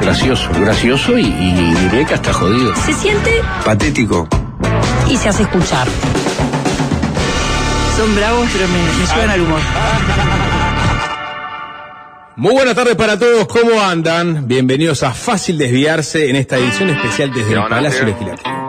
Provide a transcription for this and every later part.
Gracioso, gracioso y, y diré que hasta jodido. Se siente Patético. Y se hace escuchar. Son bravos, pero me, me al humor. Muy buenas tardes para todos, ¿cómo andan? Bienvenidos a Fácil Desviarse en esta edición especial desde el Palacio Legislativo.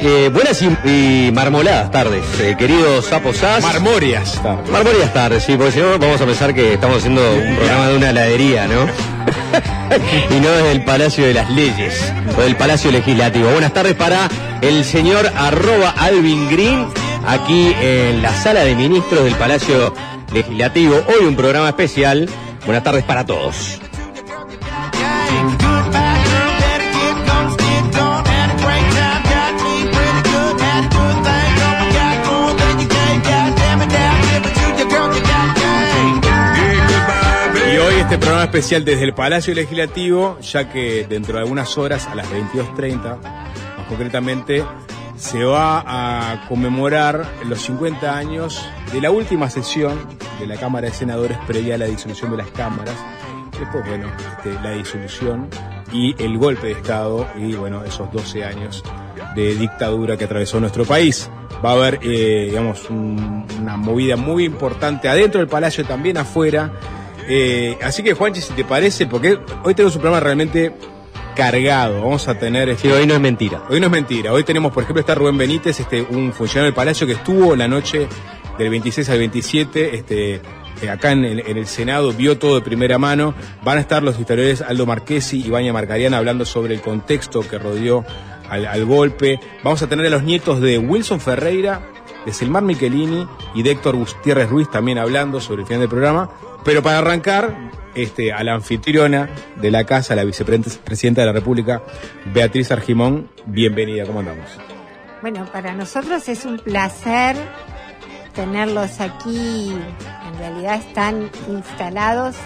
Eh, buenas y, y marmoladas tardes, eh, queridos sapos Sass. Marmorias. Marmoladas tardes, sí, porque si no vamos a pensar que estamos haciendo un programa de una heladería, ¿no? y no desde el Palacio de las Leyes, o del Palacio Legislativo. Buenas tardes para el señor arroba Alvin Green, aquí en la sala de ministros del Palacio Legislativo. Hoy un programa especial. Buenas tardes para todos. Especial desde el Palacio Legislativo, ya que dentro de algunas horas, a las 22.30, más concretamente, se va a conmemorar los 50 años de la última sesión de la Cámara de Senadores previa a la disolución de las cámaras. Después, bueno, este, la disolución y el golpe de Estado y, bueno, esos 12 años de dictadura que atravesó nuestro país. Va a haber, eh, digamos, un- una movida muy importante adentro del Palacio, también afuera. Eh, así que, Juanchi, si te parece, porque hoy tenemos un programa realmente cargado. Vamos a tener... Sí, este, hoy no es mentira. Hoy no es mentira. Hoy tenemos, por ejemplo, está Rubén Benítez, este, un funcionario del Palacio que estuvo la noche del 26 al 27, este, eh, acá en, el- en el Senado, vio todo de primera mano. Van a estar los historiadores Aldo Marquesi y Baña Marcariana hablando sobre el contexto que rodeó al, al golpe. Vamos a tener a los nietos de Wilson Ferreira, de Selmar Michelini y de Héctor Gutiérrez Ruiz también hablando sobre el final del programa. Pero para arrancar, este, a la anfitriona de la casa, la vicepresidenta de la República, Beatriz Argimón, bienvenida, ¿cómo andamos? Bueno, para nosotros es un placer tenerlos aquí. En realidad están instalados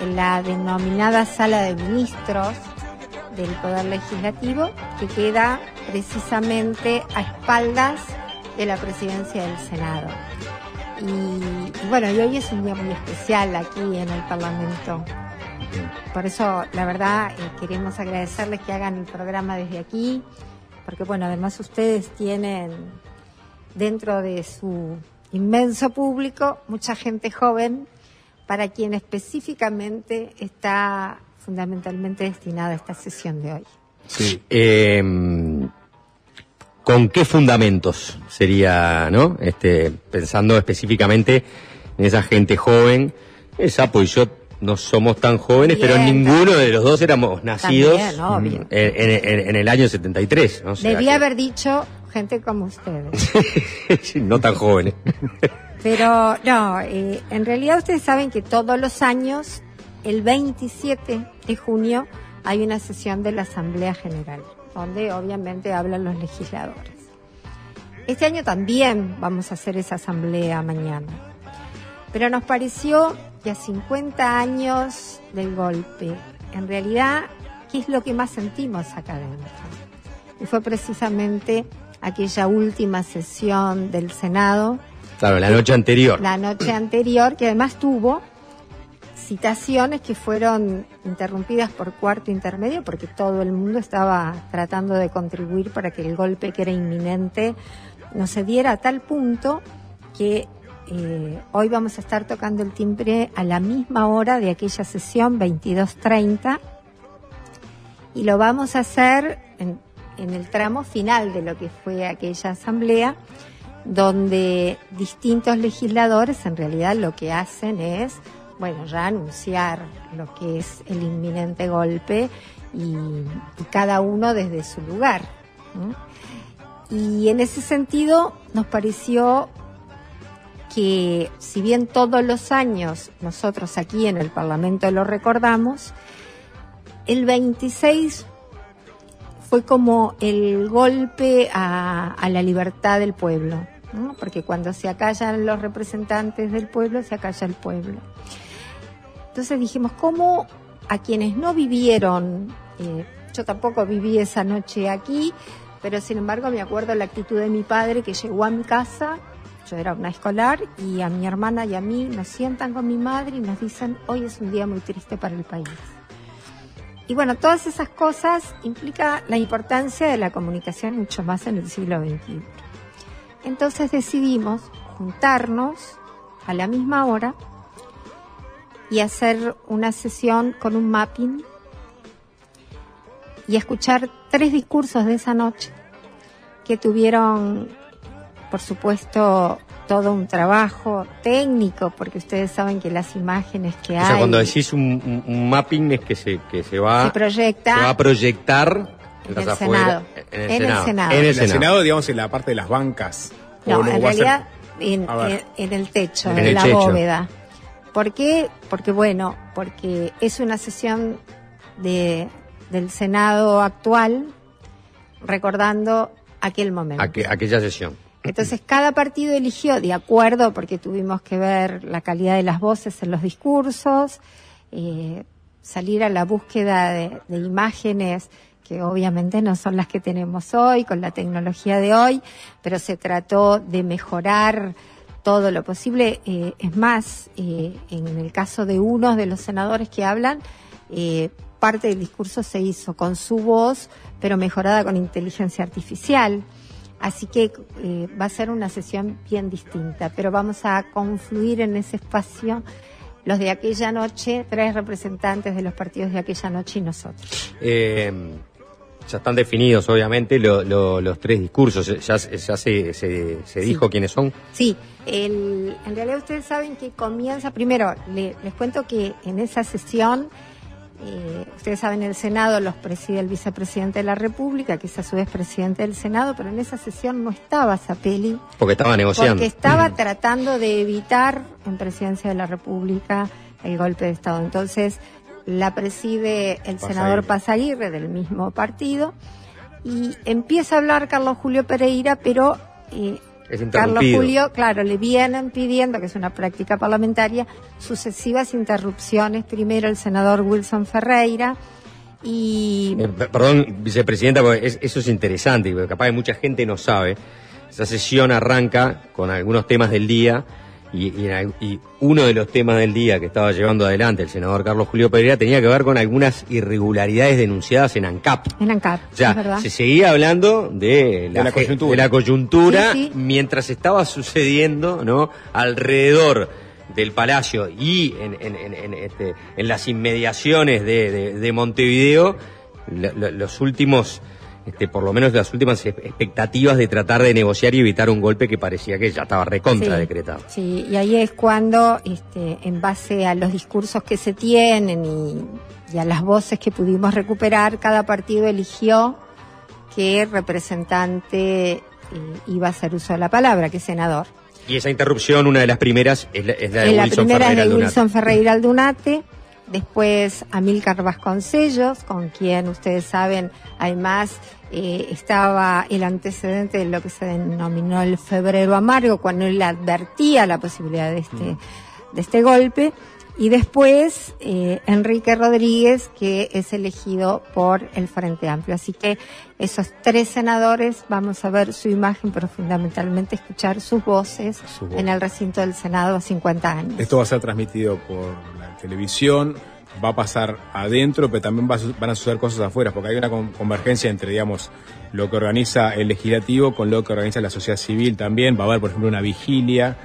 en la denominada sala de ministros del Poder Legislativo, que queda precisamente a espaldas de la presidencia del Senado. Y, y bueno, y hoy es un día muy especial aquí en el Parlamento. Por eso, la verdad, eh, queremos agradecerles que hagan el programa desde aquí, porque bueno, además ustedes tienen dentro de su inmenso público mucha gente joven para quien específicamente está fundamentalmente destinada esta sesión de hoy. Sí. Eh, ¿Con qué fundamentos sería, no? Este, pensando específicamente en esa gente joven. Esa, pues yo no somos tan jóvenes, Bien, pero ninguno de los dos éramos nacidos También, mm, en, en- en el año 73. ¿no? O sea Debía que- haber dicho gente como ustedes. No tan jóvenes. Pero no, eh, en realidad ustedes saben que todos los años, el 27 de junio, hay una sesión de la Asamblea General, donde obviamente hablan los legisladores. Este año también vamos a hacer esa asamblea mañana. Pero nos pareció que a 50 años del golpe, en realidad, ¿qué es lo que más sentimos acá adentro? Y fue precisamente aquella última sesión del Senado, Claro, la noche anterior. la noche anterior, que además tuvo citaciones que fueron interrumpidas por cuarto intermedio, porque todo el mundo estaba tratando de contribuir para que el golpe que era inminente no se diera a tal punto que eh, hoy vamos a estar tocando el timbre a la misma hora de aquella sesión, 22.30, y lo vamos a hacer en, en el tramo final de lo que fue aquella asamblea, donde distintos legisladores en realidad lo que hacen es, bueno, ya anunciar lo que es el inminente golpe y, cada uno desde su lugar. Y en ese sentido nos pareció que si bien todos los años nosotros aquí en el Parlamento lo recordamos, el 26 fue como el golpe a, la libertad del pueblo, porque cuando se acallan los representantes del pueblo, se acalla el pueblo. Entonces dijimos, ¿cómo a quienes no vivieron, eh, yo tampoco viví esa noche aquí, pero sin embargo me acuerdo la actitud de mi padre que llegó a mi casa, yo era una escolar, y a mi hermana y a mí nos sientan con mi madre y nos dicen, hoy es un día muy triste para el país. Y bueno, todas esas cosas implica la importancia de la comunicación mucho más en el siglo XXI. Entonces decidimos juntarnos a la misma hora y hacer una sesión con un mapping y escuchar tres discursos de esa noche que tuvieron, por supuesto, todo un trabajo técnico, porque ustedes saben que las imágenes que O hay sea, cuando decís un, un- un mapping es que se, que se va, se proyecta se va a proyectar en el afuera- Senado. En el En el Senado. En el En el Senado. Senado, digamos, en la parte de las bancas. No, ¿O en ser- realidad en, el techo, En en, el la techo. bóveda. ¿Por qué? Porque bueno, porque es una sesión de, del Senado actual recordando aquel momento. Aque- aquella sesión. Entonces cada partido eligió de acuerdo, porque tuvimos que ver la calidad de las voces en los discursos, eh, salir a la búsqueda de, de imágenes que obviamente no son las que tenemos hoy, con la tecnología de hoy, pero se trató de mejorar todo lo posible. Eh, es más, eh, en el caso de unos de los senadores que hablan, eh, parte del discurso se hizo con su voz, pero mejorada con inteligencia artificial. Así que va a ser una sesión bien distinta, pero vamos a confluir en ese espacio los de aquella noche, tres representantes de los partidos de aquella noche y nosotros. Eh, ya están definidos, obviamente, lo- lo- los tres discursos. Ya, ya se, se, se dijo quiénes son. Sí, el- en realidad ustedes saben que comienza, primero le- les cuento que en esa sesión, eh, ustedes saben, el Senado los preside el vicepresidente de la República, que es a su vez presidente del Senado, pero en esa sesión no estaba Zapelli. Porque estaba negociando. Porque estaba tratando de evitar en presidencia de la República el golpe de Estado. Entonces la preside el senador Pasaguirre del mismo partido y empieza a hablar Carlos Julio Pereira, pero eh, Carlos. Julio, claro, le vienen pidiendo, que es una práctica parlamentaria, sucesivas interrupciones. Primero el senador Wilson Ferreira y... Eh, per- perdón, vicepresidenta, porque es- eso es interesante, porque capaz que mucha gente no sabe. Esa sesión arranca con algunos temas del día y, y en al- y uno de los temas del día que estaba llevando adelante el senador Carlos Julio Pereira tenía que ver con algunas irregularidades denunciadas en ANCAP. En ANCAP, O sea, es verdad. se seguía hablando de la, coyuntura. de la coyuntura Sí, sí. mientras estaba sucediendo ¿no? alrededor del palacio y en, en- en- en, este, en las inmediaciones de, de- de Montevideo, lo- lo- los últimos, este, por lo menos las últimas expectativas de tratar de negociar y evitar un golpe que parecía que ya estaba recontra Sí. decretado. Sí, y ahí es cuando, este, en base a los discursos que se tienen y, y a las voces que pudimos recuperar, cada partido eligió qué representante eh, iba a hacer uso de la palabra, qué senador. Y esa interrupción, una de las primeras, es la, es la de la Wilson primera es de. Wilson Ferreira Aldunate, después Amílcar Vasconcellos, con quien ustedes saben, además eh, estaba el antecedente de lo que se denominó el febrero amargo, cuando él advertía la posibilidad de este, de este golpe. Y después eh, Enrique Rodríguez, que es elegido por el Frente Amplio. Así que esos tres senadores vamos a ver su imagen, pero fundamentalmente escuchar sus voces en el recinto del Senado a 50 años. Esto va a ser transmitido por televisión, va a pasar adentro, pero también va van a suceder cosas afuera, porque hay una con- convergencia entre, digamos, lo que organiza el legislativo con lo que organiza la sociedad civil también. Va a haber, por ejemplo, una vigilia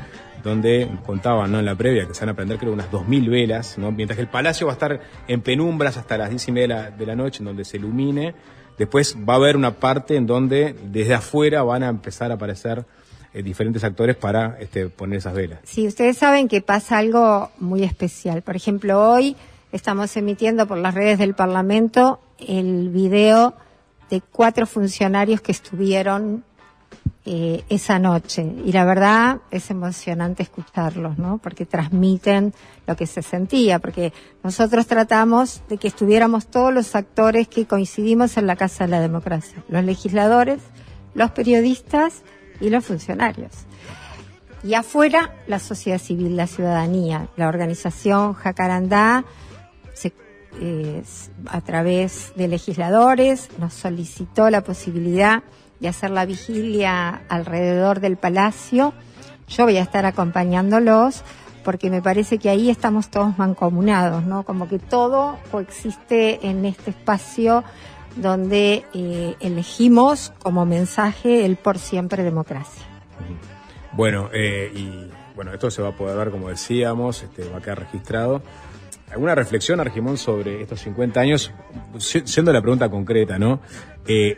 donde contaban ¿no? en la previa que se van a prender creo unas 2.000 velas, ¿no? mientras que el palacio va a estar en penumbras hasta las 10 y media de la noche, en donde se ilumine. Después va a haber una parte en donde desde afuera van a empezar a aparecer eh, diferentes actores para este, poner esas velas. Sí, ustedes saben que pasa algo muy especial. Por ejemplo, hoy estamos emitiendo por las redes del Parlamento el video de cuatro funcionarios que estuvieron eh, esa noche. Y la verdad es emocionante escucharlos, ¿no? Porque transmiten lo que se sentía, porque nosotros tratamos de que estuviéramos todos los actores que coincidimos en la Casa de la Democracia, los legisladores, los periodistas y los funcionarios. Y afuera, la sociedad civil, la ciudadanía, la organización Jacarandá, eh, a través de legisladores, nos solicitó la posibilidad de hacer la vigilia alrededor del palacio. Yo voy a estar acompañándolos porque me parece que ahí estamos todos mancomunados, ¿no? Como que todo coexiste en este espacio donde eh, elegimos como mensaje el por siempre democracia. Bueno, eh, y bueno, esto se va a poder ver, como decíamos, este, va a quedar registrado. ¿Alguna reflexión, Argimón, sobre estos 50 años? Si- Siendo la pregunta concreta, ¿no? Eh,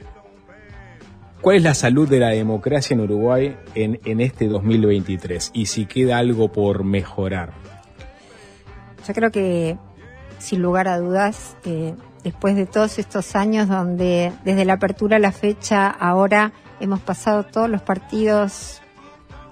¿Cuál es la salud de la democracia en Uruguay en, en este 2023? Y si queda algo por mejorar. Yo creo que, sin lugar a dudas, después de todos estos años donde desde la apertura a la fecha ahora hemos pasado todos los partidos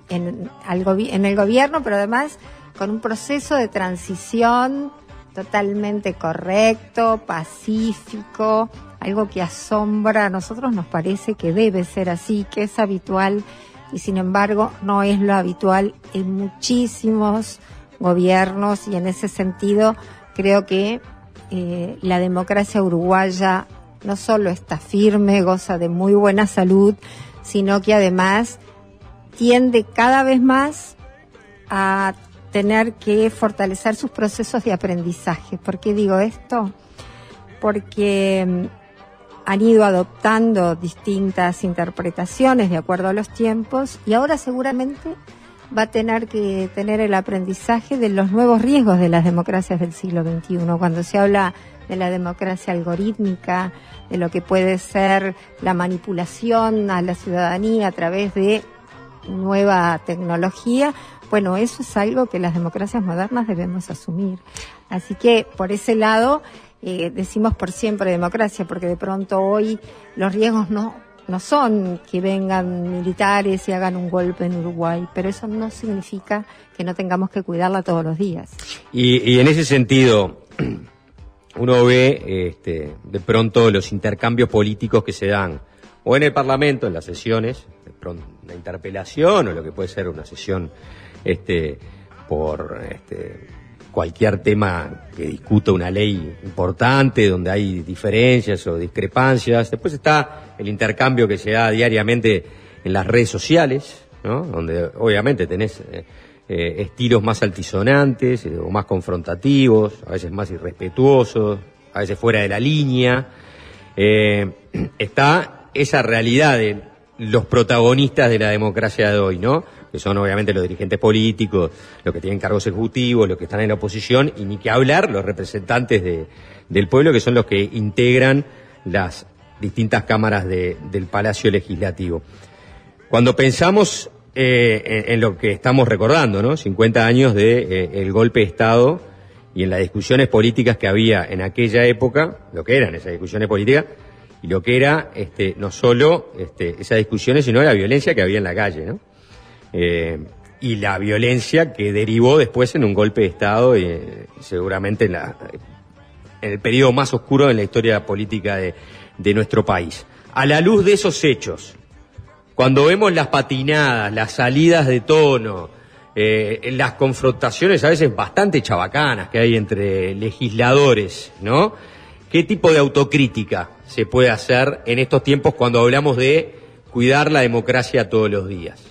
en, al en el gobierno, pero además con un proceso de transición totalmente correcto, pacífico, algo que asombra, a nosotros nos parece que debe ser así, que es habitual y sin embargo no es lo habitual en muchísimos gobiernos y en ese sentido creo que eh, la democracia uruguaya no solo está firme, goza de muy buena salud, sino que además tiende cada vez más a tener que fortalecer sus procesos de aprendizaje. ¿Por qué digo esto? Porque mm, han ido adoptando distintas interpretaciones de acuerdo a los tiempos y ahora seguramente va a tener que tener el aprendizaje de los nuevos riesgos de las democracias del siglo XXI. Cuando se habla de la democracia algorítmica, de lo que puede ser la manipulación a la ciudadanía a través de nueva tecnología, bueno, eso es algo que las democracias modernas debemos asumir. Así que por ese lado eh, decimos por siempre democracia, porque de pronto hoy los riesgos no, no son que vengan militares y hagan un golpe en Uruguay, pero eso no significa que no tengamos que cuidarla todos los días. Y, y en ese sentido, uno ve este, de pronto los intercambios políticos que se dan, o en el Parlamento, en las sesiones, de pronto una interpelación o lo que puede ser una sesión este, por este, cualquier tema que discuta una ley importante, donde hay diferencias o discrepancias. Después está el intercambio que se da diariamente en las redes sociales, ¿no? donde obviamente tenés eh, eh, estilos más altisonantes eh, o más confrontativos, a veces más irrespetuosos, a veces fuera de la línea. Está esa realidad de los protagonistas de la democracia de hoy, ¿no? Que son obviamente los dirigentes políticos, los que tienen cargos ejecutivos, los que están en la oposición, y ni que hablar los representantes de- del pueblo, que son los que integran las distintas cámaras de- del Palacio Legislativo. Cuando pensamos eh, en, lo que estamos recordando, ¿no? 50 años de eh, golpe de Estado y en las discusiones políticas que había en aquella época, lo que eran esas discusiones políticas, y lo que era este, no solo este, esas discusiones, sino la violencia que había en la calle, ¿no? Eh, y la violencia que derivó después en un golpe de Estado, y, seguramente en, la- en el periodo más oscuro en la historia política de, de nuestro país. A la luz de esos hechos, cuando vemos las patinadas, las salidas de tono, eh, las confrontaciones a veces bastante chabacanas que hay entre legisladores, ¿no? ¿Qué tipo de autocrítica se puede hacer en estos tiempos cuando hablamos de cuidar la democracia todos los días?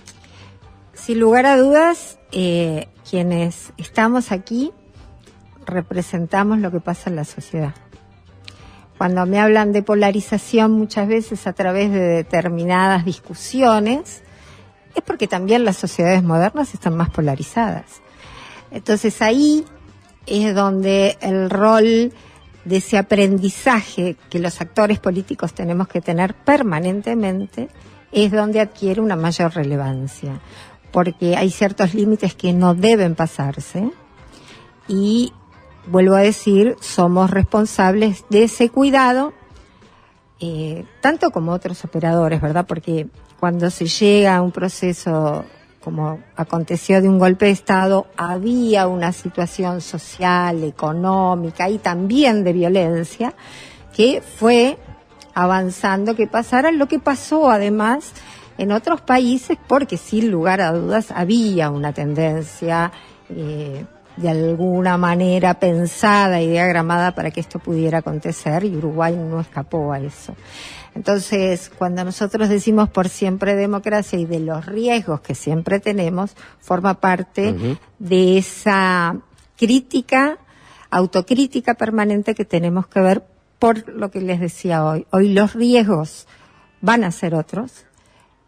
Sin lugar a dudas, eh, quienes estamos aquí representamos lo que pasa en la sociedad. Cuando me hablan de polarización muchas veces a través de determinadas discusiones, es porque también las sociedades modernas están más polarizadas. Entonces ahí es donde el rol de ese aprendizaje que los actores políticos tenemos que tener permanentemente es donde adquiere una mayor relevancia, porque hay ciertos límites que no deben pasarse y vuelvo a decir, somos responsables de ese cuidado, eh, tanto como otros operadores, ¿verdad? Porque cuando se llega a un proceso como aconteció de un golpe de Estado, había una situación social, económica y también de violencia que fue avanzando que pasara lo que pasó además en otros países, porque sin lugar a dudas había una tendencia eh, de alguna manera pensada y diagramada para que esto pudiera acontecer y Uruguay no escapó a eso. Entonces, cuando nosotros decimos por siempre democracia y de los riesgos que siempre tenemos, forma parte de esa crítica, autocrítica permanente que tenemos que ver por lo que les decía hoy. Hoy los riesgos van a ser otros,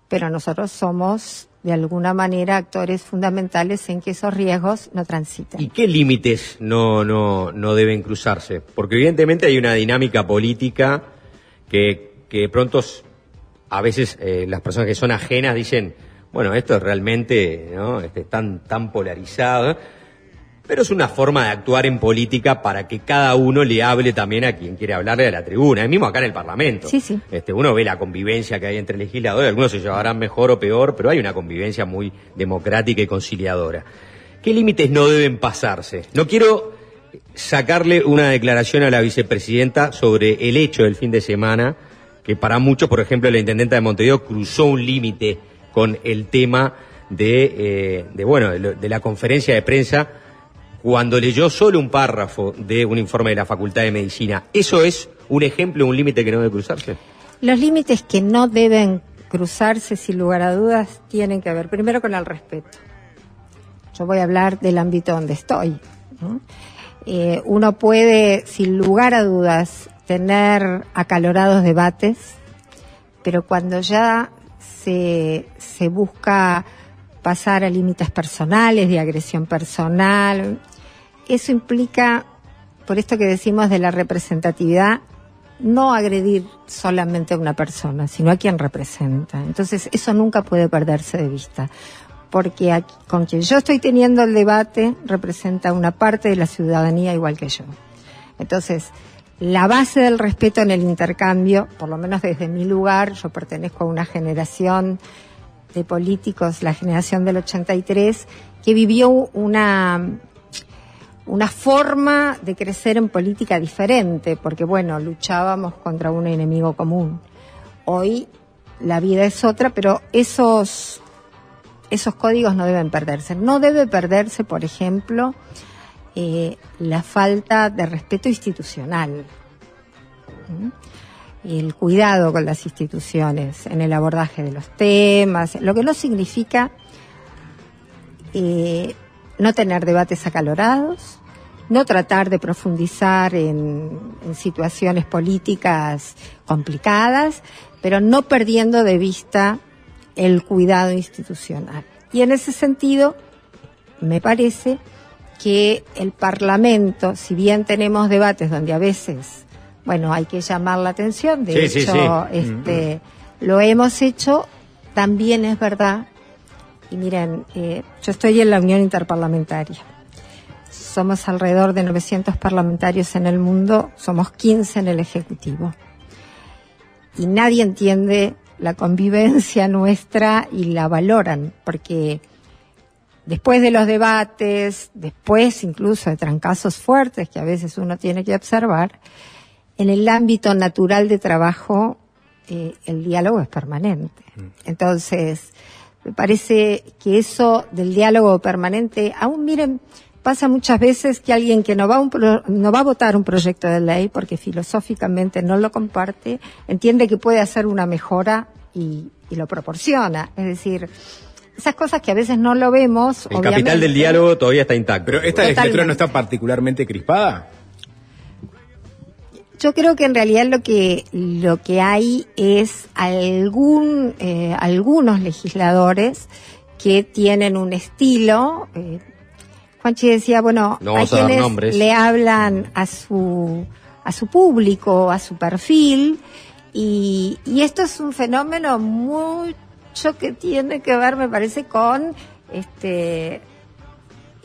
pero nosotros somos de alguna manera actores fundamentales en que esos riesgos no transiten. ¿Y qué límites no, no, no deben cruzarse? Porque evidentemente hay una dinámica política que, que de pronto a veces eh, las personas que son ajenas dicen, bueno, esto es realmente ¿no? este, tan, tan polarizado, pero es una forma de actuar en política para que cada uno le hable también a quien quiere hablarle de la tribuna, mismo acá en el Parlamento. Sí, sí. Este, uno ve la convivencia que hay entre legisladores, algunos se llevarán mejor o peor, pero hay una convivencia muy democrática y conciliadora. ¿Qué límites no deben pasarse? No quiero sacarle una declaración a la vicepresidenta sobre el hecho del fin de semana, que para muchos, por ejemplo, la intendenta de Montevideo cruzó un límite con el tema de, eh, de, bueno, de, lo- de la conferencia de prensa cuando leyó solo un párrafo de un informe de la Facultad de Medicina. ¿Eso es un ejemplo, un límite que no debe cruzarse? Los límites que no deben cruzarse, sin lugar a dudas, tienen que ver primero con el respeto. Yo voy a hablar del ámbito donde estoy. Eh, uno puede, sin lugar a dudas, tener acalorados debates, pero cuando ya se, se busca pasar a límites personales, de agresión personal, eso implica, por esto que decimos de la representatividad, no agredir solamente a una persona, sino a quien representa. Entonces, eso nunca puede perderse de vista, porque con quien yo estoy teniendo el debate representa una parte de la ciudadanía igual que yo. Entonces, la base del respeto en el intercambio, por lo menos desde mi lugar, yo pertenezco a una generación de políticos, la generación del 83, que vivió una una forma de crecer en política diferente, porque bueno, luchábamos contra un enemigo común. Hoy la vida es otra, pero esos, esos códigos no deben perderse. No debe perderse, por ejemplo, eh, la falta de respeto institucional. ¿Mm? El cuidado con las instituciones en el abordaje de los temas, lo que no significa eh, no tener debates acalorados, no tratar de profundizar en situaciones políticas complicadas, pero no perdiendo de vista el cuidado institucional. Y en ese sentido, me parece que el Parlamento, si bien tenemos debates donde a veces, bueno, hay que llamar la atención, de Sí, hecho, sí. este, lo hemos hecho, también es verdad. Y miren, eh, yo estoy en la Unión Interparlamentaria. Somos alrededor de 900 parlamentarios en el mundo, somos 15 en el Ejecutivo. Y nadie entiende la convivencia nuestra y la valoran, porque después de los debates, después incluso de trancazos fuertes que a veces uno tiene que observar, en el ámbito natural de trabajo eh, el diálogo es permanente. Entonces, me parece que eso del diálogo permanente, aún miren, pasa muchas veces que alguien que no va, a un pro- no va a votar un proyecto de ley porque filosóficamente no lo comparte, entiende que puede hacer una mejora y, y lo proporciona. Es decir, esas cosas que a veces no lo vemos. El capital del diálogo todavía está intacto. Pero esta Totalmente. legislatura no está particularmente crispada. Yo creo que en realidad lo que lo que hay es algún eh, algunos legisladores que tienen un estilo. Eh, Juanchi decía, bueno, No a quienes le hablan a su a su público, a su perfil y, y esto es un fenómeno mucho que tiene que ver, me parece, con este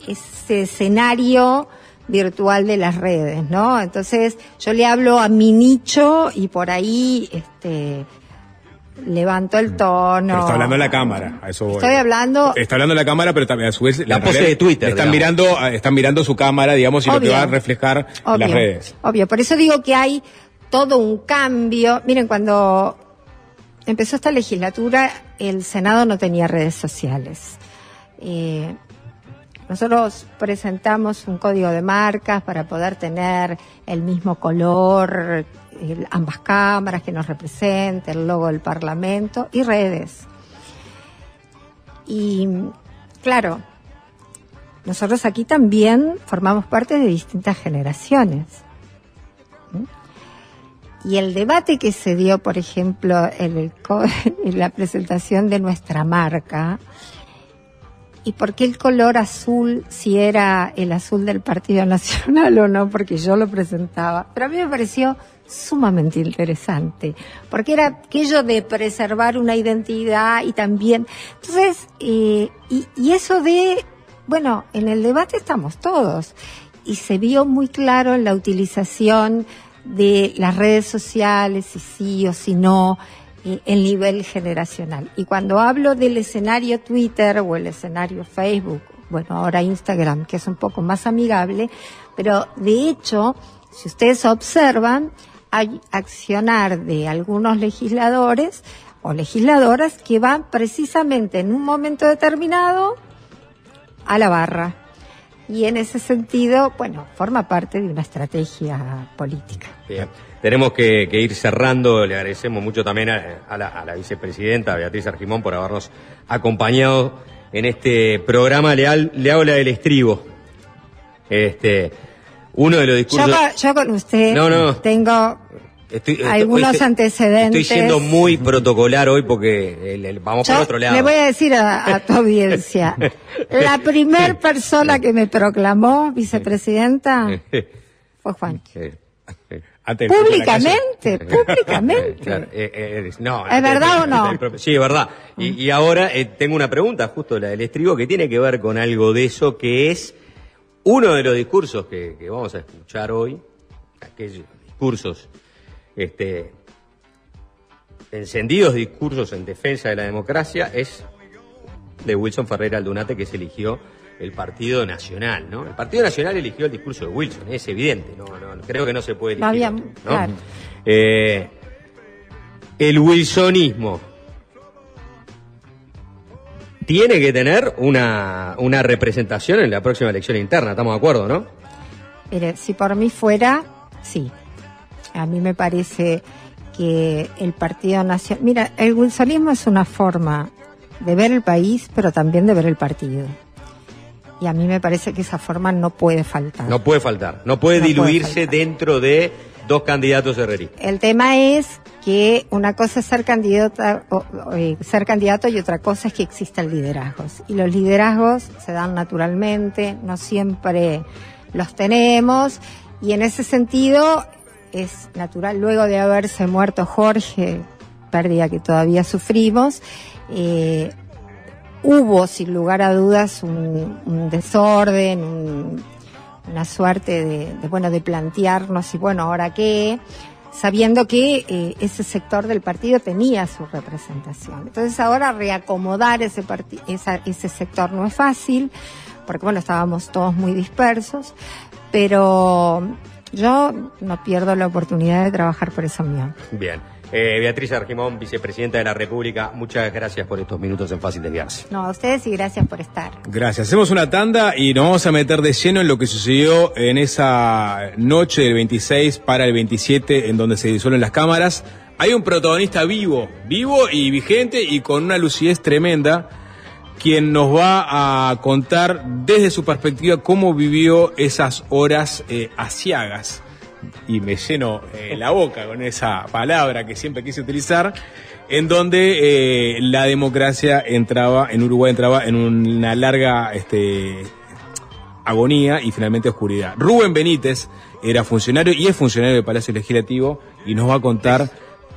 ese escenario virtual de las redes, ¿no? Entonces, yo le hablo a mi nicho y por ahí este levanto el tono. Pero está hablando la cámara, a eso voy. Estoy hablando Está hablando la cámara, pero también a su vez La pose de Twitter, Están digamos. mirando, están mirando su cámara, digamos, y lo que va a reflejar en las redes. Obvio, por eso digo que hay todo un cambio. Miren, cuando empezó esta legislatura, el Senado no tenía redes sociales. Eh, nosotros presentamos un código de marcas para poder tener el mismo color, ambas cámaras que nos representen, el logo del Parlamento y redes. Y claro, nosotros aquí también formamos parte de distintas generaciones. ¿Mm? Y el debate que se dio, por ejemplo, en, en la presentación de nuestra marca, y por qué el color azul, si era el azul del Partido Nacional o no, porque yo lo presentaba. Pero a mí me pareció sumamente interesante, porque era aquello de preservar una identidad y también. Entonces, eh, y, y eso de, bueno, en el debate estamos todos, y se vio muy claro en la utilización de las redes sociales, si sí o si no, el nivel generacional. Y cuando hablo del escenario Twitter o el escenario Facebook, bueno, ahora Instagram, que es un poco más amigable, pero de hecho, si ustedes observan, hay accionar de algunos legisladores o legisladoras que van precisamente en un momento determinado a la barra. Y en ese sentido, bueno, forma parte de una estrategia política. Bien. Tenemos que, que ir cerrando. Le agradecemos mucho también a, a la, a la vicepresidenta Beatriz Argimón por habernos acompañado en este programa. Le, al- le habla del estribo. Este, uno de los Yo, discursos. con- yo con usted No, no. tengo Estoy- algunos estoy- antecedentes. Estoy siendo muy protocolar hoy porque el- el- vamos por Yo otro lado. le voy a decir a, a tu audiencia, la primer persona que me proclamó vicepresidenta fue Juan. Antes- Públicamente, públicamente. Claro, eh, eh, no, ¿Es verdad o no? Sí, es verdad. Y, y ahora eh, tengo una pregunta, justo la del estribo, que tiene que ver con algo de eso, que es uno de los discursos que, que vamos a escuchar hoy, aquellos discursos, este, encendidos discursos en defensa de la democracia, es de Wilson Ferreira Aldunate, que se eligió el Partido Nacional, ¿no? El Partido Nacional eligió el discurso de Wilson, es evidente, no, no, creo que no se puede elegir. había- otro, ¿no? claro. Eh, el wilsonismo tiene que tener una, una representación en la próxima elección interna, estamos de acuerdo, ¿no? Mire, si por mí fuera, sí. A mí me parece que el Partido Nacional... Mira, el wilsonismo es una forma de ver el país, pero también de ver el partido. y a mí me parece que esa forma no puede faltar. No puede faltar, no puede No puede diluirse dentro de dos candidatos herreristas. El tema es que una cosa es ser candidata, o- o, eh, ser candidato y otra cosa es que existan liderazgos. Y los liderazgos se dan naturalmente, no siempre los tenemos. Y en ese sentido es natural, luego de haberse muerto Jorge, pérdida que todavía sufrimos, eh, hubo sin lugar a dudas un, desorden, un- una suerte de, bueno de plantearnos y bueno ahora qué sabiendo que eh, ese sector del partido tenía su representación. Entonces ahora reacomodar ese ese sector no es fácil porque bueno estábamos todos muy dispersos pero yo no pierdo la oportunidad de trabajar por esa unión Bien. Eh, Beatriz Argimón, vicepresidenta de la República, muchas gracias por estos minutos en Fácil Desviarse. no a ustedes y gracias por estar Gracias. Hacemos una tanda y nos vamos a meter de lleno en lo que sucedió en esa noche del 26 para el 27 en donde se disuelven las cámaras. Hay un protagonista vivo, vivo y vigente y con una lucidez tremenda, quien nos va a contar desde su perspectiva cómo vivió esas horas eh, asiagas. Y me lleno eh, la boca con esa palabra que siempre quise utilizar, en donde eh, la democracia entraba, en Uruguay entraba en una larga este, agonía y finalmente oscuridad. Rubén Benítez era funcionario y es funcionario del Palacio Legislativo y nos va a contar...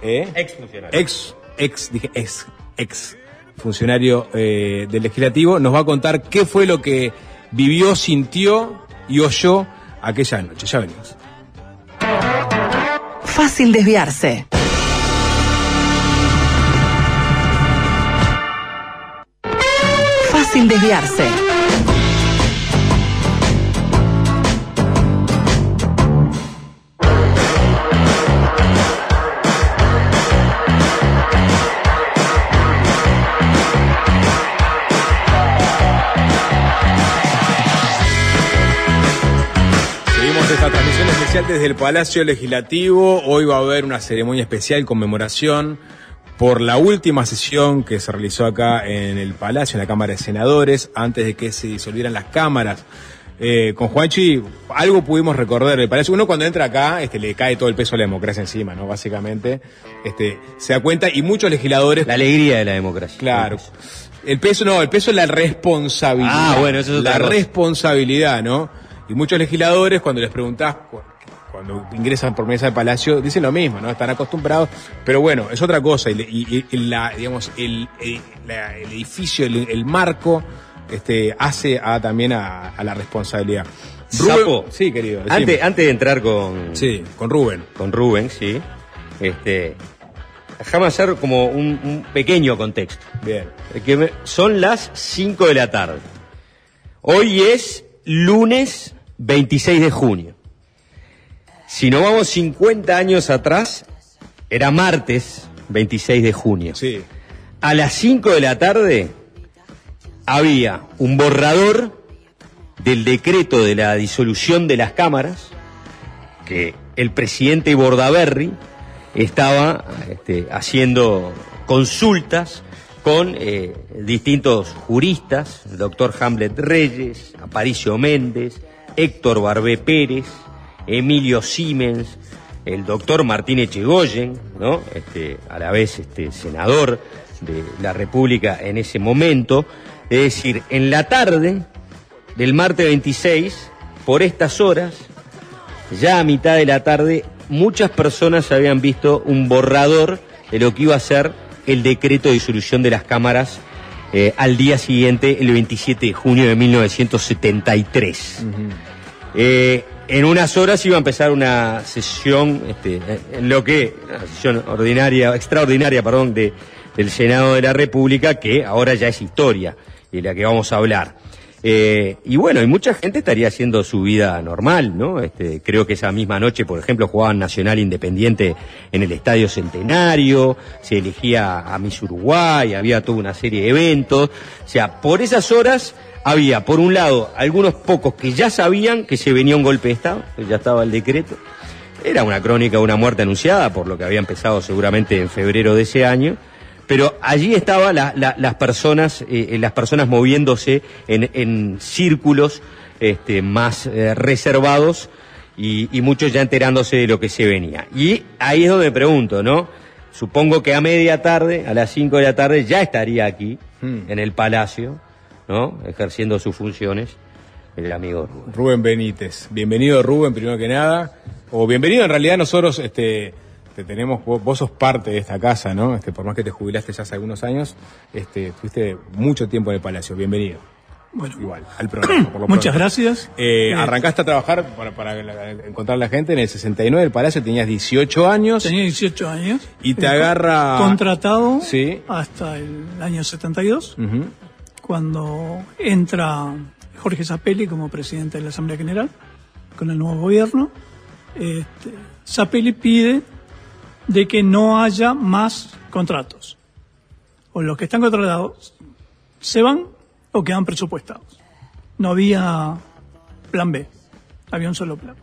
¿eh? Ex funcionario. Ex, ex, dije ex, ex funcionario eh, del Legislativo, nos va a contar qué fue lo que vivió, sintió y oyó aquella noche. Ya venimos. Fácil desviarse. Fácil desviarse. Especial desde el Palacio Legislativo. Hoy va a haber una ceremonia especial, conmemoración por la última sesión que se realizó acá en el Palacio, en la Cámara de Senadores, antes de que se disolvieran las cámaras. Eh, con Juanchi, algo pudimos recordar del Palacio. Uno cuando entra acá, este, le cae todo el peso a la democracia encima, ¿no? Básicamente, este, se da cuenta y muchos legisladores. La alegría de la democracia. Claro. El peso, no, el peso es la responsabilidad. Ah, bueno, eso es otra La cosa. responsabilidad, ¿no? Y muchos legisladores, cuando les preguntás, cuando ingresan por mesa del Palacio, dicen lo mismo, ¿no? Están acostumbrados. Pero bueno, es otra cosa. Y, y- y la, digamos, el, el- la- el edificio, el, el marco, este, hace a, también a, a la responsabilidad. Sapo. Sí, querido. decime. Antes, antes de entrar con, Sí, con Rubén. con Rubén, sí, este, déjame hacer como un, un pequeño contexto. Bien. Eh, Que me- son las 5 de la tarde. Hoy es lunes 26 de junio. Si nos vamos 50 años atrás, era martes 26 de junio. Sí. A las 5 de la tarde había un borrador del decreto de la disolución de las cámaras que el presidente Bordaberry estaba este, haciendo consultas con eh, distintos juristas, el doctor Hamlet Reyes, Aparicio Méndez, Héctor Barbé Pérez, Emilio Siemens, el doctor Martín Echegoyen, ¿no? este, a la vez este, senador de la República en ese momento. Es decir, en la tarde del martes 26, por estas horas, ya a mitad de la tarde, muchas personas habían visto un borrador de lo que iba a ser el decreto de disolución de las cámaras eh, al día siguiente, el 27 de junio de 1973. Eh, en unas horas iba a empezar una sesión, este, en lo que, una sesión ordinaria, extraordinaria, perdón, de, del Senado de la República, que ahora ya es historia, de la que vamos a hablar. Eh, y bueno, y mucha gente estaría haciendo su vida normal, ¿no? Este, creo que esa misma noche, por ejemplo, jugaban Nacional Independiente en el Estadio Centenario, se elegía a Miss Uruguay, había toda una serie de eventos. O sea, por esas horas había, por un lado, algunos pocos que ya sabían que se venía un golpe de Estado, que ya estaba el decreto. Era una crónica de una muerte anunciada, por lo que había empezado seguramente en febrero de ese año. pero allí estaban las personas, eh, las personas moviéndose en, en círculos este, más eh, reservados y, y muchos ya enterándose de lo que se venía. Y ahí es donde me pregunto, ¿no? Supongo que a media tarde, a las 5 de la tarde, ya estaría aquí, Hmm. en el Palacio, ¿no? Ejerciendo sus funciones, el amigo Rubén. Rubén Benítez. Bienvenido Rubén, primero que nada. O bienvenido en realidad nosotros, este, te tenemos, vos, vos sos parte de esta casa, ¿no? Este, por más que te jubilaste ya hace algunos años, este, estuviste mucho tiempo en el Palacio. Bienvenido. Bueno, igual, al programa. por lo Muchas pronto. gracias. Eh, Eh, arrancaste a trabajar para, para encontrar a la gente en el 69 del Palacio, tenías 18 años. Tenía 18 años. Y te Eh, agarra- Contratado Sí. hasta el año 72, Ujú. Cuando entra Jorge Zapelli como presidente de la Asamblea General, con el nuevo gobierno. Este, Zapelli pide de que no haya más contratos. O los que están contratados se van o quedan presupuestados. No había plan B, había un solo plan.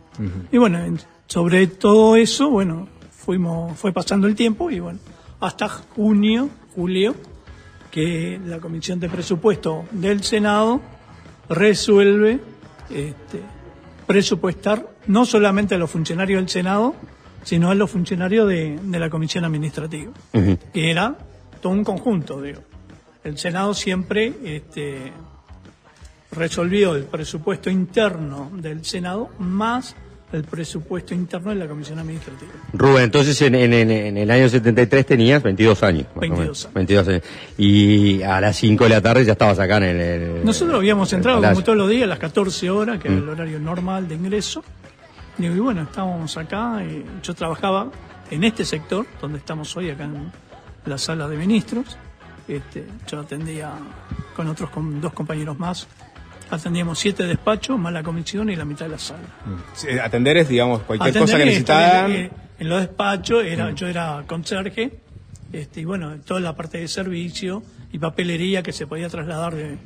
Y bueno, en- sobre todo eso, bueno, fuimos, fue pasando el tiempo y bueno, hasta junio, julio, que la Comisión de Presupuesto del Senado resuelve este, presupuestar no solamente a los funcionarios del Senado, sino a los funcionarios de, de la Comisión Administrativa, que era todo un conjunto, digo. El Senado siempre este, resolvió el presupuesto interno del Senado más el presupuesto interno de la Comisión Administrativa. Rubén, entonces en, en- en- en el año 73 tenías 22 años. más o 22 menos. años. 22 años. Y a las 5 de la tarde ya estabas acá en el... el- Nosotros habíamos el entrado como todos los días a las 14 horas, que era Mm. el horario normal de ingreso. Y bueno, estábamos acá, y yo trabajaba en este sector, donde estamos hoy, acá en la sala de ministros. Este, yo atendía con otros con dos compañeros más, atendíamos siete despachos, más la comisión y la mitad de la sala. Sí, Atender es, digamos, cualquier Atender cosa que y necesitaban. estar En, en los despachos, era, Mm. yo era conserje, este, y bueno, toda la parte de servicio y papelería que se podía trasladar de,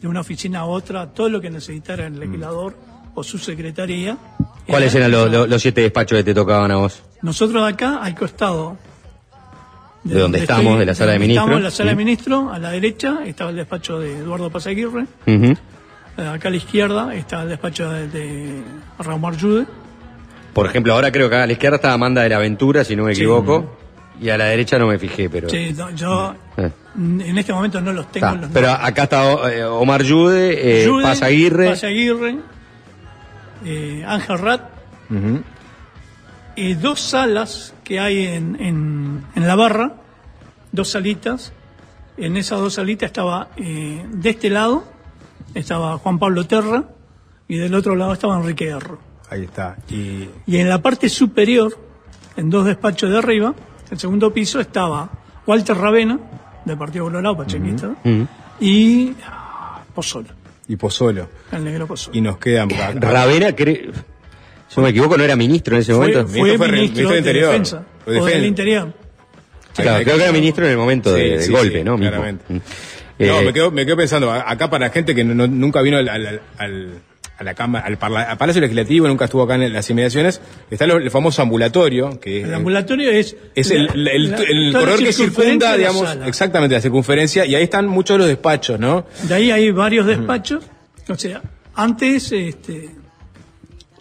de una oficina a otra, todo lo que necesitara el legislador o su secretaría. ¿Cuáles era- eran los, los- los siete despachos que te tocaban a vos? Nosotros acá, al costado. De donde estamos, de la sala de ministros. Estamos en la sala de Mm. ministros, a la derecha estaba el despacho de Eduardo Pasaguirre, eh, acá a la izquierda está el despacho de, de Raúl Jude. Por ejemplo, ahora creo que a la izquierda está Amanda de la Aventura, si no me Sí. equivoco. Y a la derecha no me fijé, pero... Sí, no, yo Eh. en este momento no los tengo. Está. los Pero acá está eh, Omar Yude, eh, Jude, Paz Aguirre. Paz Aguirre, eh, Ángel Rat, y dos salas que hay en, en, en la barra, dos salitas. En esas dos salitas estaba, eh, de este lado, estaba Juan Pablo Terra, y del otro lado estaba Enrique Erro. Ahí está. Y Y en la parte superior, en dos despachos de arriba, el segundo piso, estaba Walter Ravena, del Partido Colorado, pachequista, Ujú. y ah, Pozzolo, y Pozzolo. el negro Pozzolo. Y nos quedan. Ravena, cre- si no me equivoco, no era ministro en ese Fue, momento. fue Ministro fue ministro, de. Defensa, Fue o del Interior. Claro, creo que era ministro en el momento Sí, de- del sí, golpe, sí, ¿no? Claramente. Mm. No, Eh, me quedo, me quedo pensando, acá para gente que no- no- nunca vino al, al- al- a la cámara, al, parla- al Palacio Legislativo, nunca estuvo acá en las inmediaciones, está lo- el famoso ambulatorio, que El ambulatorio es, es el, la- corredor que circunda, digamos, sala. exactamente la circunferencia, y ahí están muchos de los despachos, ¿no? De ahí hay varios despachos. O sea, antes este,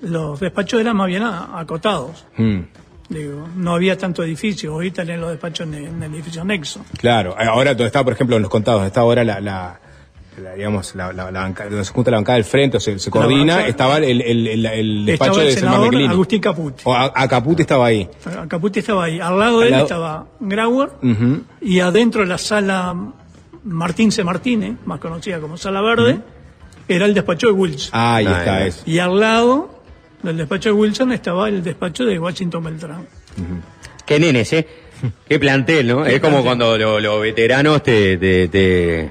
los despachos eran más bien acotados. Mm, Digo, no había tanto edificio. Hoy tenés los despachos en el, en el edificio anexo. claro, ahora donde está, por ejemplo, en los contados, está ahora la, la- la, digamos, la, la- la banca- donde se junta la bancada del frente, o se, se coordina, banca- estaba el, el, el, el despacho Estaba el de senador. Agustín Caputi. O a, a Caputi estaba ahí. Caputi estaba ahí. Al lado de él lado- estaba Grauer y adentro de la sala Martín C. Martínez, más conocida como Sala Verde, era el despacho de Wilson. Ah, ahí Ah, está, ya. eso. Y al lado del despacho de Wilson estaba el despacho de Washington Beltrán. Qué nenes, ¿eh? Qué plantel, ¿no? Es como cuando lo- los veteranos te, te, te,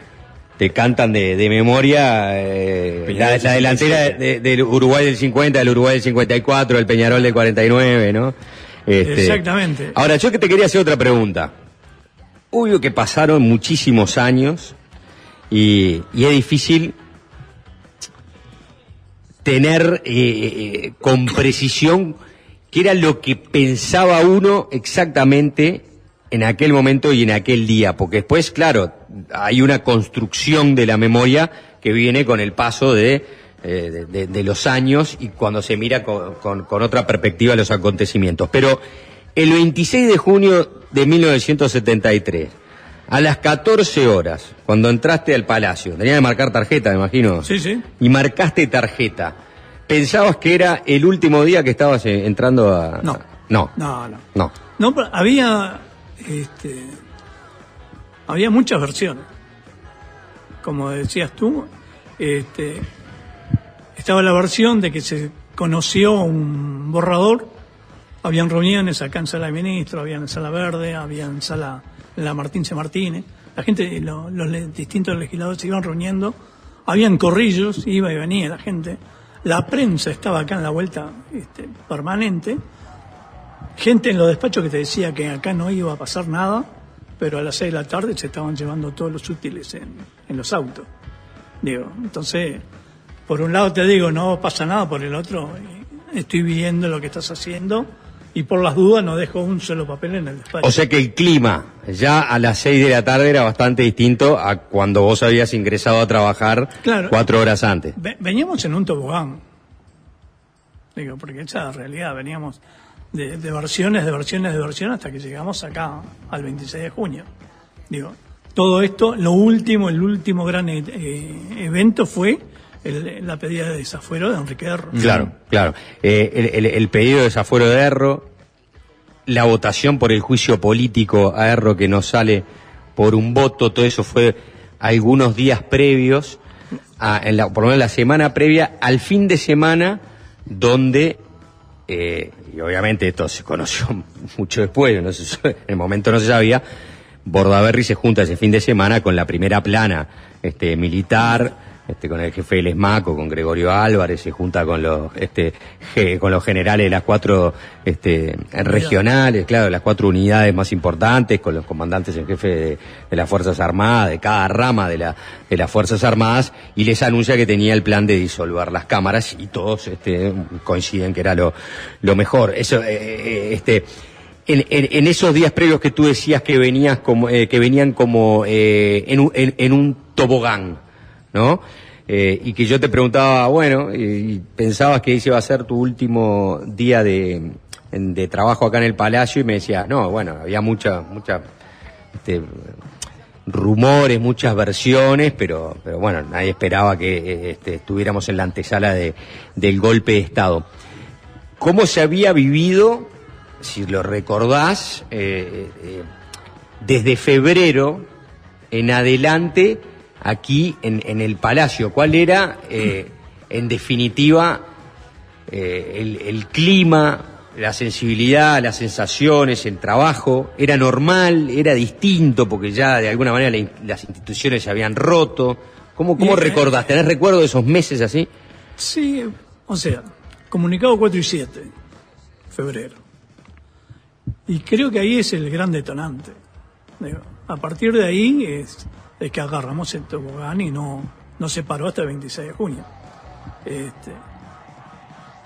te cantan de, de memoria eh, la, la delantera de- del Uruguay del 50, del Uruguay del 54, el Peñarol del 49, ¿no? Este, Exactamente. Ahora, yo que te quería hacer otra pregunta. Obvio que pasaron muchísimos años y, y es difícil tener eh, eh, con precisión qué era lo que pensaba uno exactamente en aquel momento y en aquel día, porque después, claro, hay una construcción de la memoria que viene con el paso de, eh, los años y cuando se mira con, con- con otra perspectiva los acontecimientos. Pero el 26 de junio de 1973, a las 14 horas, cuando entraste al palacio, tenía que marcar tarjeta, me imagino. Sí, sí. Y marcaste tarjeta. ¿Pensabas que era el último día que estabas eh, entrando a.? No. No. No, no. No. No, pero había, este, había muchas versiones. Como decías tú, este, estaba la versión de que se conoció un borrador, habían reuniones acá en Sala de Ministros, había en Sala Verde, había en Sala la Martín. Martínez, la gente, lo- los distintos legisladores se iban reuniendo, habían corrillos, iba y venía la gente, la prensa estaba acá en la vuelta este, permanente, gente en los despachos que te decía que acá no iba a pasar nada, pero a las seis de la tarde se estaban llevando todos los útiles en, en los autos. Digo, entonces, por un lado te digo, no pasa nada, por el otro, estoy viendo lo que estás haciendo y por las dudas no dejo un solo papel en el despacho. O sea que el clima ya a las 6 de la tarde era bastante distinto a cuando vos habías ingresado a trabajar Claro. cuatro horas antes. Ve- Veníamos en un tobogán. Digo, porque esa es la realidad, veníamos de, de versiones, de versiones, de versiones hasta que llegamos acá al 26 de junio. Digo, todo esto, lo último, el último gran eh, evento fue el- la pedida de desafuero de Enrique Erro. Claro, claro. Eh, el, pedido de desafuero de Erro, la votación por el juicio político a Erro que no sale por un voto, todo eso fue algunos días previos, a, en la, por lo menos la semana previa al fin de semana, donde, eh, y obviamente esto se conoció mucho después, en el momento no se sabía, Bordaberry se junta ese fin de semana con la primera plana este, militar, este, con el jefe del ESMACO, con Gregorio Álvarez, se junta con los, este, con los generales de las cuatro este, regionales, claro, las cuatro unidades más importantes, con los comandantes en jefe de, de las Fuerzas Armadas, de cada rama de, la, de las Fuerzas Armadas, y les anuncia que tenía el plan de disolver las cámaras, y todos este, coinciden que era lo, lo mejor. Eso, eh, eh, este, en, en- en esos días previos que tú decías que venías como eh, que venían como eh, en, en- en un tobogán, Eh, y que yo te preguntaba, bueno, y, pensabas que ese iba a ser tu último día de, trabajo acá en el Palacio y me decía, no, bueno, había mucha, mucha, este, rumores, muchas versiones, pero, pero bueno, nadie esperaba que este, estuviéramos en la antesala de, del golpe de Estado. ¿Cómo se había vivido, si lo recordás, eh, eh, desde febrero en adelante aquí en, en el Palacio? ¿Cuál era, eh, en definitiva, eh, el, el clima, la sensibilidad, las sensaciones, el trabajo? ¿Era normal? ¿Era distinto? Porque ya de alguna manera la las instituciones se habían roto. ¿Cómo, cómo Bien, eh, recordás? ¿Tenés recuerdo de esos meses así? Sí, o sea, comunicado 4 y 7, febrero. Y creo que ahí es el gran detonante. Digo, a partir de ahí es, es que agarramos el tobogán y no, no se paró hasta el 26 de junio. Este,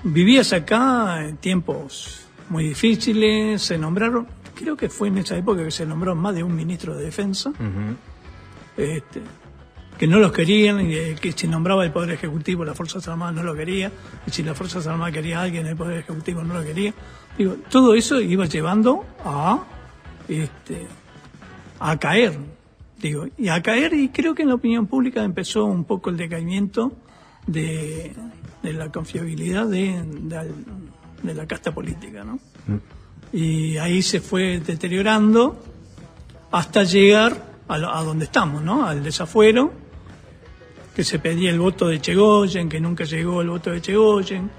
vivías acá en tiempos muy difíciles, se nombraron, creo que fue en esa época que se nombró más de un ministro de defensa este, que no los querían, y que si nombraba el Poder Ejecutivo, las Fuerzas Armadas no lo quería, y si las Fuerzas Armadas quería a alguien, el Poder Ejecutivo no lo quería. Digo, todo eso iba llevando a, este, a caer, digo, y a caer, y creo que en la opinión pública empezó un poco el decaimiento de, de la confiabilidad de, de, de la casta política, ¿no? Y ahí se fue deteriorando hasta llegar a donde estamos, ¿no? Al desafuero, que se pedía el voto de Chegoyen, que nunca llegó el voto de Chegoyen.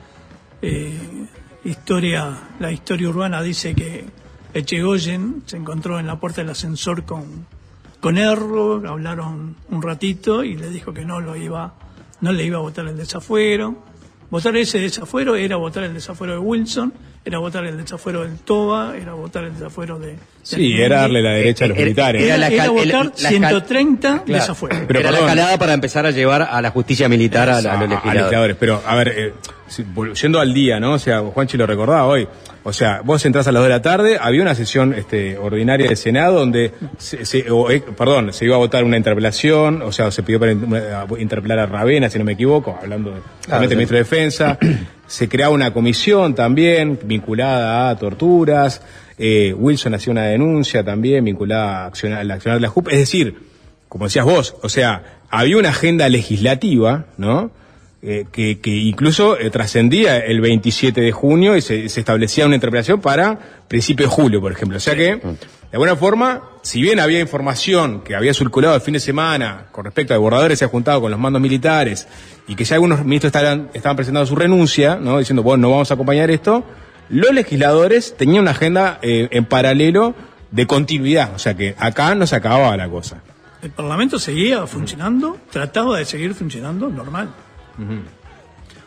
Eh, historia, la historia urbana dice que Echegoyen se encontró en la puerta del ascensor con, con Erro, hablaron un ratito y le dijo que no lo iba, no le iba a votar el desafuero. Votar ese desafuero era votar el desafuero de Wilson, era votar el desafuero del Toba, era votar el desafuero de... Sí, era darle la derecha a los Era- militares. era Era, la era cal- votar el- la cal- 130 Claro. desafueros. Pero Era la perdón. calada para empezar a llevar a la justicia militar a, la- a los a- a legisladores. Pero, a ver, eh, si- yendo al día, ¿no? O sea, Juanchi lo recordaba hoy. O sea, vos entrás a las 2 de la tarde, había una sesión este, ordinaria del Senado donde, se, se- o, eh, perdón, se iba a votar una interpelación, o sea, se pidió para interpelar a Ravena, si no me equivoco, hablando de, realmente sí. ministro de Defensa. se creaba una comisión también vinculada a torturas. Eh, Wilson hacía una denuncia también vinculada a accionar, al accionar de la JUP. Es decir, como decías vos, o sea, había una agenda legislativa, ¿no? Eh, que, que incluso eh, trascendía el 27 de junio y se, se establecía una interpretación para principio de julio, por ejemplo. O sea que, de alguna forma, si bien había información que había circulado el fin de semana con respecto a que Borradores se ha juntado con los mandos militares y que ya algunos ministros estaban, estaban presentando su renuncia, ¿no? diciendo, bueno, no vamos a acompañar esto, los legisladores tenían una agenda eh, en paralelo de continuidad. O sea que acá no se acababa la cosa. El Parlamento seguía funcionando, trataba de seguir funcionando normal.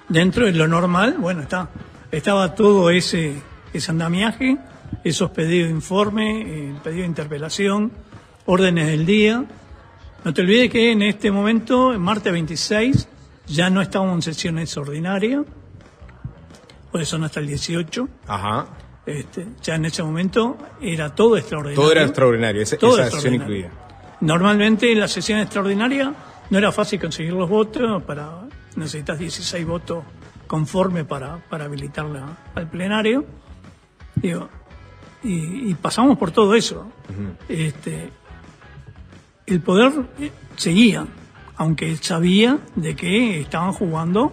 Dentro de lo normal, bueno, está, estaba todo ese, ese andamiaje, esos pedidos de informe, pedidos de interpelación, órdenes del día. No te olvides que en este momento, en martes 26, ya no estábamos en sesiones ordinarias, por eso no hasta el 18. Ajá. Este, ya en ese momento era todo extraordinario. Todo era extraordinario, esa, Todo esa sesión incluida. Normalmente en la sesión extraordinaria no era fácil conseguir los votos, para necesitas 16 votos conforme para, para habilitarla al plenario. Digo, y, y pasamos por todo eso. este, el poder eh, seguía, aunque sabía de que estaban jugando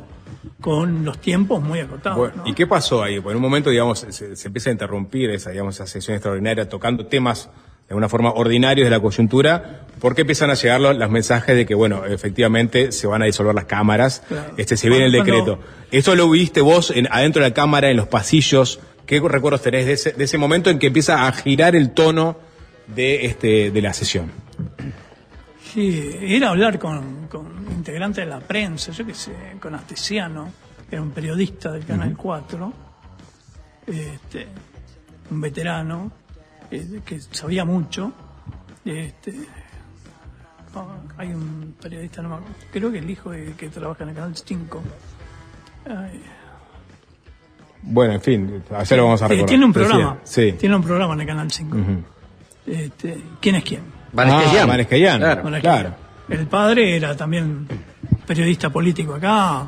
con los tiempos muy acotados. Bueno, ¿no? ¿Y qué pasó ahí? Pues en un momento, digamos, se, se empieza a interrumpir esa, digamos, esa sesión extraordinaria tocando temas alguna forma ordinarios de la coyuntura, porque empiezan a llegar los, los mensajes de que, bueno, efectivamente se van a disolver las cámaras, Claro. este se viene el Cuando- decreto. ¿Esto lo viste vos en, adentro de la cámara, en los pasillos? ¿Qué recuerdos tenés de ese, de ese momento en que empieza a girar el tono de, este, de la sesión? Sí, ir a hablar con, con integrantes de la prensa, yo qué sé, con Astesiano, que era un periodista del Canal 4, este, un veterano, que sabía mucho. Este, ah, hay un periodista, no me acuerdo, creo que el hijo de- que trabaja en el Canal 5. Ay, Bueno, en fin, ayer lo vamos a recordar. tiene un programa, Sí. tiene un programa en el Canal 5. Ujú. este, ¿Quién es quién? Ah, Vanescayan, Claro. claro. El padre era también periodista político acá,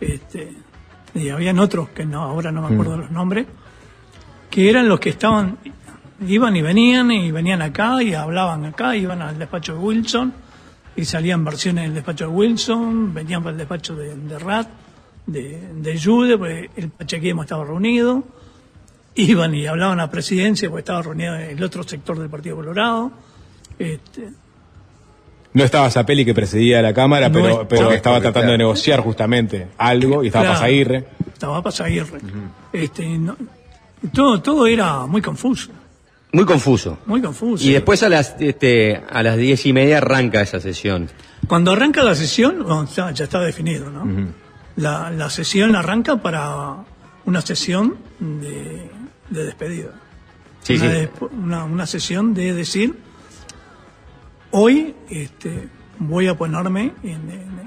este, y habían otros que no, ahora no me acuerdo los nombres, que eran los que estaban, iban y venían y venían acá y hablaban acá, iban al despacho de Wilson y salían versiones del despacho de Wilson, venían para el despacho de, de Rat, de, de Jude, porque el pachequismo estaba reunido, iban y hablaban a presidencia porque estaba reunido el otro sector del Partido Colorado. Este, No estaba Zapelli que presidía la Cámara, No pero, estaba. pero estaba Porque, tratando de negociar justamente algo y estaba Claro. Pasaguirre. Estaba Pasaguirre. este, no- todo, todo era muy confuso, Muy confuso. muy confuso. Y después a las, este, a las diez y media arranca esa sesión. Cuando arranca la sesión, bueno, ya, ya está definido, ¿no? la, la sesión arranca para una sesión de, de despedida. Sí, una, sí. una, una sesión de decir, hoy este, voy a ponerme en, en-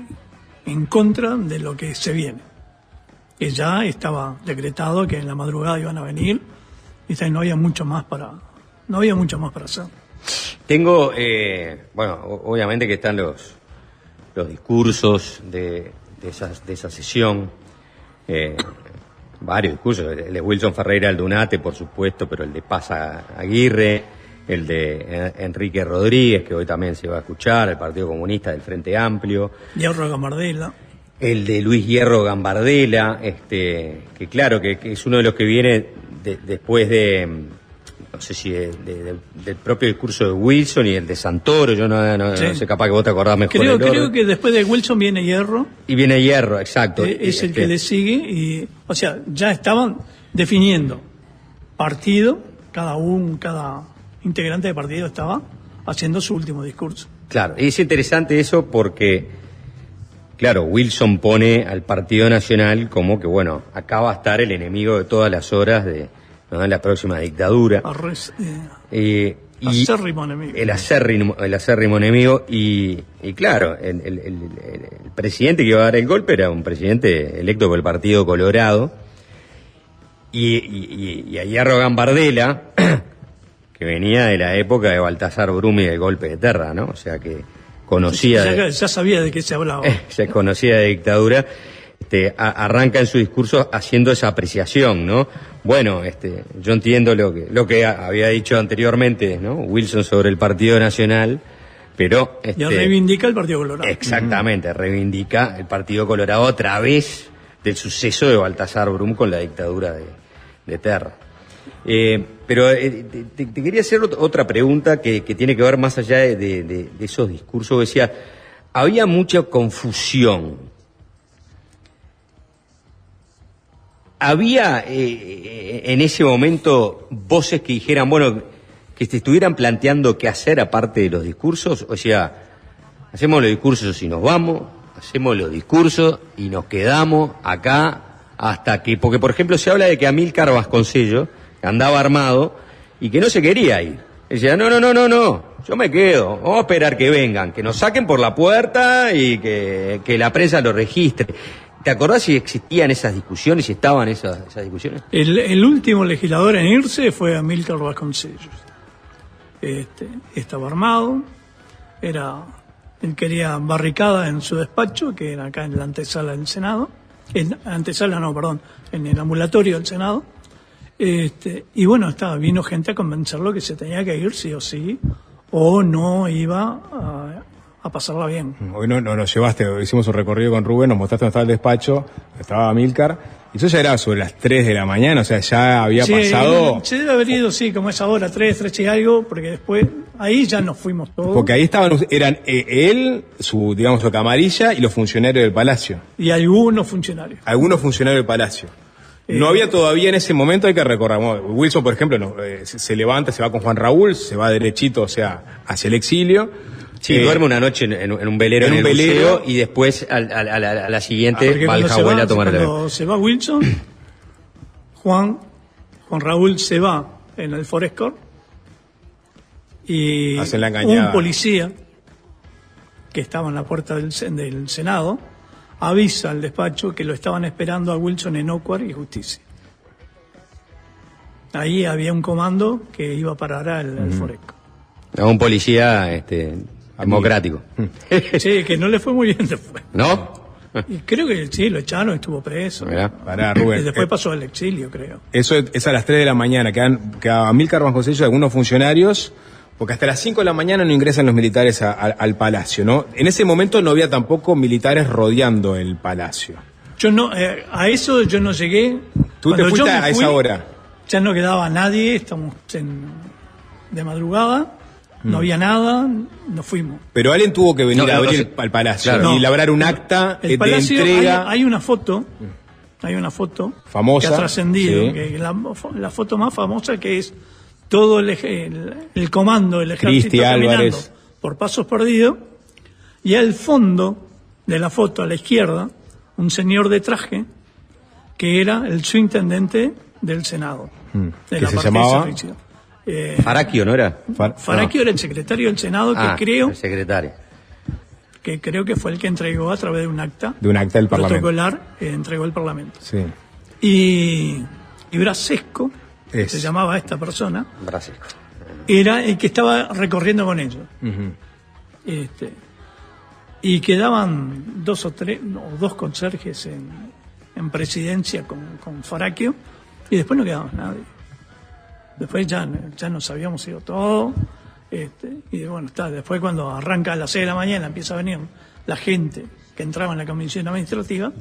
en contra de lo que se viene. Que ya estaba decretado que en la madrugada iban a venir y no había mucho más para, no había mucho más para hacer. Tengo, eh, bueno, obviamente que están los, los discursos de, de, esa, de esa sesión, eh, varios discursos, el de Wilson Ferreira Aldunate, por supuesto, pero el de Pasa Aguirre, el de Enrique Rodríguez, que hoy también se va a escuchar, el Partido Comunista del Frente Amplio, Hierro Gamardela. el de Luis Hierro Gambardella, este, que claro, que, que es uno de los que viene de- después de, no sé si de- de- de- del propio discurso de Wilson y el de Santoro, yo no, no- Sí. no sé, capaz que vos te acordás mejor. Creo, creo que después de Wilson viene Hierro, Y viene Hierro, exacto. eh, es el Este, que le sigue y, o sea, ya estaban definiendo partido, cada un, cada integrante de partido estaba haciendo su último discurso. Claro, y es interesante eso porque, claro, Wilson pone al Partido Nacional como que, bueno, acá va a estar el enemigo de todas las horas de, ¿no? la próxima dictadura. Arres- eh, Eh, y acérrimo enemigo. el acérrimo, el acérrimo enemigo y, y claro, el, el- el- el- el presidente que iba a dar el golpe era un presidente electo por el Partido Colorado Y, y, y- y a Hierro Gambardella, que venía de la época de Baltasar Brumi y del golpe de Terra, ¿no? O sea que conocía... ya, ya sabía de qué se hablaba. se conocía de dictadura, este, a- arranca en su discurso haciendo esa apreciación, ¿no? Bueno, este, yo entiendo lo que, lo que había dicho anteriormente, ¿no? Wilson sobre el Partido Nacional, pero Ya este, reivindica el Partido Colorado. exactamente, reivindica el Partido Colorado a través del suceso de Baltasar Brum con la dictadura de, de Terra. Eh, pero eh, te, quería hacer ot- otra pregunta que, que tiene que ver más allá de- de esos discursos. Decía, había mucha confusión. Había eh, en ese momento voces que dijeran, bueno, que te estuvieran planteando qué hacer aparte de los discursos. O sea, hacemos los discursos y nos vamos, hacemos los discursos y nos quedamos acá hasta que, porque por ejemplo se habla de que Amílcar Vasconcello andaba armado y que no se quería ir. Decía, no, no, no, no, no, yo me quedo, vamos a esperar que vengan, que nos saquen por la puerta y que, que la prensa lo registre. ¿Te acordás si existían esas discusiones, si estaban esas, discusiones? El, el último legislador en irse fue Amílcar Vasconcellos. Este, estaba armado, era, él quería barricada en su despacho, que era acá en la antesala del Senado, en antesala no, perdón, en el ambulatorio del Senado. Este, y bueno, estaba, vino gente a convencerlo que se tenía que ir sí o sí, o no iba a, a pasarla bien. Hoy no, no nos llevaste, hicimos un recorrido con Rubén, nos mostraste dónde estaba el despacho, estaba Milcar, y eso ya era sobre las 3 de la mañana, o sea, ya había Sí, pasado, Se debe haber ido, sí, como es ahora, tres, tres y algo, porque después, ahí ya nos fuimos todos. porque ahí estaban, eran eh, él, su, digamos, su camarilla y los funcionarios del palacio, Y algunos funcionarios. algunos funcionarios del palacio. No Eh, había todavía en ese momento, hay que recordar, Wilson, por ejemplo, no, eh, se levanta, se va con Juan Raúl, se va derechito, o sea, hacia el exilio. Sí, Eh, duerme una noche en, en- en un velero en en, un el velero. museo y después a, la, a la siguiente va al a tomar el cuando se va Wilson, Juan, Juan Raúl se va en el Forescore y Hacen la engañada. un policía que estaba en la puerta del, del Senado avisa al despacho que lo estaban esperando a Wilson en Ocuar y Justicia. Ahí había un comando que iba a parar al, al Forescore. A un policía este, democrático. Sí, que no le fue muy bien después. ¿No? Y creo que sí, lo echaron, estuvo preso. Mirá. Pará, Rubén. Y después Eh, pasó al exilio, creo. Eso es, a las 3 de la mañana, que, han, que a Milcar y algunos funcionarios, porque hasta las 5 de la mañana no ingresan los militares a- a- al palacio, ¿no? En ese momento no había tampoco militares rodeando el palacio. Yo no, eh, a eso yo no llegué. Tú te yo fuiste me a esa fui, hora. Ya no quedaba nadie, estamos en- de madrugada. No había nada, nos fuimos. Pero alguien tuvo que venir No, a abrir no al palacio Claro. y labrar un acta El de palacio, entrega hay, hay una foto, hay una foto Famosa, que ha trascendido, sí. que la, la foto más famosa que es todo el, el, el comando del ejército Cristi caminando Álvarez. por pasos perdidos y al fondo de la foto a la izquierda un señor de traje que era el subintendente del Senado. de Mm. que la se parte de llamaba servicio. Eh, Farakio, ¿no era? Far- era el secretario del Senado que Ah, creo el secretario. que creo que fue el que entregó a través de un acta de un acta del parlamento. protocolar eh, entregó el Parlamento. Sí. Y, y Brasesco, Es. se llamaba esta persona, Brasil. era el que estaba recorriendo con ellos. Este, y quedaban dos o tres, o dos conserjes en, en presidencia con, con Farakio, y después no quedaba nadie. Después ya, ya nos habíamos ido todos. Este, y bueno, está. Después, cuando arranca a las 6 de la mañana, empieza a venir la gente que entraba en la comisión administrativa,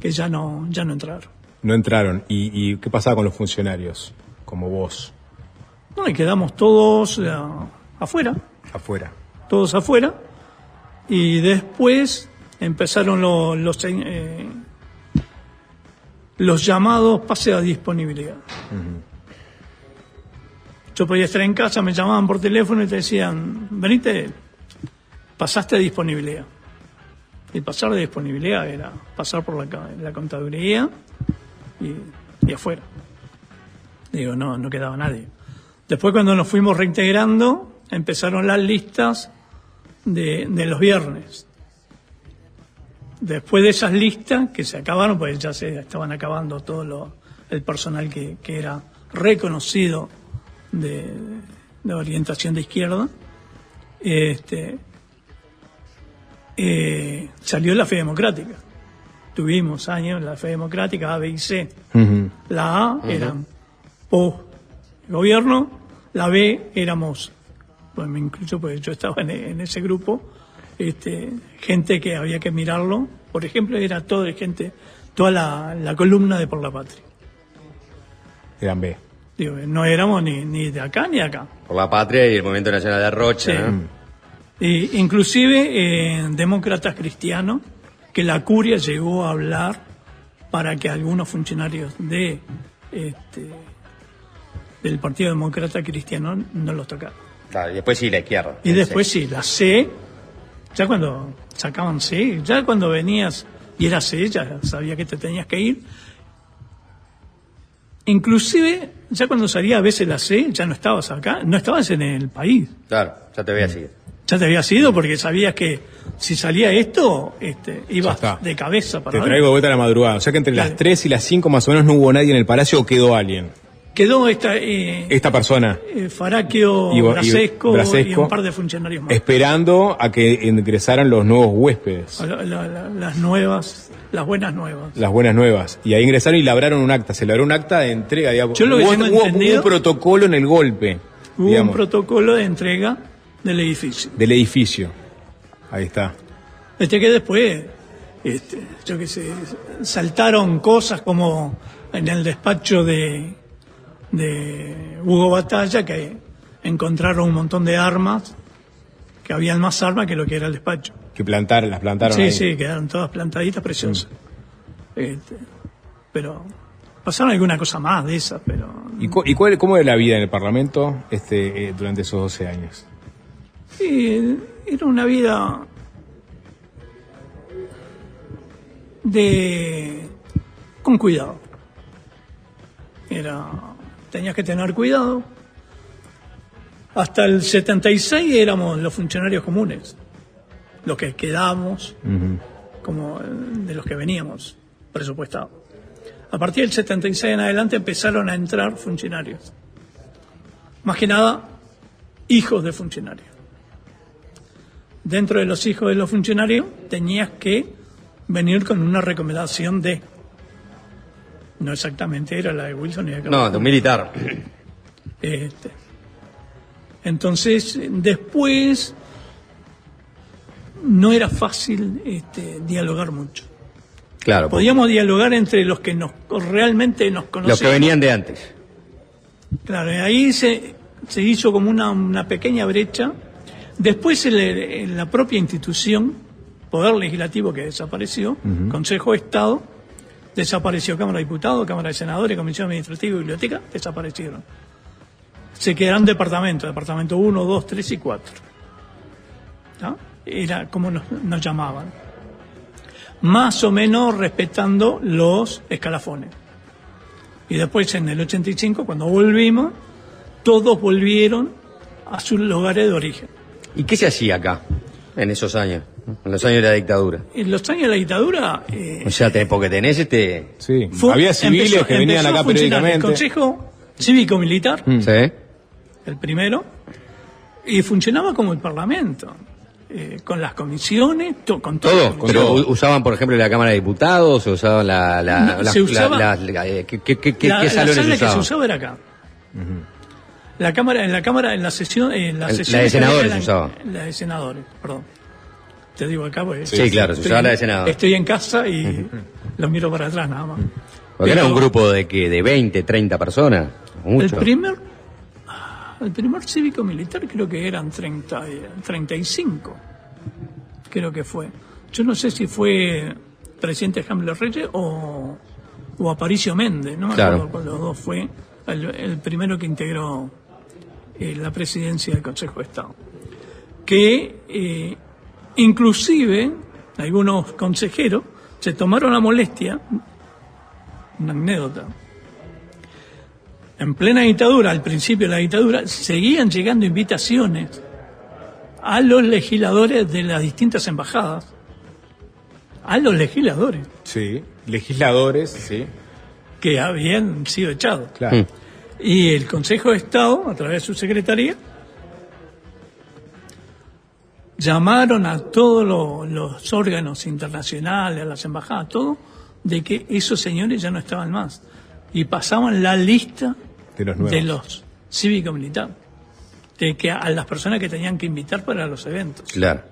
que ya no, ya no entraron. No entraron. ¿Y, y qué pasaba con los funcionarios? Como vos, No, y quedamos todos eh, afuera, afuera. todos afuera. Y después empezaron los, los, eh, los llamados pase a disponibilidad. Yo podía estar en casa, me llamaban por teléfono y te decían, venite, pasaste a disponibilidad. Y pasar de disponibilidad era pasar por la, contaduría y, afuera. Digo, no, no quedaba nadie. Después cuando nos fuimos reintegrando, empezaron las listas de, de los viernes. Después de esas listas que se acabaron, pues ya se estaban acabando todo lo, el personal que era reconocido de, de orientación de izquierda. Este, eh, salió la fe democrática. Tuvimos años la fe democrática A, B y C. La A Ujú. era post gobierno, la B éramos, bueno, me incluyo porque yo estaba en, en ese grupo, este, gente que había que mirarlo. Por ejemplo, era toda gente, toda la, la columna de Por la Patria. Eran B. Digo, no éramos ni, ni de acá ni de acá. Por la patria y el Movimiento Nacional de Rocha. Sí. ¿no? E inclusive eh, demócratas cristianos, que la curia llegó a hablar para que algunos funcionarios de este, del Partido Demócrata Cristiano no los tocaran. Claro, y después sí, la izquierda. Y después sí, la C, ya cuando sacaban C, ya cuando venías y era C, ya sabía que te tenías que ir. Inclusive, ya cuando salía a veces la C, ya no estabas acá, no estabas en el país. Claro, ya te veía así. Ya te habías ido porque sabías que si salía esto, este, ibas de cabeza para Te traigo de vuelta a la madrugada. O sea que entre las 3 y las 5 más o menos no hubo nadie en el palacio o quedó alguien. Quedó esta, eh, Esta persona eh, Faraquio, Y- y- Brasesco, y, un par de funcionarios más. esperando a que ingresaran los nuevos huéspedes. La- la- la- las nuevas, las buenas nuevas. Las buenas nuevas. Y ahí ingresaron y labraron un acta. Se labró un acta de entrega. Digamos. Yo lo que hubo, hubo- un protocolo en el golpe Hubo digamos, un protocolo de entrega del edificio. del edificio. Ahí está. Este que después, este, yo qué sé, saltaron cosas como en el despacho de, de Hugo Batalla, que encontraron un montón de armas, que habían más armas que lo que era el despacho. Que plantaron, las plantaron sí, ahí. sí, quedaron todas plantaditas preciosas. Este, pero pasaron alguna cosa más de esas, pero ¿Y, cu- y cuál, cómo era la vida en el Parlamento este, eh, durante esos 12 años? Sí, era una vida de con cuidado. Era tenías que tener cuidado. Hasta el 76 éramos los funcionarios comunes, los que quedamos como eh, de los que veníamos presupuestados. A partir del 76 en adelante empezaron a entrar funcionarios. Más que nada, hijos de funcionarios. Dentro de los hijos de los funcionarios tenías que venir con una recomendación de. No exactamente era la de Wilson No, de un militar. Este. Entonces, después no era fácil este, dialogar mucho. Claro, Podíamos dialogar entre los que nos realmente nos conocían. los que venían de antes. Claro, y ahí se, se hizo como una, una pequeña brecha. Después en, el- en la propia institución, Poder Legislativo que desapareció, Consejo de Estado, desapareció Cámara de Diputados, Cámara de Senadores, Comisión Administrativa y Biblioteca, desaparecieron. Se quedaron departamentos, departamento 1, 2, 3 y 4. ¿No? Era como nos llamaban. Más o menos respetando los escalafones. Y después en el 85, cuando volvimos, todos volvieron a sus lugares de origen. ¿Y qué se hacía acá en esos años? En los años de la dictadura. En los años de la dictadura, eh, O sea, te- porque tenés este. Sí. fue- Había civiles empezó- que venían acá periódicamente. El Consejo Cívico-Militar, Mm. Sí. el primero, y funcionaba como el Parlamento, eh, con las comisiones, to- con todo. Todo. Pero u- usaban, por ejemplo, la Cámara de Diputados, usaban la. la, No, la- se usaba- la- la- eh, ¿Qué, qué, qué, salones sala que se usaban? usaba era acá. La cámara, en la cámara, en la sesión, en la El- sesión la de senadores la, usaba. La de senadores, perdón. Te digo acá porque Sí, claro, se usaba la de senadores. Estoy en casa y lo miro para atrás nada más. Porque era Pero un grupo de que de 20, 30 personas. El Mucho. primer, el primer cívico militar creo que eran 30, y- 35. Creo que fue. Yo no sé si fue presidente Hamlet Reyes o, o Aparicio Méndez, no me Claro. acuerdo cuál de los dos fue el, el primero que integró eh, la presidencia del Consejo de Estado. Que eh, inclusive algunos consejeros se tomaron la molestia, una anécdota, en plena dictadura, al principio de la dictadura, seguían llegando invitaciones a los legisladores de las distintas embajadas. A los legisladores. Sí, legisladores, sí. que habían sido echados. Claro. Mm. Y el Consejo de Estado, a través de su secretaría, llamaron a todos lo- los órganos internacionales, a las embajadas, todo, de que esos señores ya no estaban más. Y pasaban la lista De los de los cívico-militares, de que a las personas que tenían que invitar para los eventos. Claro.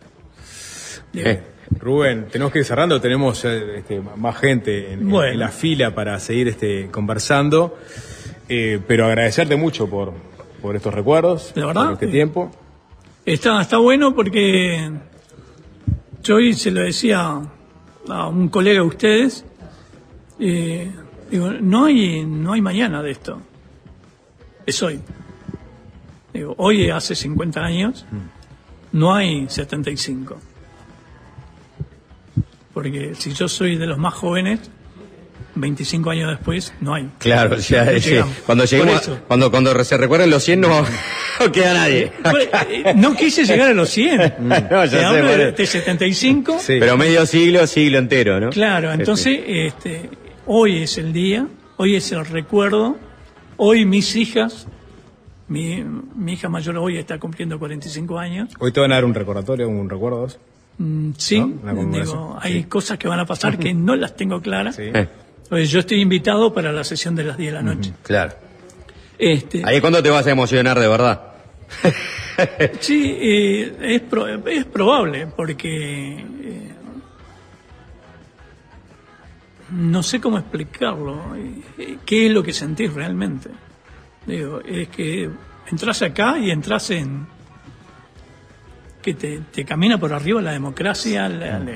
Eh, Rubén, tenemos que ir cerrando, tenemos eh, este, más gente en, en- Bueno. en la fila para seguir este, conversando, Eh, pero agradecerte mucho por, por estos recuerdos, ¿De verdad? por este tiempo. Está, está bueno porque yo hoy se lo decía a un colega de ustedes, eh, digo, no hay, no hay mañana de esto, es hoy. Digo, hoy hace 50 años, no hay 75. Porque si yo soy de los más jóvenes, 25 años después, no hay. Claro, sea, No eh, llegamos. cuando lleguemos, eso. cuando, cuando se recuerden los 100 no, no queda nadie. Eh, No quise llegar a los 100. No, ya Te sé, hablo de, de 75. Pero medio siglo, siglo entero, ¿no? Claro, entonces este, hoy es el día, hoy es el recuerdo, hoy mis hijas, mi, mi hija mayor hoy está cumpliendo 45 años, Hoy te van a dar un recordatorio, un recuerdo. Mm, sí, digo, hay cosas que van a pasar que no las tengo claras. Eh, Pues yo estoy invitado para la sesión de las 10 de la noche. claro. Este, Ahí es cuando te vas a emocionar de verdad. Sí, eh, es, pro- es probable, porque eh, no sé cómo explicarlo. eh, ¿Qué es lo que sentís realmente? Digo, es que entras acá y entras en. que te, te camina por arriba la democracia, la- la-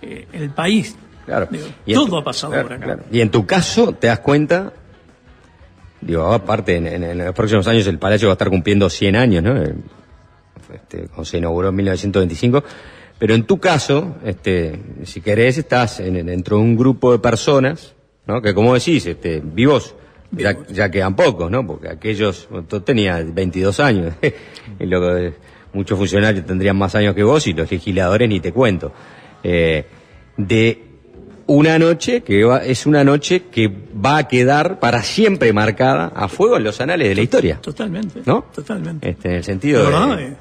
eh, el país. Claro. Digo, Y en todo tu- ha pasado claro, por acá. claro. Y en tu caso, te das cuenta, digo, aparte, en, en- en los próximos años el Palacio va a estar cumpliendo 100 años, ¿no? Este, cuando se inauguró en 1925. Pero en tu caso, este, si querés, estás en- en- dentro de un grupo de personas, ¿no? Que como decís, este, vivos, ya, ya quedan pocos, ¿no? Porque aquellos, tú tenías 22 años, y lo muchos funcionarios tendrían más años que vos y los legisladores ni te cuento. Eh, de una noche que va- es una noche que va a quedar para siempre marcada a fuego en los anales de la historia. Totalmente. ¿No? Totalmente. Este, en el sentido de... eh,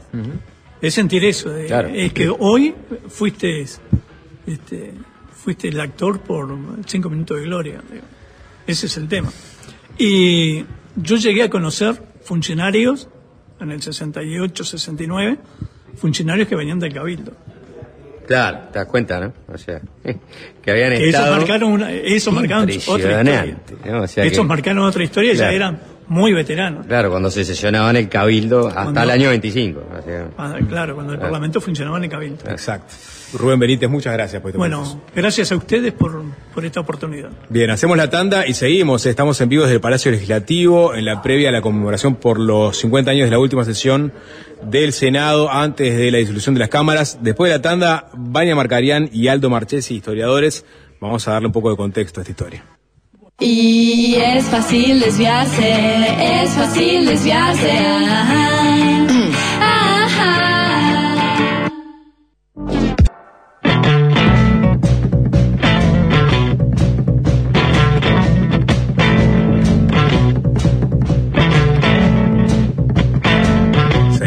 es sentir eso. de- Claro. Es que hoy fuiste, este, fuiste el actor por cinco minutos de gloria. digo. Ese es el tema. Y yo llegué a conocer funcionarios en el 68, 69, funcionarios que venían del Cabildo. Claro, te das cuenta, ¿no? O sea, que habían Que esos estado... marcaron, una- esos marcaron otra historia. ¿no? O sea Esos que- marcaron otra historia y Claro. ya eran muy veteranos. Claro, cuando se sesionaba en el Cabildo hasta Cuando- el año 25. o sea, Ah, Claro, cuando el Claro. Parlamento funcionaba en el Cabildo. Exacto. Rubén Benítez, muchas gracias por este proceso. Bueno, gracias a ustedes por, por esta oportunidad. Bien, hacemos la tanda y seguimos. Estamos en vivo desde el Palacio Legislativo en la previa a la conmemoración por los 50 años de la última sesión del Senado antes de la disolución de las cámaras. Después de la tanda, Vania Marcarián y Aldo Marchesi, historiadores, vamos a darle un poco de contexto a esta historia. Y es fácil desviarse, es fácil desviarse.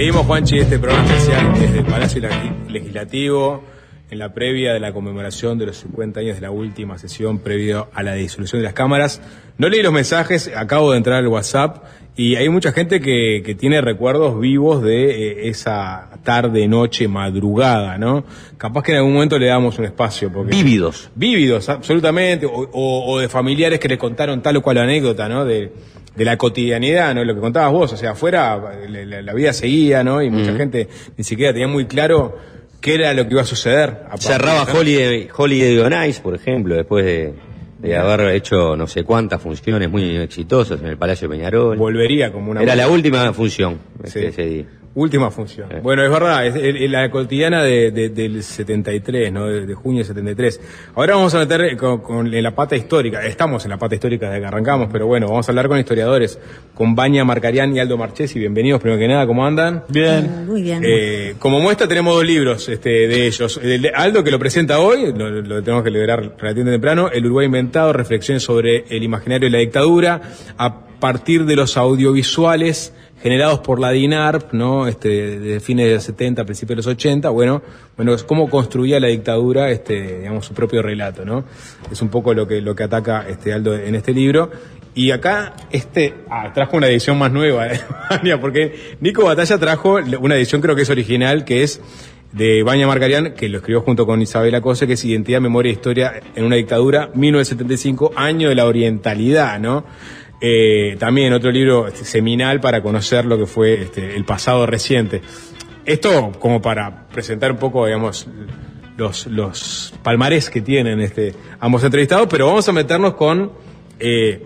Seguimos, Juanchi, este programa especial desde el Palacio Leg- Legislativo en la previa de la conmemoración de los 50 años de la última sesión previo a la disolución de las cámaras. No leí los mensajes, acabo de entrar al WhatsApp y hay mucha gente que, que tiene recuerdos vivos de eh, esa tarde, noche, madrugada, ¿no? Capaz que en algún momento le damos un espacio. Porque... Vívidos. Vívidos, absolutamente, o, o- o de familiares que le contaron tal o cual anécdota, ¿no? De, de la cotidianidad, ¿no? Lo que contabas vos, o sea, afuera la, la- la vida seguía, ¿no? Y mucha gente ni siquiera tenía muy claro qué era lo que iba a suceder. a Cerraba ¿no? Holiday, Holiday on Ice, por ejemplo, después de, de haber hecho no sé cuántas funciones muy exitosas en el Palacio Peñarol. Volvería como una... Era la última función Sí. este, ese día. Última función. Bueno, es verdad, es, es- es la cotidiana de, de- del 73, ¿no? De, de junio del 73. Ahora vamos a meter con, con- en la pata histórica. Estamos en la pata histórica desde que arrancamos, pero bueno, vamos a hablar con historiadores, con Baña Marcarián y Aldo Marchesi. Bienvenidos, primero que nada, ¿cómo andan? Bien. Muy bien. Eh, como muestra tenemos dos libros este, de ellos. El de Aldo que lo presenta hoy, lo, lo tenemos que liberar relativamente temprano, El Uruguay Inventado, reflexiones sobre el imaginario de la dictadura, a partir de los audiovisuales generados por la DINARP, ¿no? Este, de fines de los 70, principios de los 80, bueno, bueno, es cómo construía la dictadura, este, digamos, su propio relato, ¿no? Es un poco lo que, lo que ataca este Aldo en este libro. Y acá, este, ah, trajo una edición más nueva, ¿eh? Porque Nico Batalla trajo una edición creo que es original, que es de Baña Margarián, que lo escribió junto con Isabel Acose, que es Identidad, Memoria e Historia en una dictadura, 1975, año de la orientalidad, ¿no? Eh, también otro libro este, seminal para conocer lo que fue este, el pasado reciente. Esto como para presentar un poco, digamos, los, los palmarés que tienen este, ambos entrevistados, pero vamos a meternos con, eh,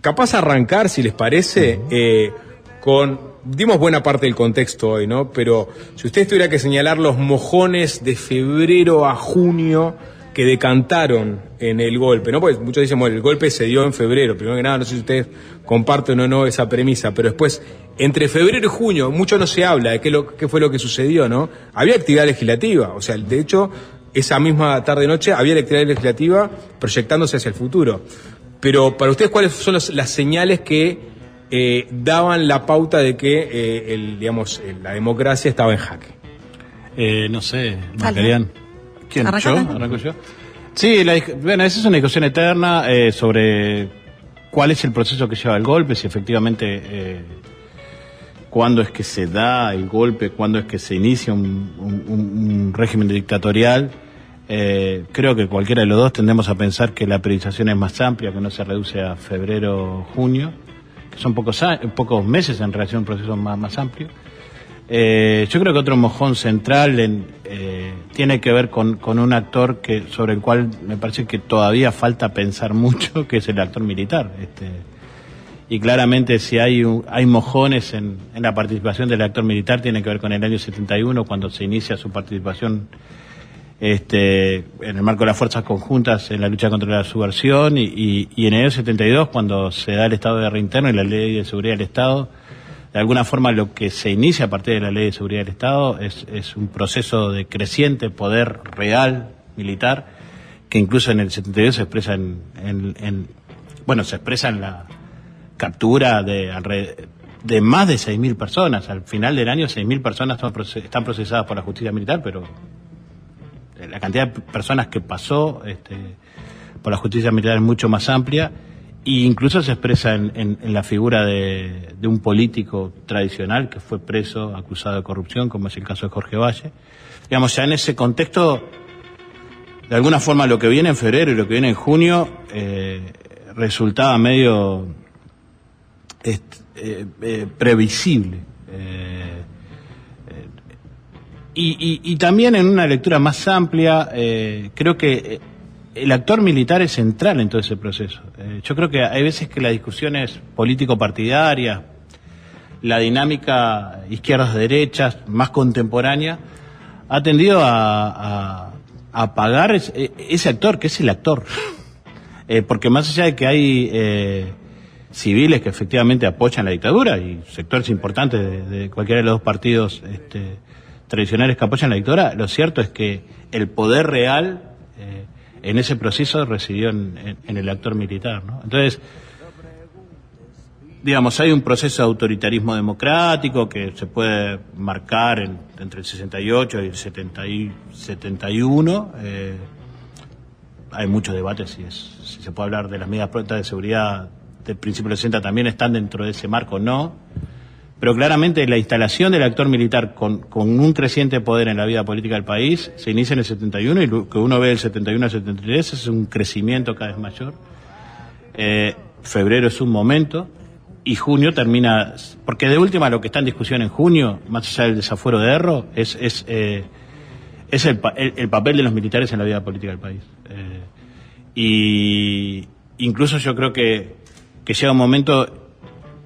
capaz arrancar, si les parece, eh, con, dimos buena parte del contexto hoy, ¿no? Pero si usted tuviera que señalar los mojones de febrero a junio que decantaron en el golpe, ¿no? Pues muchos dicen, bueno, el golpe se dio en febrero, primero que nada, no sé si ustedes comparten o no esa premisa, pero después, entre febrero y junio, mucho no se habla de qué, lo, qué fue lo que sucedió, ¿no? Había actividad legislativa, o sea, de hecho, esa misma tarde-noche había actividad legislativa proyectándose hacia el futuro. Pero para ustedes, ¿cuáles son los- las señales que eh, daban la pauta de que eh, el, digamos, eh, la democracia estaba en jaque? Eh, no sé, Macarián. ¿Quién? Arranca, ¿Yo? arranca. ¿Arranco yo? Sí, la bueno, esa es una discusión eterna eh, sobre cuál es el proceso que lleva el golpe, si efectivamente eh, cuándo es que se da el golpe, cuándo es que se inicia un, un- un- un régimen dictatorial. Eh, creo que cualquiera de los dos tendemos a pensar que la periodización es más amplia, que no se reduce a febrero o junio, que son pocos, pocos meses en relación a un proceso más, más amplio. Eh, yo creo que otro mojón central en, eh, tiene que ver con, con un actor que sobre el cual me parece que todavía falta pensar mucho, que es el actor militar. Este, y claramente si hay, un- hay mojones en, en la participación del actor militar, tiene que ver con el año 71, cuando se inicia su participación este, en el marco de las fuerzas conjuntas en la lucha contra la subversión y, y- y en el año 72 cuando se da el estado de guerra interno y la ley de seguridad del Estado. De alguna forma lo que se inicia a partir de la ley de seguridad del Estado es, es un proceso de creciente poder real militar que incluso en el 72 se expresa en, en- en- bueno, se expresa en la captura de de más de 6.000 personas. Al final del año 6.000 personas están procesadas por la justicia militar, pero la cantidad de personas que pasó este, por la justicia militar es mucho más amplia e incluso se expresa en, la figura de, un político tradicional que fue preso acusado de corrupción, como es el caso de Jorge Valle. Digamos, ya en ese contexto, de alguna forma lo que viene en febrero y lo que viene en junio eh, resultaba medio eh, eh, previsible. Y, y- y también en una lectura más amplia, creo que el actor militar es central en todo ese proceso. Eh, yo creo que hay veces que las discusiones político-partidarias, la dinámica izquierdas-derechas más contemporánea, ha tendido a, apagar eh, ese actor, que es el actor. Eh, porque más allá de que hay eh, civiles que efectivamente apoyan la dictadura y sectores importantes de, cualquiera de los dos partidos este, tradicionales que apoyan la dictadura, lo cierto es que el poder real en ese proceso residió en, el actor militar. ¿no? Entonces, digamos, hay un proceso de autoritarismo democrático que se puede marcar en- entre el 68 y el 70 y 71. eh, hay muchos debates si, es, si se puede hablar de las medidas prontas de seguridad del principio de los 60 también están dentro de ese marco o no. Pero claramente la instalación del actor militar con, un creciente poder en la vida política del país se inicia en el 71 y lo que uno ve del 71 al 73 es un crecimiento cada vez mayor. Eh, febrero es un momento y junio termina, porque de última lo que está en discusión en junio, más allá del desafuero de Erro, es, eh, el, el- el papel de los militares en la vida política del país. Eh, y incluso yo creo que llega un momento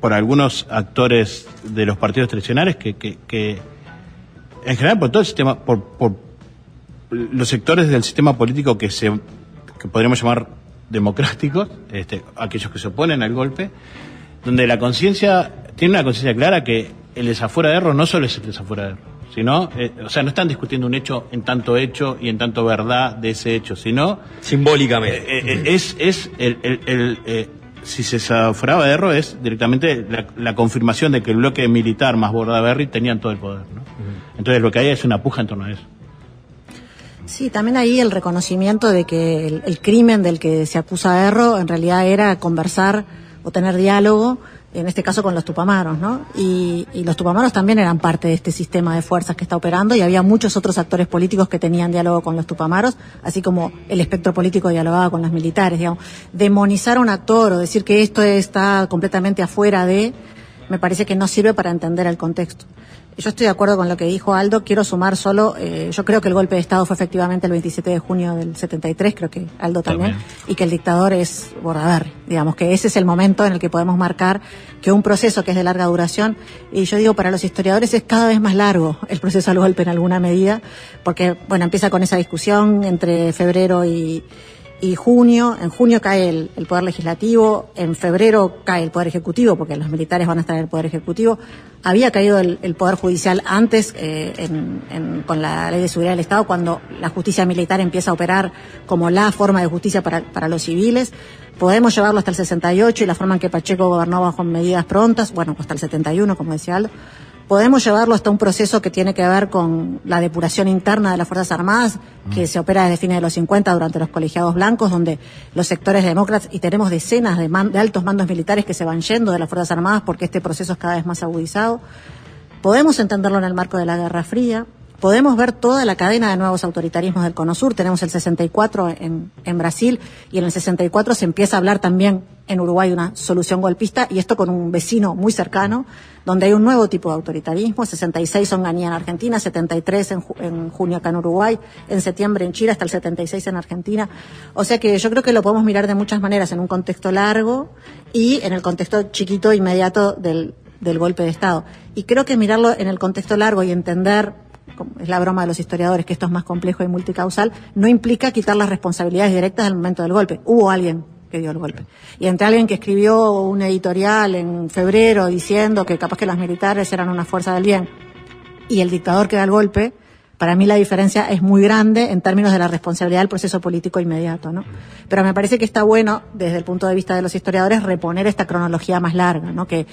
por algunos actores de los partidos tradicionales que, que, que en general por todo el sistema, por, por los sectores del sistema político que se que podríamos llamar democráticos, este, aquellos que se oponen al golpe, donde la conciencia tiene una conciencia clara que el desafuera de error no solo es el desafuera de error, sino, eh, o sea, no están discutiendo un hecho en tanto hecho y en tanto verdad de ese hecho, sino simbólicamente. eh, eh, es es el, el- el, si se desaforaba de error es directamente la, la confirmación de que el bloque militar más Bordaberry tenían todo el poder, ¿no? Entonces lo que hay es una puja en torno a eso. Sí, también ahí el reconocimiento de que el, el crimen del que se acusa a Erro en realidad era conversar o tener diálogo, en este caso con los tupamaros, ¿no? Y, los tupamaros también eran parte de este sistema de fuerzas que está operando y había muchos otros actores políticos que tenían diálogo con los tupamaros, así como el espectro político dialogaba con los militares, digamos. Demonizar a un actor o decir que esto está completamente afuera de, me parece que no sirve para entender el contexto. Yo estoy de acuerdo con lo que dijo Aldo. Quiero sumar solo, eh, yo creo que el golpe de Estado fue efectivamente el 27 de junio del 73, creo que Aldo también, y que el dictador es Bordaberry. Digamos que ese es el momento en el que podemos marcar que un proceso que es de larga duración, y yo digo para los historiadores es cada vez más largo el proceso al golpe en alguna medida, porque, bueno, empieza con esa discusión entre febrero y, y junio, en junio cae el, Poder Legislativo, en febrero cae el Poder Ejecutivo, porque los militares van a estar en el Poder Ejecutivo. Había caído el, el Poder Judicial antes, eh, en- en- con la Ley de Seguridad del Estado, cuando la justicia militar empieza a operar como la forma de justicia para, para los civiles. Podemos llevarlo hasta el 68 y la forma en que Pacheco gobernó bajo medidas prontas, bueno, hasta el 71, como decía Aldo. Podemos llevarlo hasta un proceso que tiene que ver con la depuración interna de las Fuerzas Armadas, que se opera desde fines de los 50 durante los colegiados blancos, donde los sectores demócratas, y tenemos decenas de, man- de altos mandos militares que se van yendo de las Fuerzas Armadas porque este proceso es cada vez más agudizado. Podemos entenderlo en el marco de la Guerra Fría. Podemos ver toda la cadena de nuevos autoritarismos del Cono Sur. Tenemos el 64 en, en Brasil y en el 64 se empieza a hablar también en Uruguay una solución golpista y esto con un vecino muy cercano, donde hay un nuevo tipo de autoritarismo. 66 Onganía en Argentina, 73 en, en junio acá en Uruguay, en septiembre en Chile, hasta el 76 en Argentina. O sea que yo creo que lo podemos mirar de muchas maneras en un contexto largo y en el contexto chiquito inmediato del, golpe de Estado. Y creo que mirarlo en el contexto largo y entender, es la broma de los historiadores, que esto es más complejo y multicausal, no implica quitar las responsabilidades directas del momento del golpe. Hubo alguien que dio el golpe. Y entre alguien que escribió un editorial en febrero diciendo que capaz que los militares eran una fuerza del bien y el dictador que da el golpe, para mí la diferencia es muy grande en términos de la responsabilidad del proceso político inmediato, ¿no? Pero me parece que está bueno, desde el punto de vista de los historiadores, reponer esta cronología más larga, ¿no? Que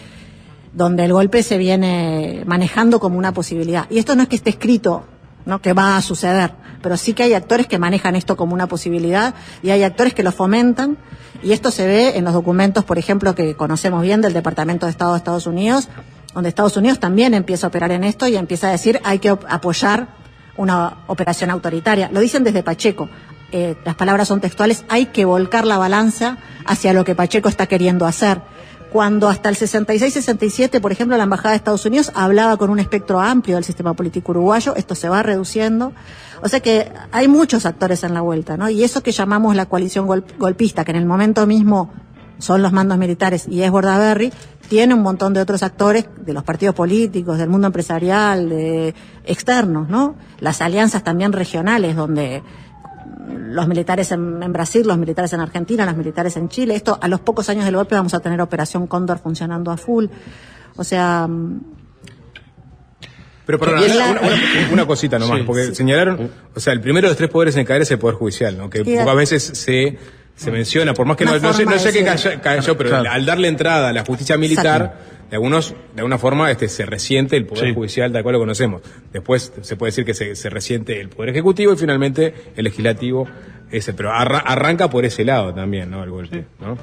donde el golpe se viene manejando como una posibilidad. Y esto no es que esté escrito, ¿no? que va a suceder, pero sí que hay actores que manejan esto como una posibilidad y hay actores que lo fomentan y esto se ve en los documentos, por ejemplo, que conocemos bien del Departamento de Estado de Estados Unidos, donde Estados Unidos también empieza a operar en esto y empieza a decir hay que apoyar una operación autoritaria. Lo dicen desde Pacheco. Eh, las palabras son textuales, hay que volcar la balanza hacia lo que Pacheco está queriendo hacer cuando hasta el 66-67, por ejemplo, la Embajada de Estados Unidos hablaba con un espectro amplio del sistema político uruguayo, esto se va reduciendo. O sea que hay muchos actores en la vuelta, ¿no? Y eso que llamamos la coalición gol- golpista, que en el momento mismo son los mandos militares y es Bordaberry, tiene un montón de otros actores de los partidos políticos, del mundo empresarial, de externos, ¿no? Las alianzas también regionales donde los militares en, en Brasil, los militares en Argentina, los militares en Chile. Esto, a los pocos años del golpe vamos a tener Operación Cóndor funcionando a full. O sea, mm, Pero una, la- una- una cosita nomás, Sí. porque señalaron, o sea, el primero de los tres poderes en caer es el Poder Judicial, ¿no? que pocas veces se, se menciona, por más que no, Una no sé, no sé qué cayó, cayó, pero Claro. al darle entrada a la justicia militar, de algunos, de alguna forma, este, se resiente el Poder Sí. Judicial tal cual lo conocemos. Después se puede decir que se, se resiente el Poder Ejecutivo y finalmente el Legislativo, ese, pero arra- arranca por ese lado también, ¿no? El golpe, ¿no?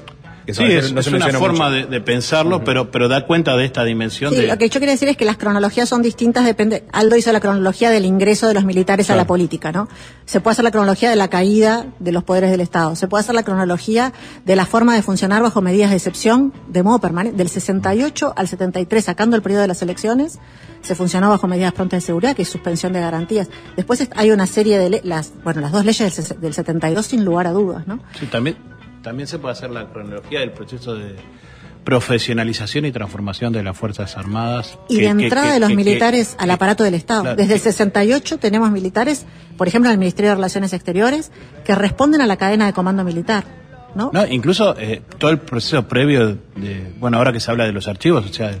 Eso Sí, es, no se es una forma de, de pensarlo, pero, pero da cuenta de esta dimensión sí, de... lo que yo quería decir es que las cronologías son distintas, depende. Aldo hizo la cronología del ingreso de los militares a la política, ¿no? Se puede hacer la cronología de la caída de los poderes del Estado. Se puede hacer la cronología de la forma de funcionar bajo medidas de excepción de modo permanente. Del 68 al 73, sacando el periodo de las elecciones, se funcionó bajo medidas prontas de seguridad, que es suspensión de garantías. Después hay una serie de las, bueno, las dos leyes del, del 72 sin lugar a dudas, ¿no? Sí, también, también se puede hacer la cronología del proceso de profesionalización y transformación de las Fuerzas Armadas. Y que- de entrada que- de los que- militares al aparato del Estado. claro, Desde el que- 68 tenemos militares, por ejemplo, en el Ministerio de Relaciones Exteriores, que responden a la cadena de comando militar. ¿no? No, incluso eh, todo el proceso previo de, bueno, ahora que se habla de los archivos, o sea,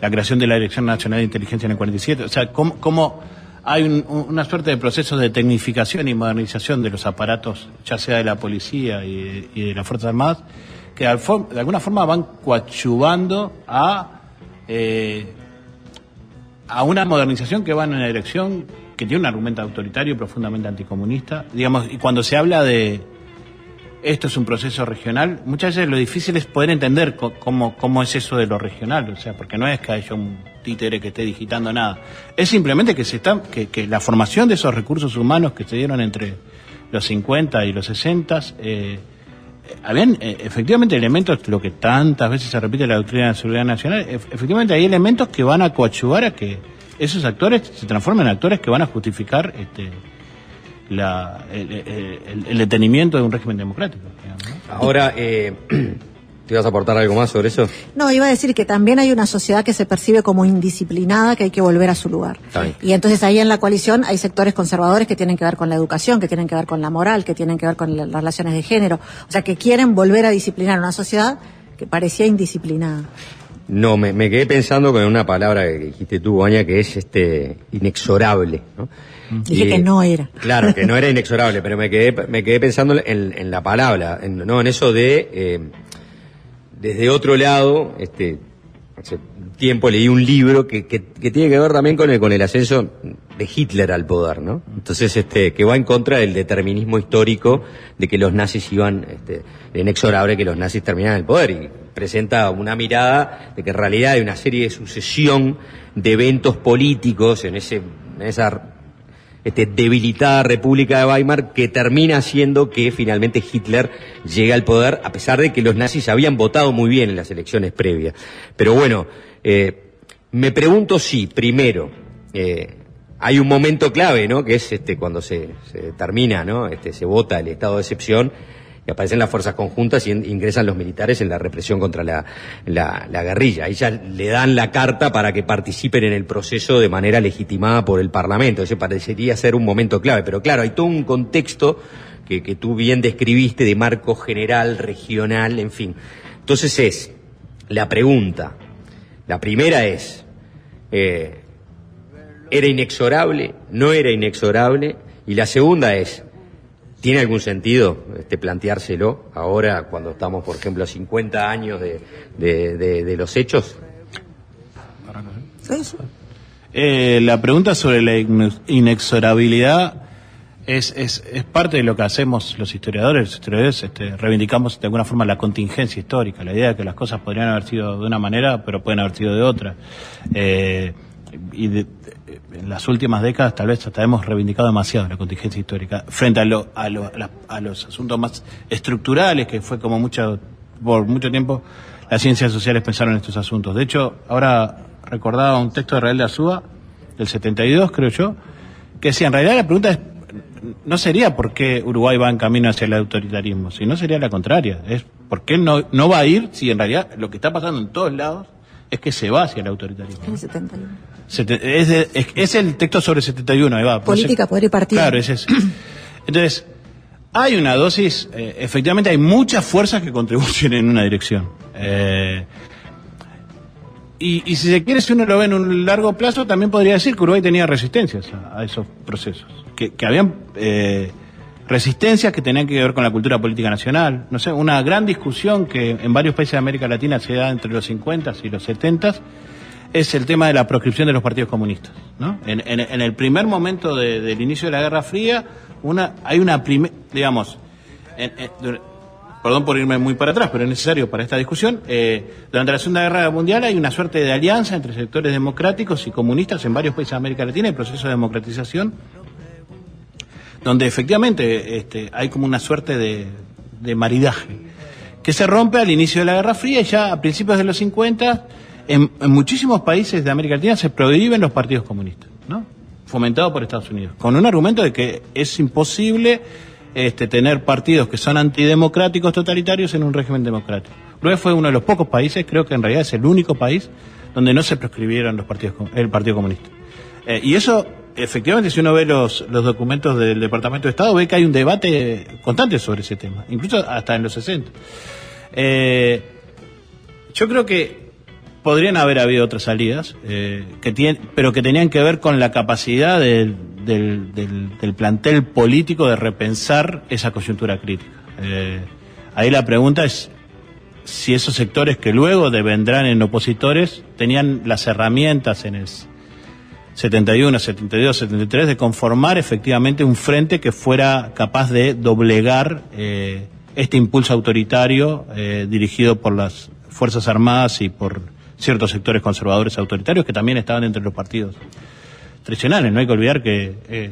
la creación de la Dirección Nacional de Inteligencia en el 47, o sea, cómo, cómo hay un- un- una suerte de proceso de tecnificación y modernización de los aparatos, ya sea de la policía y, de las Fuerzas Armadas, que de alguna forma van coadyuvando a, eh, a una modernización que va en una dirección que tiene un argumento autoritario profundamente anticomunista. Digamos, y cuando se habla de esto es un proceso regional, muchas veces lo difícil es poder entender cómo, cómo es eso de lo regional, o sea, porque no es que haya un títere que esté digitando nada, es simplemente que se está, que, que la formación de esos recursos humanos que se dieron entre los 50 y los 60 eh, habían eh, efectivamente elementos, lo que tantas veces se repite en la doctrina de seguridad nacional, ef- efectivamente hay elementos que van a coadyuvar a que esos actores se transformen en actores que van a justificar este, la, el, el- el detenimiento de un régimen democrático. digamos, ¿no? Ahora, eh, ¿te vas a aportar algo más sobre eso? No, iba a decir que también hay una sociedad que se percibe como indisciplinada, que hay que volver a su lugar. Y entonces ahí en la coalición hay sectores conservadores que tienen que ver con la educación, que tienen que ver con la moral, que tienen que ver con la- las relaciones de género. O sea, que quieren volver a disciplinar una sociedad que parecía indisciplinada. No, me, me quedé pensando con una palabra que dijiste tú, Goña, que es este inexorable. ¿no? Dije Y- que no era. Claro, que no era inexorable, pero me quedé, me quedé pensando en, en la palabra, en, no, en eso de, eh, desde otro lado, este, hace tiempo leí un libro que, que, que tiene que ver también con el, con el ascenso de Hitler al poder, ¿no? Entonces, este, que va en contra del determinismo histórico de que los nazis iban, este, de inexorable que los nazis terminaran el poder y presenta una mirada de que en realidad hay una serie de sucesión de eventos políticos en ese, en esa este, debilitada República de Weimar que termina haciendo que finalmente Hitler llegue al poder, a pesar de que los nazis habían votado muy bien en las elecciones previas. Pero bueno, eh, me pregunto si, primero, eh, hay un momento clave, ¿no? Que es este cuando se, se termina, ¿no? Este, se vota el estado de excepción y aparecen las fuerzas conjuntas y in- ingresan los militares en la represión contra la, la, la guerrilla. Ahí ya le dan la carta para que participen en el proceso de manera legitimada por el Parlamento. Ese parecería ser un momento clave. Pero claro, hay todo un contexto que, que tú bien describiste de marco general, regional, en fin. Entonces es, la pregunta, la primera es, eh, ¿era inexorable? ¿No era inexorable? Y la segunda es, ¿Tiene algún sentido este, planteárselo ahora cuando estamos, por ejemplo, a 50 años de, los hechos? Eh, la pregunta sobre la ine- inexorabilidad es, es, parte de lo que hacemos los historiadores. Los historiadores este, reivindicamos de alguna forma la contingencia histórica, la idea de que las cosas podrían haber sido de una manera, pero pueden haber sido de otra. Eh, de- en las últimas décadas tal vez hasta hemos reivindicado demasiado la contingencia histórica frente a, lo- a, lo- a la- a los asuntos más estructurales que fue como mucho por mucho tiempo las ciencias sociales pensaron en estos asuntos. De hecho, ahora recordaba un texto de Rael de Azúa del 72, creo yo, que decía, en realidad la pregunta es, no sería por qué Uruguay va en camino hacia el autoritarismo, sino sería la contraria, es por qué no, no va a ir si en realidad lo que está pasando en todos lados es que se va hacia el autoritarismo. El 71. Sete- es, de- es- es el texto sobre 71, ahí va. Política, poder y partido. Claro, es eso. Entonces, hay una dosis, eh, efectivamente hay muchas fuerzas que contribuyen en una dirección. Eh, y, y si se quiere, si uno lo ve en un largo plazo, también podría decir que Uruguay tenía resistencias a, a esos procesos. Que, que habían eh, resistencias que tenían que ver con la cultura política nacional. No sé, una gran discusión que en varios países de América Latina se da entre los 50 y los 70 es el tema de la proscripción de los partidos comunistas. ¿no? En, el primer momento de- del inicio de la Guerra Fría, una, hay una primera, digamos, perdón por irme muy para atrás, pero es necesario para esta discusión, eh, durante la Segunda Guerra Mundial hay una suerte de alianza entre sectores democráticos y comunistas en varios países de América Latina, el proceso de democratización, donde efectivamente este, hay como una suerte de, de maridaje, que se rompe al inicio de la Guerra Fría y ya a principios de los 50, en, muchísimos países de América Latina se prohíben los partidos comunistas, ¿no? fomentado por Estados Unidos, con un argumento de que es imposible este, tener partidos que son antidemocráticos totalitarios en un régimen democrático. Uruguay fue uno de los pocos países, creo que en realidad es el único país, donde no se proscribieron los partidos, el Partido Comunista. Eh, y eso, efectivamente, si uno ve los, los documentos del Departamento de Estado, ve que hay un debate constante sobre ese tema, incluso hasta en los 60. Eh, yo creo que podrían haber habido otras salidas, eh, pero que tenían que ver con la capacidad del, plantel político de repensar esa coyuntura crítica. Eh, ahí la pregunta es si esos sectores que luego devendrán en opositores tenían las herramientas en el 71, 72, 73 de conformar efectivamente un frente que fuera capaz de doblegar eh, este impulso autoritario dirigido por las Fuerzas Armadas y por ciertos sectores conservadores autoritarios que también estaban entre los partidos tradicionales. No hay que olvidar que, eh,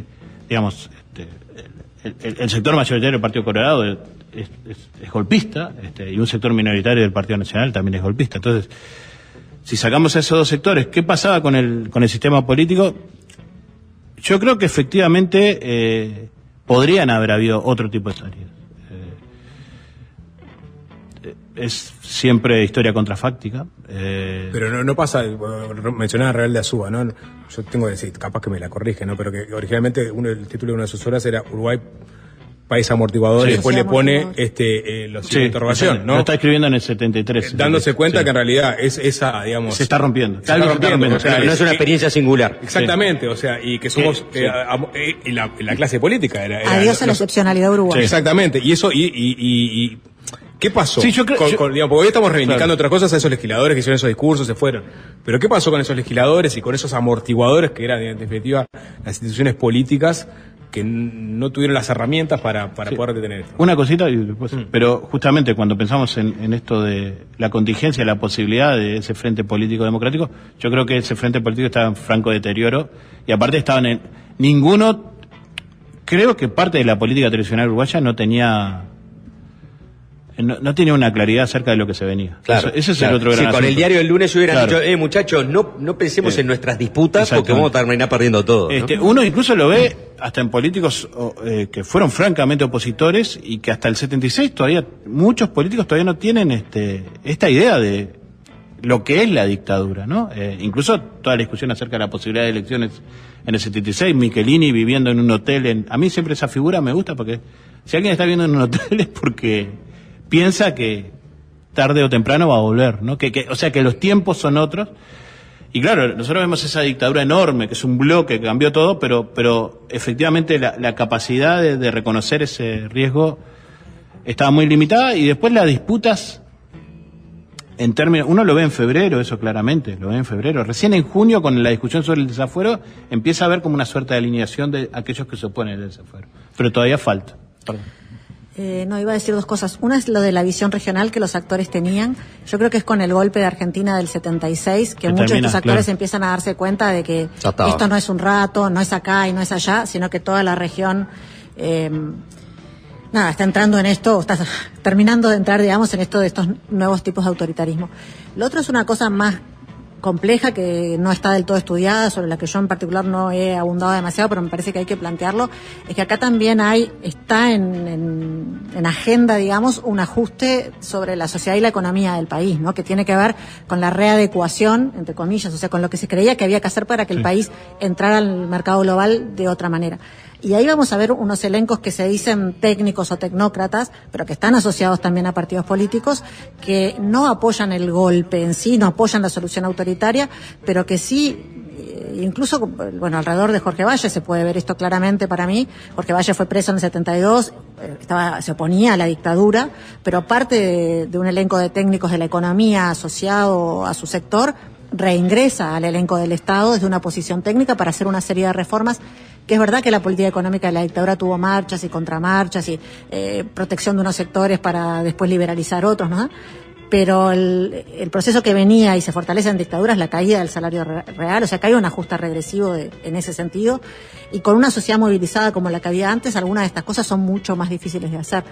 digamos, este, el, sector mayoritario del Partido Colorado es golpista este, y un sector minoritario del Partido Nacional también es golpista. Entonces, si sacamos a esos dos sectores, ¿qué pasaba con el, con el sistema político? Yo creo que efectivamente eh, podrían haber habido otro tipo de salidas. Es siempre historia contrafáctica. eh, Pero no, no pasa, bueno, mencionaba de Azúa, ¿no? Yo tengo que decir, capaz que me la corrige, ¿no? Pero que originalmente uno, el título de una de sus obras era Uruguay, país amortiguador, Sí. y después Sí, le pone este, eh, los sí, de interrogación, ¿no? Lo está escribiendo en el 73. Eh, Dándose 73, cuenta sí. que en realidad es esa, digamos... Se está rompiendo. Se está rompiendo, rompiendo. o sea, no es una experiencia singular. Exactamente, o sea, y que somos Sí, sí. eh, am- eh, y la, la clase política. Era, era- Adiós a la excepcionalidad uruguaya. Exactamente, y eso, y, y, y- y- ¿qué pasó? Sí, yo creo- Con- yo- con- digamos, porque hoy estamos reivindicando Claro. otras cosas a esos legisladores que hicieron esos discursos, se fueron. Pero ¿qué pasó con esos legisladores y con esos amortiguadores que eran, en definitiva, las instituciones políticas que no tuvieron las herramientas para, para Sí. poder detener esto? Una cosita, y después, pero justamente cuando pensamos en, en esto de la contingencia, la posibilidad de ese frente político democrático, yo creo que ese frente político estaba en franco deterioro y aparte estaban en ninguno, creo que parte de la política tradicional uruguaya no tenía no, no tenía una claridad acerca de lo que se venía. Claro, Eso- ese es claro. el otro Sí, gran con el asunto. diario del lunes yo hubiera Claro. dicho, eh, muchachos, no, no pensemos Eh, en nuestras disputas porque vamos a terminar perdiendo todo. ¿no? Este, uno incluso lo ve hasta en políticos eh, que fueron francamente opositores y que hasta el 76 todavía muchos políticos todavía no tienen este esta idea de lo que es la dictadura, ¿no? Eh, incluso toda la discusión acerca de la posibilidad de elecciones en el 76, Michelini viviendo en un hotel, en, a mí siempre esa figura me gusta porque si alguien está viviendo en un hotel es porque piensa que tarde o temprano va a volver, ¿no? Que, que, o sea que los tiempos son otros y claro, nosotros vemos esa dictadura enorme, que es un bloque que cambió todo, pero, pero efectivamente la, capacidad de, de reconocer ese riesgo estaba muy limitada y después las disputas en términos, uno lo ve en febrero, eso claramente, lo ve en febrero. Recién en junio, con la discusión sobre el desafuero, empieza a haber como una suerte de alineación de aquellos que se oponen al desafuero. Pero todavía falta. Perdón. Eh, no, iba a decir dos cosas. Una es lo de la visión regional que los actores tenían. Yo creo que es con el golpe de Argentina del 76 que Que muchos de termina, estos actores claro. empiezan a darse cuenta de que esto no es un rato, no es acá y no es allá, sino que toda la región eh, nada, está entrando en esto, o está terminando de entrar, digamos, en esto de estos nuevos tipos de autoritarismo. Lo otro es una cosa más compleja que no está del todo estudiada, sobre la que yo en particular no he abundado demasiado, pero me parece que hay que plantearlo, es que acá también hay, está en, en- en agenda, digamos, un ajuste sobre la sociedad y la economía del país, ¿no? Que tiene que ver con la readecuación, entre comillas, o sea, con lo que se creía que había que hacer para que el Sí. país entrara al mercado global de otra manera. Y ahí vamos a ver unos elencos que se dicen técnicos o tecnócratas, pero que están asociados también a partidos políticos, que no apoyan el golpe en sí, no apoyan la solución autoritaria, pero que sí, eh, incluso, bueno, alrededor de Jorge Valle se puede ver esto claramente para mí. Jorge Valle fue preso en el 72, eh, estaba, se oponía a la dictadura, pero parte de, de un elenco de técnicos de la economía asociado a su sector, reingresa al elenco del Estado desde una posición técnica para hacer una serie de reformas que es verdad que la política económica de la dictadura tuvo marchas y contramarchas y eh, protección de unos sectores para después liberalizar otros, ¿no? Pero el, el proceso que venía y se fortalece en dictadura es la caída del salario re- real, o sea que hay un ajuste regresivo de- en ese sentido. Y con una sociedad movilizada como la que había antes, algunas de estas cosas son mucho más difíciles de hacer.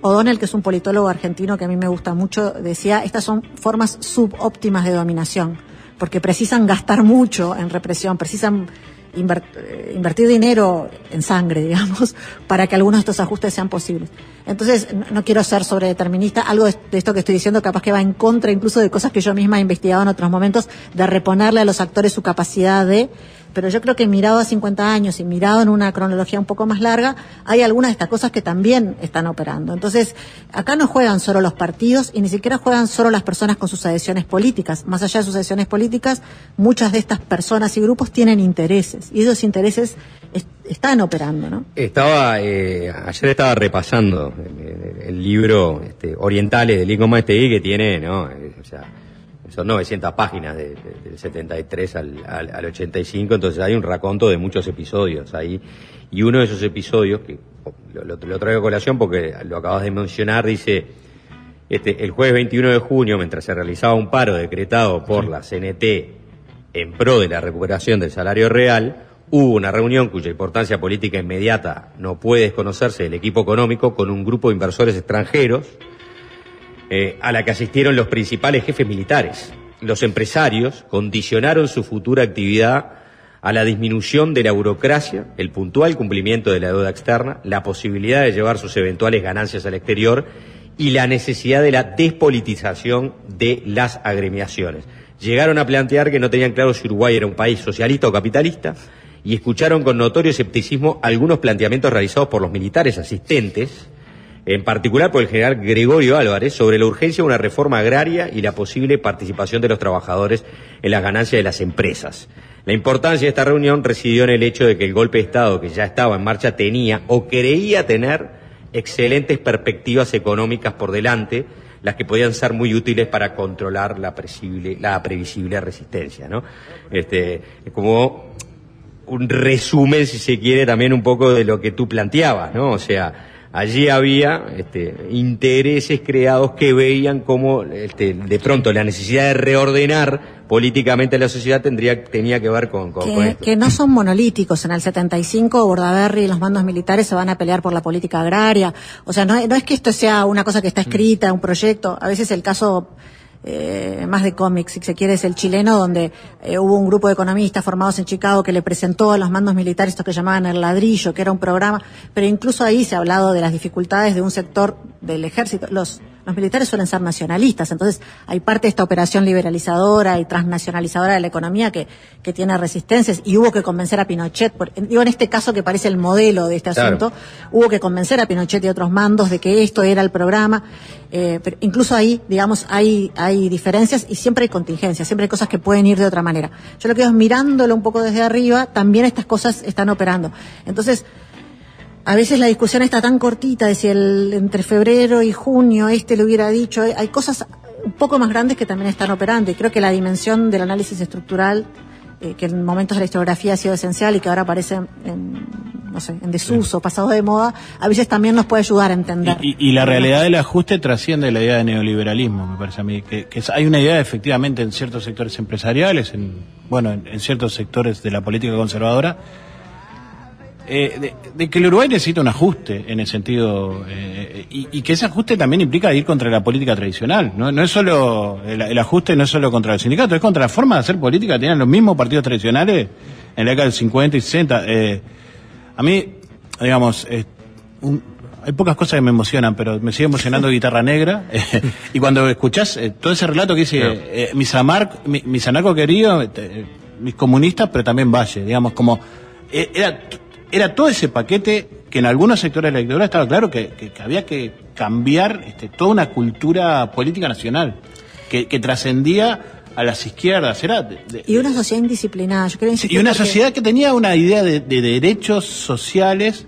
O'Donnell, que es un politólogo argentino que a mí me gusta mucho, decía, estas son formas subóptimas de dominación, porque precisan gastar mucho en represión, precisan eh, invertir dinero en sangre, digamos, para que algunos de estos ajustes sean posibles. Entonces, no, quiero ser sobredeterminista, algo de esto que estoy diciendo capaz que va en contra incluso de cosas que yo misma he investigado en otros momentos, de reponerle a los actores su capacidad de pero yo creo que mirado a 50 años y mirado en una cronología un poco más larga, hay algunas de estas cosas que también están operando. Entonces, acá no juegan solo los partidos y ni siquiera juegan solo las personas con sus adhesiones políticas. Más allá de sus adhesiones políticas, muchas de estas personas y grupos tienen intereses y esos intereses est- están operando, ¿no? Estaba, eh, ayer estaba repasando el, el libro este, Orientales de Lincoln Mastegui que tiene, ¿no? Eh, o sea, son 900 páginas de- de- del 73 al, al, al 85, entonces hay un raconto de muchos episodios ahí. Y uno de esos episodios, que lo, lo- lo traigo a colación porque lo acabas de mencionar, dice, este, el jueves 21 de junio, mientras se realizaba un paro decretado por la CNT en pro de la recuperación del salario real, hubo una reunión cuya importancia política inmediata no puede desconocerse del equipo económico con un grupo de inversores extranjeros eh, a la que asistieron los principales jefes militares. Los empresarios condicionaron su futura actividad a la disminución de la burocracia, el puntual cumplimiento de la deuda externa, la posibilidad de llevar sus eventuales ganancias al exterior y la necesidad de la despolitización de las agremiaciones. Llegaron a plantear que no tenían claro si Uruguay era un país socialista o capitalista y escucharon con notorio escepticismo algunos planteamientos realizados por los militares asistentes, en particular por el general Gregorio Álvarez, sobre la urgencia de una reforma agraria y la posible participación de los trabajadores en las ganancias de las empresas. La importancia de esta reunión residió en el hecho de que el golpe de Estado que ya estaba en marcha tenía o creía tener excelentes perspectivas económicas por delante, las que podían ser muy útiles para controlar la, previsible, la previsible resistencia. ¿no? Este, es como un resumen, si se quiere, también un poco de lo que tú planteabas, ¿no? O sea, allí había este, intereses creados que veían como este, de pronto la necesidad de reordenar políticamente la sociedad tendría, tenía que ver con, con- con que, esto. que no son monolíticos. En el 75, Bordaberry y los mandos militares se van a pelear por la política agraria. O sea, no, no es que esto sea una cosa que está escrita, un proyecto. A veces el caso eh, más de cómics, si se quiere, es el chileno, donde eh, hubo un grupo de economistas formados en Chicago que le presentó a los mandos militares esto que llamaban el ladrillo, que era un programa, pero incluso ahí se ha hablado de las dificultades de un sector del ejército. Los, los militares suelen ser nacionalistas, entonces hay parte de esta operación liberalizadora y transnacionalizadora de la economía que, que tiene resistencias y hubo que convencer a Pinochet, por- digo en este caso que parece el modelo de este Claro. asunto, hubo que convencer a Pinochet y otros mandos de que esto era el programa, eh, pero incluso ahí, digamos, hay, hay diferencias y siempre hay contingencias, siempre hay cosas que pueden ir de otra manera. Yo lo que veo es mirándolo un poco desde arriba, también estas cosas están operando. Entonces, a veces la discusión está tan cortita de si el, entre febrero y junio este le hubiera dicho, hay hay cosas un poco más grandes que también están operando y creo que la dimensión del análisis estructural, eh, que en momentos de la historiografía ha sido esencial y que ahora parece en, no sé, en desuso, pasado de moda, a veces también nos puede ayudar a entender. Y, y la realidad del ajuste trasciende la idea de neoliberalismo, me parece a mí. Que, hay una idea efectivamente en ciertos sectores empresariales, en, bueno, en, en ciertos sectores de la política conservadora, eh, de, de que el Uruguay necesita un ajuste en el sentido, eh, y, y que ese ajuste también implica ir contra la política tradicional. No, no es solo, el, el ajuste no es solo contra el sindicato, es contra la forma de hacer política tenían los mismos partidos tradicionales en la década del 50 y 60. Eh, a mí, digamos, un- hay pocas cosas que me emocionan, pero me sigue emocionando Guitarra Negra. eh, y cuando escuchás todo ese relato que dice mis, amar, mi- mis anarcos queridos, mis comunistas, pero también Valle, digamos, como era, era todo ese paquete que en algunos sectores de la dictadura estaba claro que, que- que había que cambiar este, toda una cultura política nacional, que, que trascendía a las izquierdas. Era de- de- Y una sociedad indisciplinada, yo insistir y una sociedad que tenía una idea de, de derechos sociales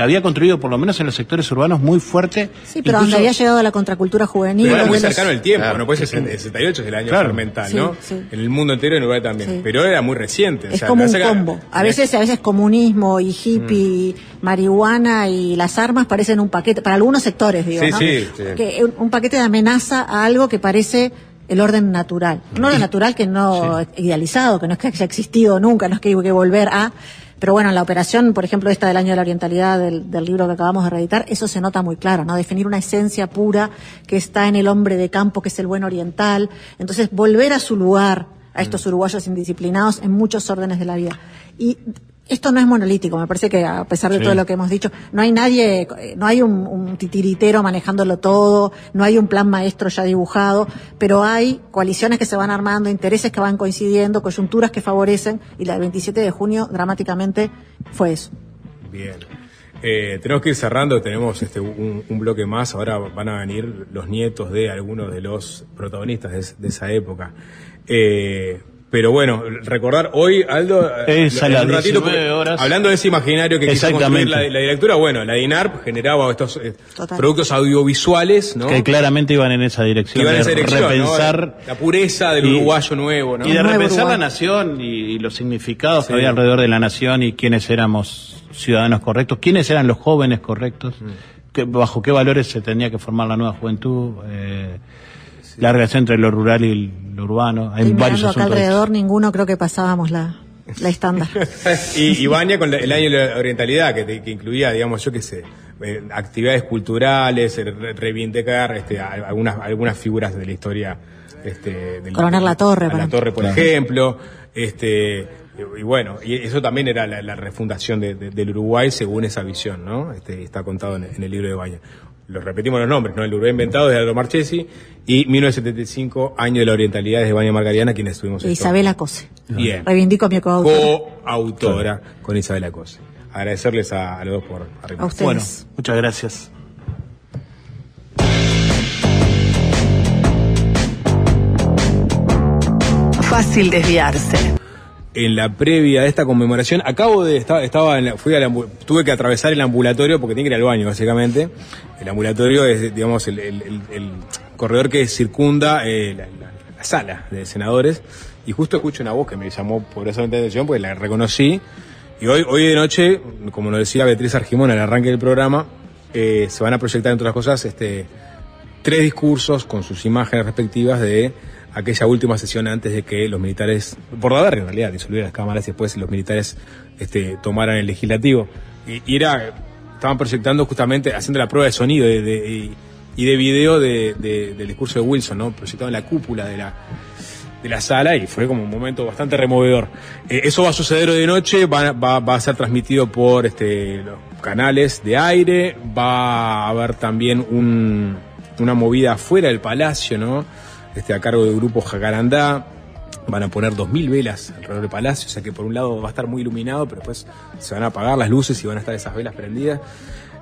que había construido, por lo menos en los sectores urbanos, muy fuerte. Sí, pero donde había llegado la contracultura juvenil. Pero era muy cercano el tiempo, Claro. no puede ser el 68 es el año Claro. fermental, Sí, ¿no? sí. En el mundo entero y en Uruguay también. Sí. Pero era muy reciente. o Es sea, como un que- combo. A veces, a veces comunismo y hippie, marihuana y las armas parecen un paquete, para algunos sectores, digo, Sí, ¿no? sí, sí. Que un, un paquete de amenaza a algo que parece el orden natural. Un orden natural que no idealizado, que no es que haya existido nunca, no es que hay que volver a. Pero bueno, en la operación, por ejemplo, esta del año de la orientalidad del, del libro que acabamos de reeditar, eso se nota muy claro, ¿no? Definir una esencia pura que está en el hombre de campo, que es el buen oriental. Entonces, volver a su lugar a estos uruguayos indisciplinados en muchos órdenes de la vida. Y esto no es monolítico, me parece que a pesar de Sí. todo lo que hemos dicho, no hay nadie, no hay un, un titiritero manejándolo todo, no hay un plan maestro ya dibujado, pero hay coaliciones que se van armando, intereses que van coincidiendo, coyunturas que favorecen, y la del 27 de junio dramáticamente fue eso. Bien. Eh, tenemos que ir cerrando, tenemos este, un, un bloque más. Ahora van a venir los nietos de algunos de los protagonistas de esa época. Eh, pero bueno, recordar hoy, Aldo, eh, Es a en las un ratito, 19 porque horas. hablando de ese imaginario que quiso construir la, la directora, bueno, la DINARP generaba estos eh, productos audiovisuales, ¿no? Que claramente iban en esa dirección. Iban en esa dirección, ¿no? repensar La pureza del y- uruguayo nuevo, ¿no? Y de repensar Uruguay. la nación y, y los significados Sí. que había alrededor de la nación y quiénes éramos ciudadanos correctos, quiénes eran los jóvenes correctos, Mm. que- bajo qué valores se tenía que formar la nueva juventud, eh, la relación entre lo rural y lo urbano. Hay Estoy varios acá alrededor, ninguno creo que pasábamos la, la estándar. y, y Baña con la- el año de la orientalidad, que, incluía, digamos, yo qué sé, eh, actividades culturales, re- reivindicar este, a- algunas, algunas figuras de la historia. Este, del- para- La Torre, por Claro. ejemplo. Este, y, y bueno, y eso también era la, la refundación de- de- del Uruguay según esa visión, ¿no? Este, está contado en, en el libro de Baña. Lo repetimos los nombres, ¿no? El Uruguay inventado de Aldo Marchesi y 1975, año de la orientalidad de Baña Margariana, quienes estuvimos E Isabela Cose. Bien Reivindico mi coautora. coautora con Isabela Cose. Agradecerles a, a los dos por arribar. A ustedes. Bueno, muchas gracias. Fácil desviarse. En la previa de esta conmemoración, acabo de estaba, estaba en la- fui ambu- tuve que atravesar el ambulatorio porque tenía que ir al baño básicamente. El ambulatorio es digamos el, el- el- el corredor que circunda eh, la, la- la sala de senadores y justo escucho una voz que me llamó poderosamente la atención porque la reconocí y hoy hoy de noche, como nos decía Beatriz Argimón al arranque del programa, eh, se van a proyectar entre otras cosas este tres discursos con sus imágenes respectivas de aquella última sesión antes de que los militares, por la en realidad, disolvieran las cámaras y después los militares este, tomaran el legislativo. Y, era, estaban proyectando justamente, haciendo la prueba de sonido de- y de video de- de- del discurso de Wilson, ¿no? Proyectado en la cúpula de la, de la sala y fue como un momento bastante removedor. Eh, eso va a suceder hoy de noche, va, va- va a ser transmitido por este, los canales de aire, va a haber también un- una movida afuera del palacio, ¿no? Este, a cargo del grupo Jacarandá. Van a poner 2.000 velas alrededor del palacio, o sea que por un lado va a estar muy iluminado, pero después se van a apagar las luces y van a estar esas velas prendidas.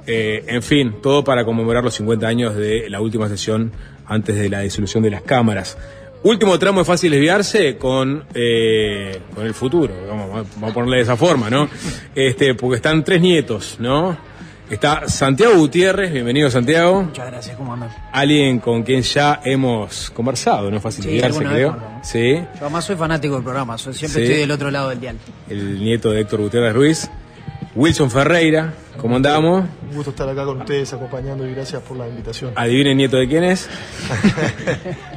Eh, en fin, todo para conmemorar los 50 años de la última sesión antes de la disolución de las cámaras. Último tramo de fácil desviarse con, eh, con el futuro, vamos, vamos a ponerle de esa forma, ¿no? Este, porque están tres nietos, ¿no? Está Santiago Gutiérrez, bienvenido Santiago. Muchas gracias, ¿cómo andan? Alguien con quien ya hemos conversado, ¿no? Fácil Sí, desviarse, creo. Sí, Yo además soy fanático del programa, soy- siempre Sí. estoy del otro lado del dial. el nieto de Héctor Gutiérrez Ruiz. Wilson Ferreira, ¿cómo andamos? Un gusto estar acá con ustedes acompañando y gracias por la invitación. Adivinen nieto de quién es.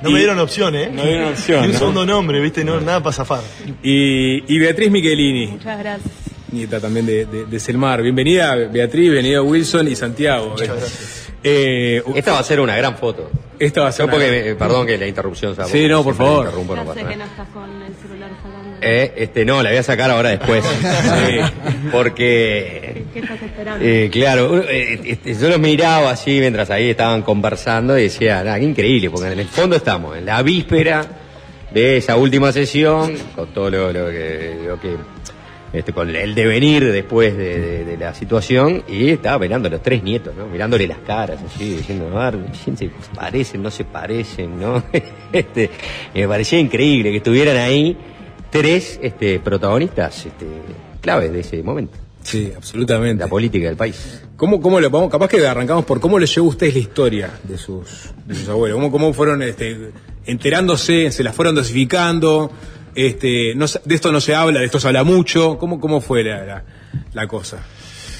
No me dieron opción, ¿eh? No dieron opción, Ni un ¿no? segundo nombre, ¿viste? No, nada para zafar. Y, y Beatriz Michelini, Muchas gracias. nieta también de, de- de Selmar. Bienvenida Beatriz, bienvenido Wilson y Santiago. Muchas gracias. Eh, Esta va a ser una gran foto. esta va a ser No porque, una- me- perdón que la interrupción sea Sí, no, por favor. interrumpo, no sé que no estás con el celular sacando. Eh, este, no, la voy a sacar ahora después. Sí, porque, ¿Qué estás esperando? eh, claro, uno, eh, este, yo los miraba así mientras ahí estaban conversando y decía, "Ah, qué increíble, porque en el fondo estamos en la víspera de esa última sesión, con todo lo, lo que, lo que este, con el devenir después de, de- de la situación, y estaba mirando a los tres nietos, ¿no? Mirándole las caras, así, diciendo, a ver, ¿quién se parecen, no se parecen, ¿no? este, me parecía increíble que estuvieran ahí tres este, protagonistas este, claves de ese momento. Sí, absolutamente. La política del país. ¿Cómo, cómo lo, vamos, capaz que arrancamos por cómo les llevó a ustedes la historia de sus, de sus abuelos? ¿Cómo, cómo fueron este, enterándose, se las fueron dosificando? Este, no, de esto no se habla, de esto se habla mucho. ¿Cómo, cómo fue la, la, la cosa?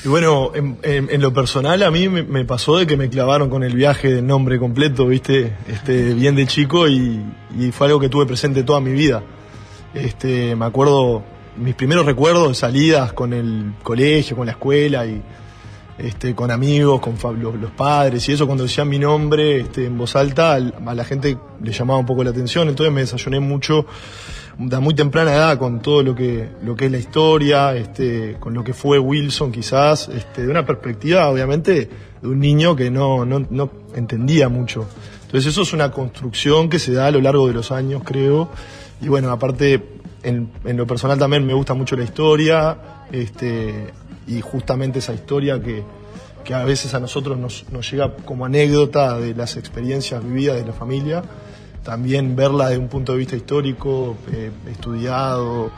Y bueno, en, en- en lo personal a mí me, me pasó de que me clavaron con el viaje del nombre completo, ¿viste? Este, bien de chico y, y fue algo que tuve presente toda mi vida. Este, me acuerdo mis primeros recuerdos, salidas con el colegio, con la escuela y este, con amigos, con los, los padres y eso, cuando decían mi nombre este, en voz alta, al- a la gente le llamaba un poco la atención, entonces me desayuné mucho, de muy temprana edad con todo lo que, lo que es la historia, este, con lo que fue Wilson quizás, este, de una perspectiva obviamente de un niño que no, no, no entendía mucho. Entonces eso es una construcción que se da a lo largo de los años, creo. Y bueno, aparte, en, en lo personal también me gusta mucho la historia, este, y justamente esa historia que, que a veces a nosotros nos, nos llega como anécdota de las experiencias vividas de la familia, también verla desde un punto de vista histórico, eh, estudiado,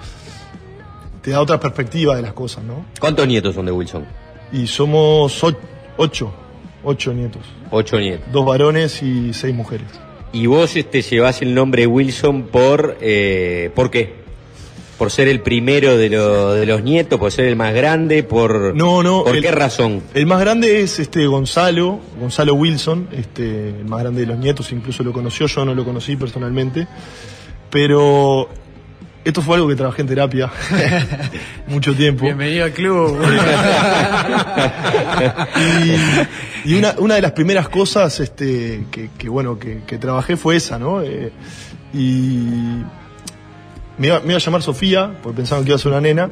te da otra perspectiva de las cosas, ¿no? ¿Cuántos nietos son de Wilson? Y somos o- ocho, ocho nietos, Ocho nietos. dos varones y seis mujeres. Y vos este, llevás el nombre Wilson por... Eh, ¿Por qué? ¿Por ser el primero de, lo- de los nietos? ¿Por ser el más grande? ¿Por, No, no. ¿por el- qué razón? El más grande es este Gonzalo, Gonzalo Wilson, este, el más grande de los nietos, incluso lo conoció, yo no lo conocí personalmente. Pero esto fue algo que trabajé en terapia mucho tiempo. Bienvenido al club. y y una, una de las primeras cosas este, que, que, bueno, que, que trabajé fue esa, ¿no? Eh, y me iba, me iba a llamar Sofía, porque pensaban que iba a ser una nena.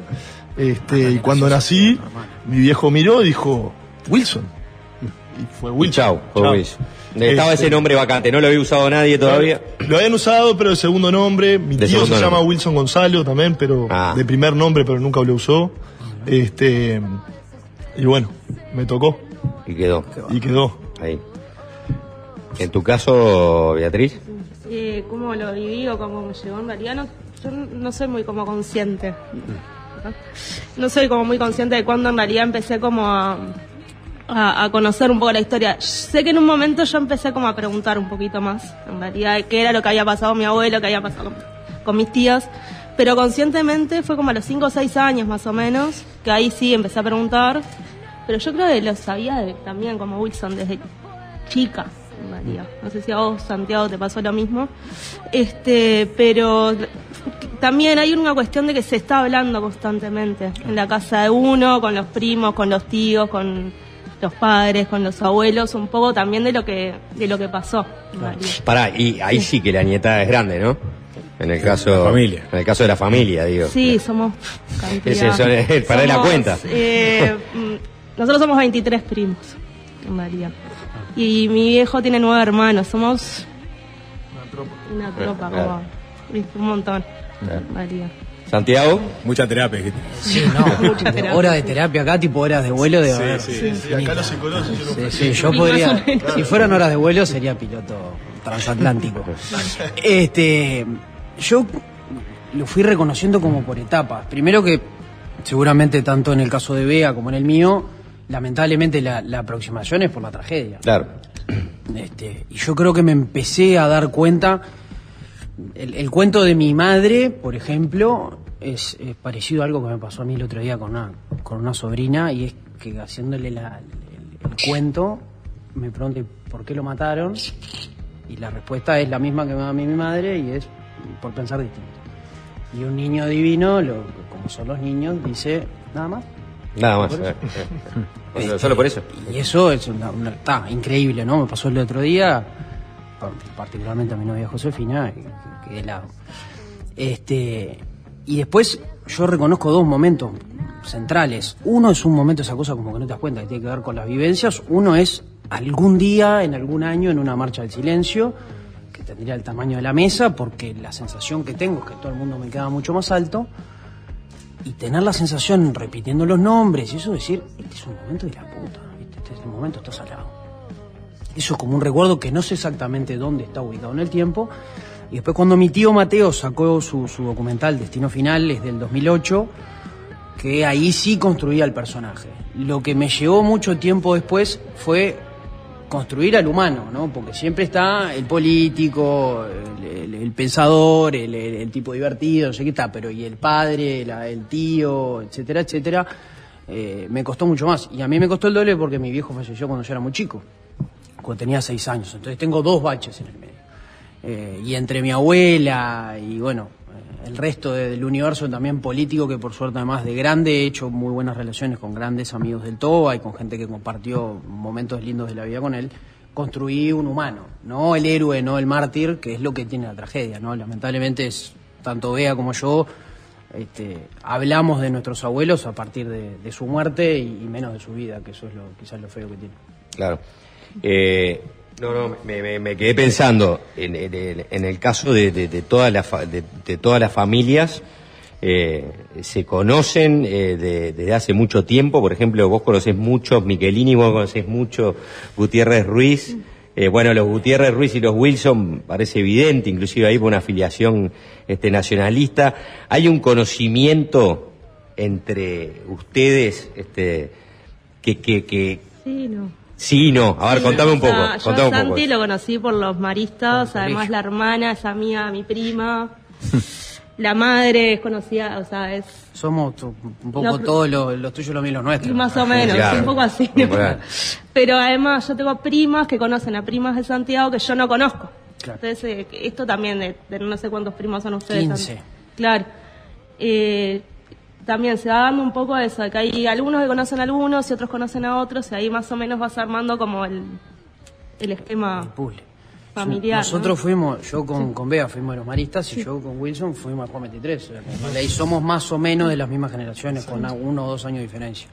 Este, y cuando nací, mi viejo miró y dijo, Wilson. Y fue Wilson. Chau, fue Chau. Estaba Este, ese nombre vacante, no lo había usado nadie todavía. Lo habían usado, pero de segundo nombre. Mi De tío se llama. Wilson Gonzalo también, pero Ah. de primer nombre, pero nunca lo usó. Este, y bueno, me tocó. Y quedó. Y quedó. Ahí. En tu caso, Beatriz. Eh, ¿Cómo lo viví o cómo me llegó en realidad? No, yo no soy muy como consciente. No soy como muy consciente de cuándo en realidad empecé como a, a, a conocer un poco la historia. Sé que en un momento yo empecé como a preguntar un poquito más, en realidad, qué era lo que había pasado con mi abuelo, qué había pasado con, mis tías. Pero conscientemente fue como a los 5 o 6 años más o menos, que ahí sí empecé a preguntar. Pero yo creo que lo sabía también como Wilson desde chica, en. No sé si a vos, Santiago, te pasó lo mismo. Este, pero también hay una cuestión de que se está hablando constantemente en la casa de uno, con los primos, con los tíos, con los padres, con los abuelos, un poco también de lo que, de lo que pasó. realidad. Pará, y ahí sí que la nieta es grande, ¿no? En el caso La familia. En el caso de la familia, digo. Sí, somos. Ese son- eh, pará la Somos, cuenta. eh, mm, nosotros somos 23 primos, en realidad. Y mi viejo tiene nueve hermanos, somos una tropa, Claro. como viste, un montón, Claro. en realidad. Santiago. Mucha terapia. Sí, no. Horas de terapia acá, tipo horas de vuelo de Sí, haber. sí, sí, acá los psicólogos Sí, sí, yo podría. Si fueran horas de vuelo, sería piloto transatlántico. Este, yo lo fui reconociendo como por etapas. Primero que, seguramente tanto en el caso de Bea como en el mío, lamentablemente la, la aproximación es por la tragedia. Claro. Este, y yo creo que me empecé a dar cuenta. El, el cuento de mi madre, por ejemplo, es, es parecido a algo que me pasó a mí el otro día con una, con una sobrina, y es que haciéndole la- el, el cuento, me pregunté por qué lo mataron, y la respuesta es la misma que me da a mí mi madre, y es por pensar distinto. Y un niño divino, lo- como son los niños, dice nada más. Nada más. Por eso. eh, eh. Solo- por eso. Y eso es una, una- está increíble, ¿no? Me pasó el otro día, particularmente a mi novia Josefina, que-. Este, y después yo reconozco dos momentos centrales. Uno es un momento, esa cosa como que no te das cuenta, que tiene que ver con las vivencias. Uno es algún día, en algún año, en una marcha del silencio, que tendría el tamaño de la mesa, porque la sensación que tengo es que todo el mundo me queda mucho más alto y tener la sensación repitiendo los nombres y eso decir, este es un momento de la puta, este es el momento, estás al lado. Eso es como un recuerdo que no sé exactamente dónde está ubicado en el tiempo. Y después cuando mi tío Mateo sacó su, su documental Destino Final, es del 2008, que ahí sí construía el personaje. Lo que me llevó mucho tiempo después fue construir al humano, ¿no? Porque siempre está el político, el, pensador, el tipo divertido, no sé qué está, pero y el padre, la- el tío, etcétera, etcétera, eh, me costó mucho más. Y a mí me costó el doble porque mi viejo falleció cuando yo era muy chico, cuando tenía seis años. Entonces tengo dos baches en el medio. Eh, y entre mi abuela y bueno, eh, el resto de- del universo también político, que por suerte además de grande he hecho muy buenas relaciones con grandes amigos del TOA y con gente que compartió momentos lindos de la vida con él, construí un humano, no el héroe, no el mártir, que es lo que tiene la tragedia, ¿no? Lamentablemente es tanto Bea como yo este, hablamos de nuestros abuelos a partir de, de su muerte y, y menos de su vida, que eso es lo, quizás lo feo que tiene. Claro. Eh, no, no, me, me- me quedé pensando en, en el- en el caso de, de- de todas las fa- de, todas las familias. eh, se conocen eh, de- desde hace mucho tiempo, por ejemplo, vos conocés mucho Michelini, vos conocés mucho Gutiérrez Ruiz, Eh, bueno, los Gutiérrez Ruiz y los Wilson parece evidente, inclusive ahí por una afiliación este, nacionalista. Hay un conocimiento entre ustedes este, que, que, que Sí, no. Sí, y no. A ver, Sí, contame un o sea, poco. yo Contame a un poco. Santi lo conocí por los maristas, además colegio. la hermana es amiga mi prima, la madre es conocida, o sea, es Somos tu- un poco No, todo lo, lo tuyo, lo mío y lo nuestro. más o menos, Claro. un poco así. Pero además yo tengo primas que conocen a primas de Santiago que yo no conozco. Claro. Entonces, eh, esto también de, de no sé cuántos primos son ustedes. 15. Santi. Claro. Eh, también se va dando un poco eso, de que hay algunos que conocen a algunos y otros conocen a otros, y ahí más o menos vas armando como el, el esquema Puzzle. familiar. Nosotros ¿no? fuimos, yo con, con Bea fuimos a los maristas y yo con Wilson fuimos a Juan 23. O sea, que ahí somos más o menos de las mismas generaciones, con uno o dos años de diferencia.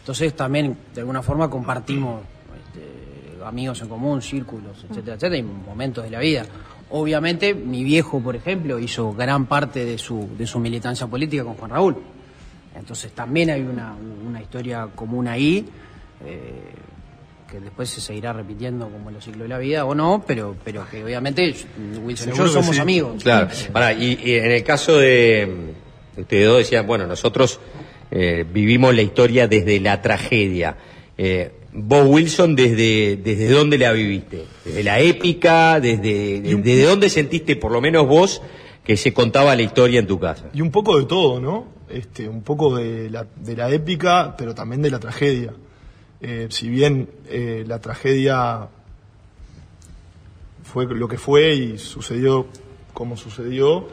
Entonces también, de alguna forma, compartimos este, amigos en común, círculos, etcétera, etcétera, y momentos de la vida. Obviamente, mi viejo, por ejemplo, hizo gran parte de su, de su militancia política con Juan Raúl. Entonces también hay una, una historia común ahí. eh, que después se seguirá repitiendo como en los ciclos de la vida o no, pero, pero que obviamente Wilson y yo somos sí. amigos. Claro. Pará, y, y en el caso de ustedes dos decían, bueno, nosotros eh, vivimos la historia desde la tragedia. Eh, vos, Wilson, desde, desde dónde la viviste? Desde la épica, desde, desde dónde sentiste, por lo menos vos, que se contaba la historia en tu casa. Y un poco de todo, ¿no? Este, un poco de la, de la épica, pero también de la tragedia. Eh, si bien eh, la tragedia fue lo que fue y sucedió como sucedió,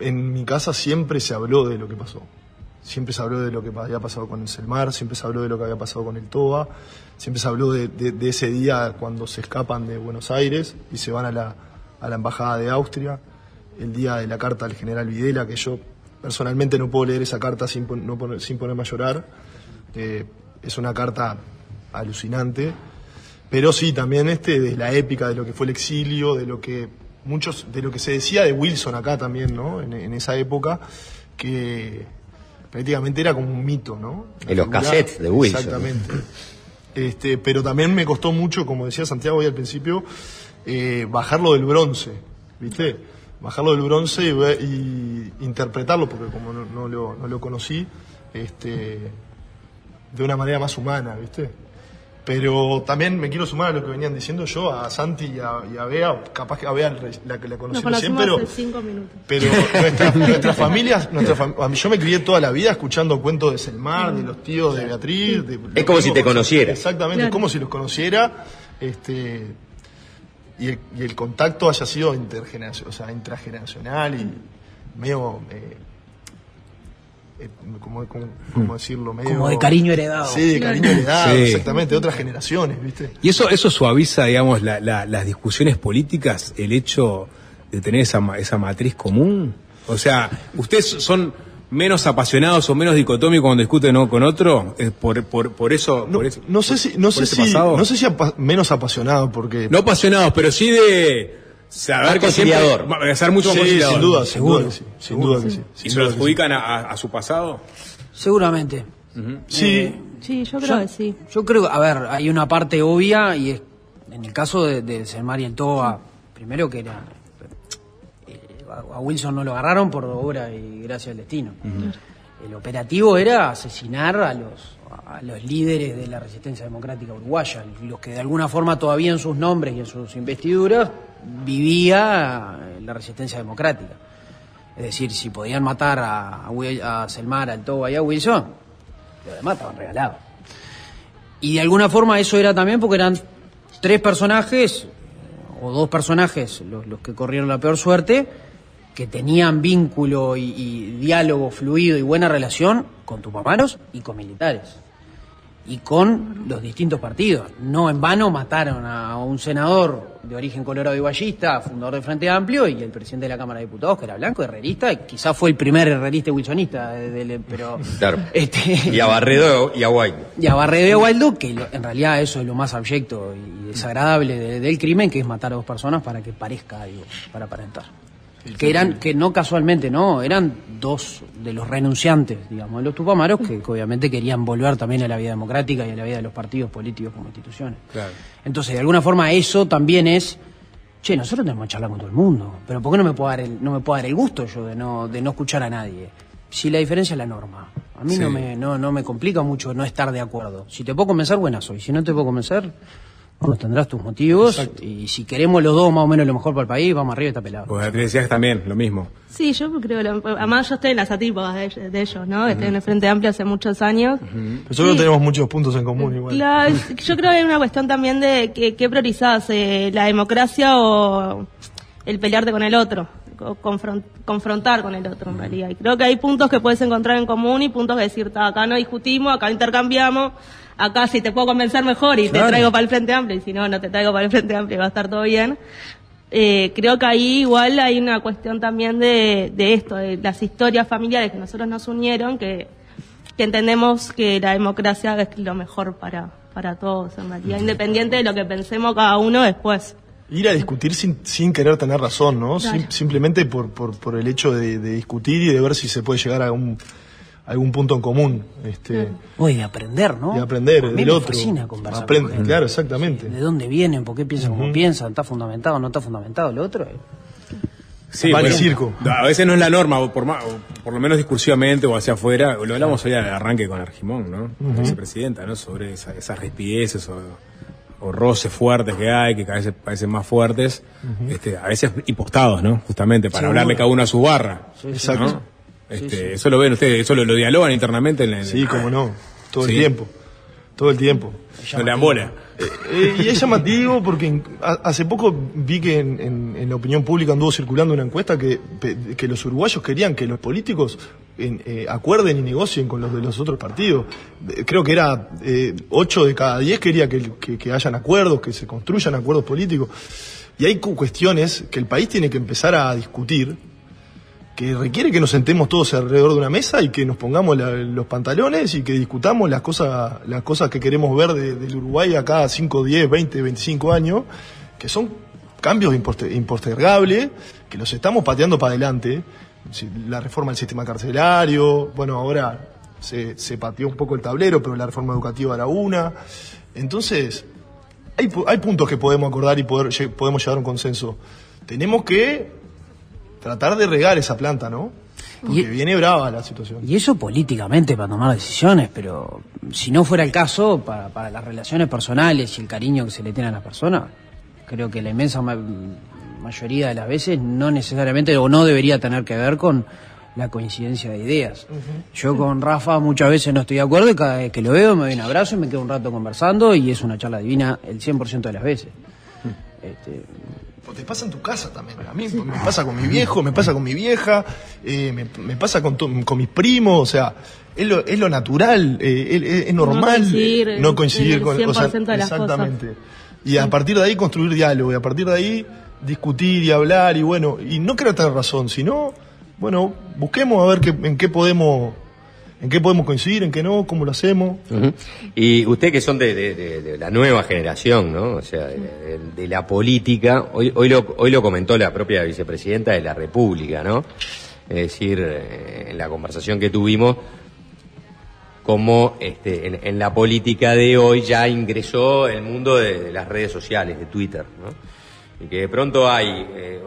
en mi casa siempre se habló de lo que pasó. Siempre se habló de lo que había pasado con el Selmar, siempre se habló de lo que había pasado con el Toba, siempre se habló de, de- ese día cuando se escapan de Buenos Aires y se van a la, a la Embajada de Austria, el día de la carta del general Videla, que yo personalmente no puedo leer esa carta sin, pon- no poner- sin ponerme a llorar. Eh, es una carta alucinante, pero sí, también este, de la épica de lo que fue el exilio, de lo que muchos, de lo que se decía de Wilson acá también, ¿no? En, en esa época, que prácticamente era como un mito, ¿no? En los cassettes de Wilson. Exactamente. Este, pero también me costó mucho, como decía Santiago hoy al principio, eh, bajarlo del bronce, ¿viste? Bajarlo del bronce y, ve- y interpretarlo, porque como no, no lo, no lo conocí, este, de una manera más humana, ¿viste? Pero también me quiero sumar a lo que venían diciendo yo, a Santi y a, y a Bea, capaz que a Bea la que la conocí Nos recién, pero... hace cinco minutos. Pero nuestra, nuestras familias, nuestra fam- yo me crié toda la vida escuchando cuentos de Selmar, de los tíos de Beatriz. de- Es como si te conociera. Exactamente, es como si los conociera. Este, y, el, y el contacto haya sido intergeneracional, o sea, intrageneracional y medio. eh, eh, como, como- como decirlo? Medio, Como de cariño heredado. Sí, de cariño heredado, Sí. exactamente, de otras generaciones, ¿viste? Y eso, eso suaviza, digamos, la- la- las discusiones políticas, el hecho de tener esa, ma- esa matriz común. O sea, ustedes son menos apasionados o menos dicotómicos cuando discuten uno con otro, eh, por, por, por eso. por ese- No sé si, no por sé si, pasado. no sé si apa- menos apasionado, porque No apasionados, pero sí de saber que siempre conciliador. va a ser mucho más Sí, conciliador. sin duda, Seguro. duda que sí, sin duda que sí. ¿Y se lo adjudican a, su pasado? Seguramente. Sí, Sí, yo creo que sí. Yo creo, a ver, hay una parte obvia y es, en el caso de, de Selmar y el Toba, primero que era, eh, a Wilson no lo agarraron por obra y gracia del destino. El operativo era asesinar a los, a los líderes de la resistencia democrática uruguaya, los que de alguna forma todavía en sus nombres y en sus investiduras vivía eh, la resistencia democrática. Es decir, si podían matar a, a, a Selmar, al Toba y a Wilson, los demás estaban regalados. Y de alguna forma eso era también porque eran tres personajes, o dos personajes, los, los que corrieron la peor suerte, que tenían vínculo y, y diálogo fluido y buena relación con tupamaros y con militares. y con los distintos partidos. No en vano mataron a un senador de origen colorado y vallista, fundador del Frente Amplio, y el presidente de la Cámara de Diputados, que era blanco, herrerista, y quizás fue el primer herrerista y wilsonista, de- de- pero... Claro. Este- Y a Barredo y a White. Y a Barredo y a Waldo, que lo- en realidad eso es lo más abyecto y desagradable de- del crimen, que es matar a dos personas para que parezca algo, para aparentar. Que eran, que no casualmente, no, eran dos de los renunciantes, digamos, de los tupamaros, que, que obviamente querían volver también a la vida democrática y a la vida de los partidos políticos como instituciones. Claro. Entonces, de alguna forma, eso también es. Che, nosotros tenemos que charlar con todo el mundo. Pero ¿por qué no me puedo dar el, no me puedo dar el gusto yo de no, de no escuchar a nadie? Si la diferencia es la norma. A mí Sí. no, me, no, no me complica mucho no estar de acuerdo. Si te puedo convencer, buena soy. Si no te puedo convencer, bueno, tendrás tus motivos. Y si queremos los dos más o menos lo mejor para el país, vamos arriba y está pelado. Pues te decías también lo mismo. Sí, yo creo, lo- además yo estoy en las atípicas de, ellos- de ellos, ¿no? Estoy en el Frente Amplio hace muchos años. Nosotros Sí. tenemos muchos puntos en común igual. Claro, yo creo que hay una cuestión también de que, qué priorizás, eh, la democracia o el pelearte con el otro, o confron- confrontar con el otro en realidad. Y creo que hay puntos que puedes encontrar en común y puntos que decir, "Ta, acá no discutimos, acá intercambiamos, acá si te puedo convencer mejor y Claro. te traigo para el Frente Amplio y si no, no te traigo para el Frente Amplio y va a estar todo bien. Eh, creo que ahí igual hay una cuestión también de, de esto, de las historias familiares que nosotros nos unieron, que, que entendemos que la democracia es lo mejor para, para todos, en realidad, independiente de lo que pensemos cada uno después. Ir a discutir sin, sin querer tener razón, ¿no? Claro. Sim- simplemente por, por, por el hecho de, de discutir y de ver si se puede llegar a un, algún punto en común. Este, Oye, de aprender, ¿no? Y aprender A mí del me otro. fascina conversar Aprende- con gente. claro, exactamente. ¿De dónde vienen? ¿Por qué piensan como piensan? ¿Está fundamentado? ¿No está fundamentado? Lo otro. Sí, y bueno, circo. A veces no es la norma, o por, más, o por lo menos discursivamente o hacia afuera. Lo hablamos hoy al arranque con Argimón, ¿no? La vicepresidenta, ¿no? Sobre esa- esas rispideces o, o roces fuertes que hay, que cada vez parecen más fuertes. Este, a veces impostados, ¿no? Justamente para hablarle cada uno a su barra. Sí, ¿no? exacto. Este, Sí, sí. Eso lo ven ustedes, eso lo, lo dialogan internamente en el. Sí, cómo no. Todo el tiempo. Todo el tiempo. No le bola. Eh, y es llamativo porque en- a- hace poco vi que en, en- en la opinión pública anduvo circulando una encuesta que, que los uruguayos querían que los políticos en- eh, acuerden y negocien con los de los otros partidos. Eh, Creo que era eh, 8 de cada 10 quería que, que- que hayan acuerdos, que se construyan acuerdos políticos. Y hay cu- cuestiones que el país tiene que empezar a discutir que requiere que nos sentemos todos alrededor de una mesa y que nos pongamos los pantalones y que discutamos las cosas, las cosas que queremos ver de- del Uruguay acá 5, 10, 20, 25 años, que son cambios imposter- impostergables, que los estamos pateando para adelante. La reforma del sistema carcelario, bueno, ahora se, se pateó un poco el tablero, pero la reforma educativa era una. Entonces, hay, hay puntos que podemos acordar y poder, podemos llegar a un consenso. Tenemos que tratar de regar esa planta, ¿no? Porque viene brava la situación. Y eso políticamente para tomar decisiones, pero si no fuera el caso, para, para las relaciones personales y el cariño que se le tiene a las personas, creo que la inmensa ma- mayoría de las veces no necesariamente o no debería tener que ver con la coincidencia de ideas. Yo con Rafa muchas veces no estoy de acuerdo y cada vez que lo veo me doy un abrazo y me quedo un rato conversando y es una charla divina el 100% de las veces. Este, O te pasa en tu casa también. A mí me pasa con mi viejo, me pasa con mi vieja, eh, me, me pasa con, to- con mis primos, o sea, es lo, es lo natural, eh, es, normal coincidir eh, no coincidir en el con o sea, 100% de las cosas. exactamente. Y a partir de ahí construir diálogo, y a partir de ahí discutir y hablar, y bueno, y no creo tener razón, sino, bueno, busquemos a ver qué, en qué podemos, en qué podemos coincidir, en qué no, cómo lo hacemos. Y ustedes que son de, la nueva generación, ¿no? O sea, de, la política, hoy, hoy, lo, hoy lo comentó la propia vicepresidenta de la República, ¿no? Es decir, eh, en la conversación que tuvimos, como este, en, en la política de hoy ya ingresó el mundo de, de las redes sociales, de Twitter, ¿no? Y que de pronto hay eh,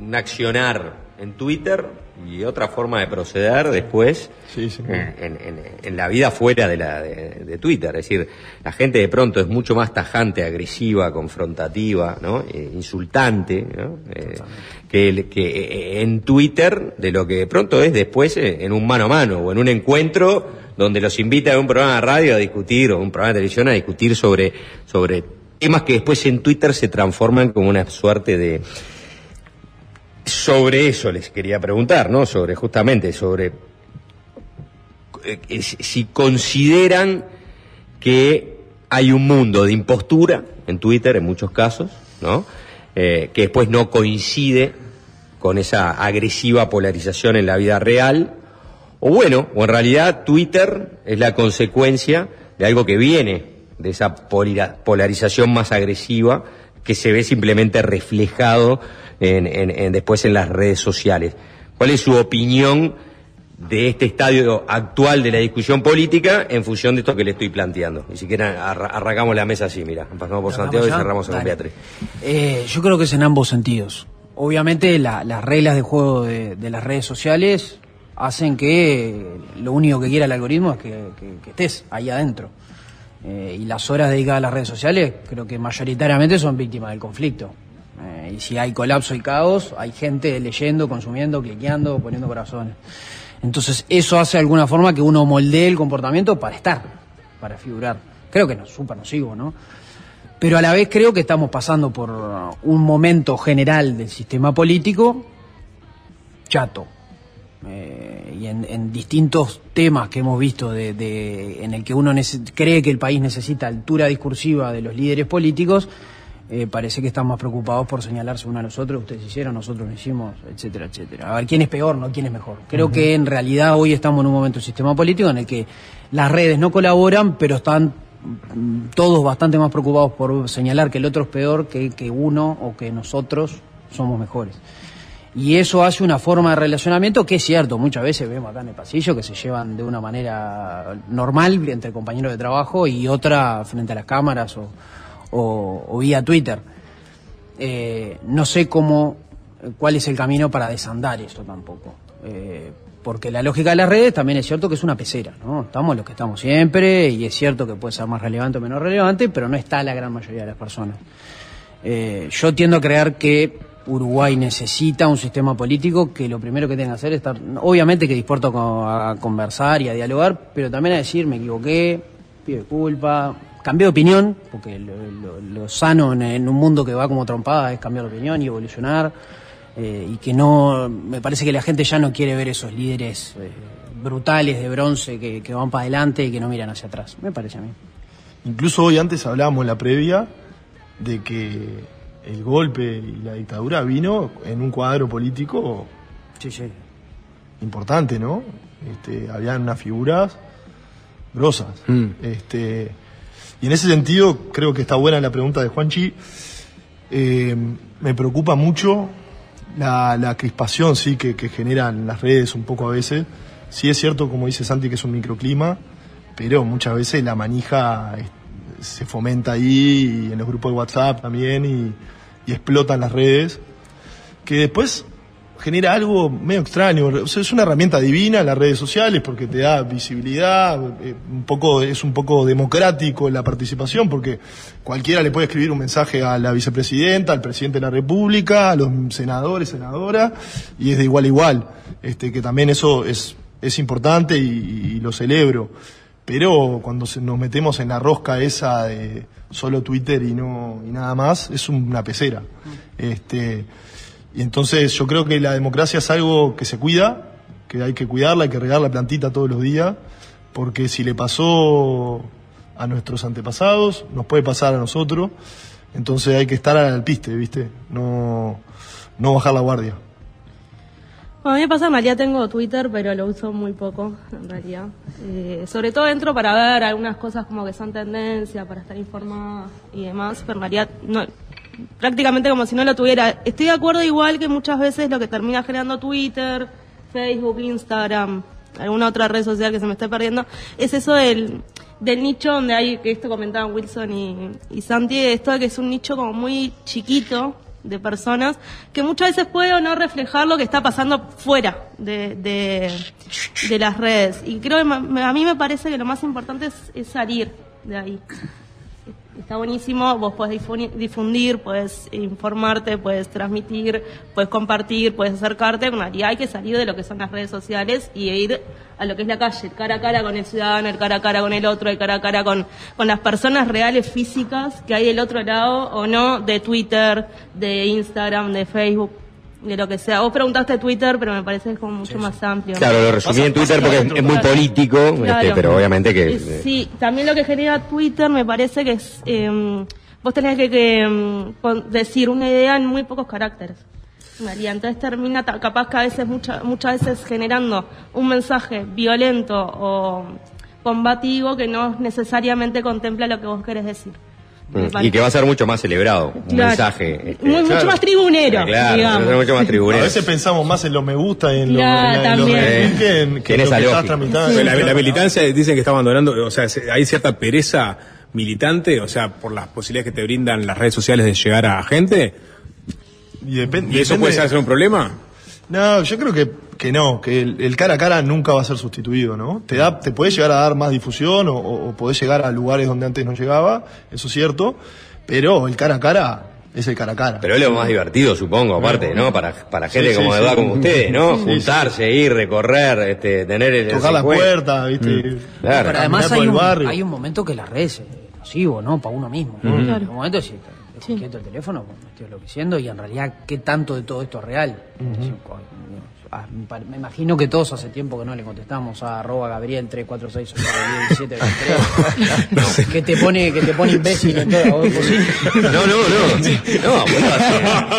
un accionar en Twitter y otra forma de proceder después Sí, sí. en, en- en- en la vida fuera de, la, de, de Twitter. Es decir, la gente de pronto es mucho más tajante, agresiva, confrontativa, ¿no? Eh, insultante, ¿no? Eh, que, el- que eh, en Twitter de lo que de pronto es después eh, en un mano a mano o en un encuentro donde los invita a un programa de radio a discutir o un programa de televisión a discutir sobre, sobre temas que después en Twitter se transforman como una suerte de sobre eso les quería preguntar, ¿no? Sobre justamente sobre eh, eh, si si consideran que hay un mundo de impostura en Twitter en muchos casos, ¿no? Eh, que después no coincide con esa agresiva polarización en la vida real, o bueno, o en realidad Twitter es la consecuencia de algo que viene de esa polarización más agresiva que se ve simplemente reflejado en- en- en- después en las redes sociales. ¿Cuál es su opinión de este estadio actual de la discusión política en función de esto que le estoy planteando? Y si quieren arra- arrancamos la mesa así, mira, pasamos por Santiago y cerramos Dale. Beatriz. Eh, yo creo que es en ambos sentidos. Obviamente la- las reglas de juego de, de las redes sociales hacen que lo único que quiera el algoritmo es que, que- que estés ahí adentro. Eh, y las horas dedicadas a las redes sociales creo que mayoritariamente son víctimas del conflicto. Eh, y si hay colapso y caos, hay gente leyendo, consumiendo, cliqueando, poniendo corazones. Entonces eso hace de alguna forma que uno moldee el comportamiento para estar, para figurar. Creo que no, súper nocivo, ¿no? Pero a la vez creo que estamos pasando por un momento general del sistema político chato. Eh, y en, en distintos temas que hemos visto de, de- en el que uno cree que el país necesita altura discursiva de los líderes políticos, eh, parece que están más preocupados por señalarse uno a los otros, ustedes hicieron, nosotros no hicimos, etcétera, etcétera. A ver, ¿quién es peor, no quién es mejor? Creo que en realidad hoy estamos en un momento del sistema político en el que las redes no colaboran, pero están mm, todos bastante más preocupados por señalar que el otro es peor que, que uno o que nosotros somos mejores. Y eso hace una forma de relacionamiento que es cierto, muchas veces vemos acá en el pasillo que se llevan de una manera normal entre compañeros de trabajo y otra frente a las cámaras o, o- o vía Twitter. Eh, no sé cómo, cuál es el camino para desandar esto tampoco. Eh, porque la lógica de las redes también es cierto que es una pecera, ¿no? Estamos los que estamos siempre y es cierto que puede ser más relevante o menos relevante, pero no está la gran mayoría de las personas. Eh, yo tiendo a creer que Uruguay necesita un sistema político que lo primero que tenga que hacer es estar, obviamente que dispuesto a co- a conversar y a dialogar, pero también a decir me equivoqué, pido disculpa, cambié de opinión, porque lo, lo- lo sano en, en un mundo que va como trompada es cambiar de opinión y evolucionar, eh, y que no, me parece que la gente ya no quiere ver esos líderes eh, brutales de bronce que, que van para adelante y que no miran hacia atrás, me parece a mí. Incluso hoy antes hablábamos en la previa de que el golpe y la dictadura vino en un cuadro político importante, ¿no? Este, habían unas figuras grosas. Este, y en ese sentido creo que está buena la pregunta de Juanchi. Eh, me preocupa mucho la, la crispación sí que, que generan las redes un poco a veces. Sí es cierto, como dice Santi, que es un microclima, pero muchas veces la manija se fomenta ahí y en los grupos de WhatsApp también y, y explotan las redes, que después genera algo medio extraño. O sea, es una herramienta divina las redes sociales porque te da visibilidad, eh, un poco, es un poco democrático la participación porque cualquiera le puede escribir un mensaje a la vicepresidenta, al presidente de la República, a los senadores, senadoras, y es de igual a igual. Este, que también eso es, es importante y, y lo celebro. Pero cuando se- nos metemos en la rosca esa de solo Twitter y no y nada más, es una pecera. Este, y entonces yo creo que la democracia es algo que se cuida, que hay que cuidarla, hay que regar la plantita todos los días, porque si le pasó a nuestros antepasados, nos puede pasar a nosotros. Entonces hay que estar al piste, ¿viste? No, no bajar la guardia. Bueno, a mí me pasa, realidad tengo Twitter, pero lo uso muy poco, en realidad. Eh, sobre todo entro para ver algunas cosas como que son tendencia, para estar informada y demás, pero realidad no, prácticamente como si no lo tuviera. Estoy de acuerdo igual que muchas veces lo que termina generando Twitter, Facebook, Instagram, alguna otra red social que se me esté perdiendo, es eso del, del nicho donde hay, que esto comentaban Wilson y, y Santi, esto de que es un nicho como muy chiquito de personas que muchas veces puede o no reflejar lo que está pasando fuera de, de, de las redes. Y creo que a mí me parece que lo más importante es salir de ahí. Está buenísimo, vos podés difundir, puedes informarte, puedes transmitir, puedes compartir, puedes acercarte, en realidad hay que salir de lo que son las redes sociales y ir a lo que es la calle, cara a cara con el ciudadano, el cara a cara con el otro, el cara a cara con, con las personas reales físicas que hay del otro lado o no de Twitter, de Instagram, de Facebook. De lo que sea. Vos preguntaste Twitter, pero me parece que es como mucho más amplio. Claro, lo resumí en Twitter porque es, es muy político, este, pero obviamente que... Eh, Sí, también lo que genera Twitter me parece que es, eh, vos tenés que, que, pon- decir una idea en muy pocos caracteres. María, entonces termina capaz que a veces, mucha- muchas veces generando un mensaje violento o combativo que no necesariamente contempla lo que vos querés decir. Mm, y que va a ser mucho más celebrado, un Claro. mensaje. este, Muy- mucho claro. más tribunero, Claro, va a digamos. ser mucho más tribunero. A veces pensamos más en los me gusta y en, lo, los también. retweets que en, que en lo que estás tramitando. La, la militancia dicen que está abandonando, o sea, se- hay cierta pereza militante, o sea, por las posibilidades que te brindan las redes sociales de llegar a gente. Y, depen- ¿Y eso depende- puede ser un problema? No, yo creo que, que no, que el, el cara a cara nunca va a ser sustituido, ¿no? Te da, te puede llegar a dar más difusión o, o, o podés llegar a lugares donde antes no llegaba, eso es cierto, pero el cara a cara es el cara a cara. Pero es lo más divertido, supongo, aparte, ¿no? Para, para gente Sí, como sí, de edad sí. como ustedes, ¿no? Sí, Juntarse, ir, recorrer, este, tener el... Tocar la encuentro. puerta, ¿viste? Mm. Claro. Pero además hay por el un, hay un momento que las redes es nocivo, ¿no? Para uno mismo. ¿no? Claro. un momento si quieto el teléfono, me estoy enloqueciendo y en realidad qué tanto de todo esto es real. Me imagino que todos hace tiempo que no le contestamos a arroba Gabriel 346 que te pone que te pone imbécil en todo. ¿vos sí? No, no, no.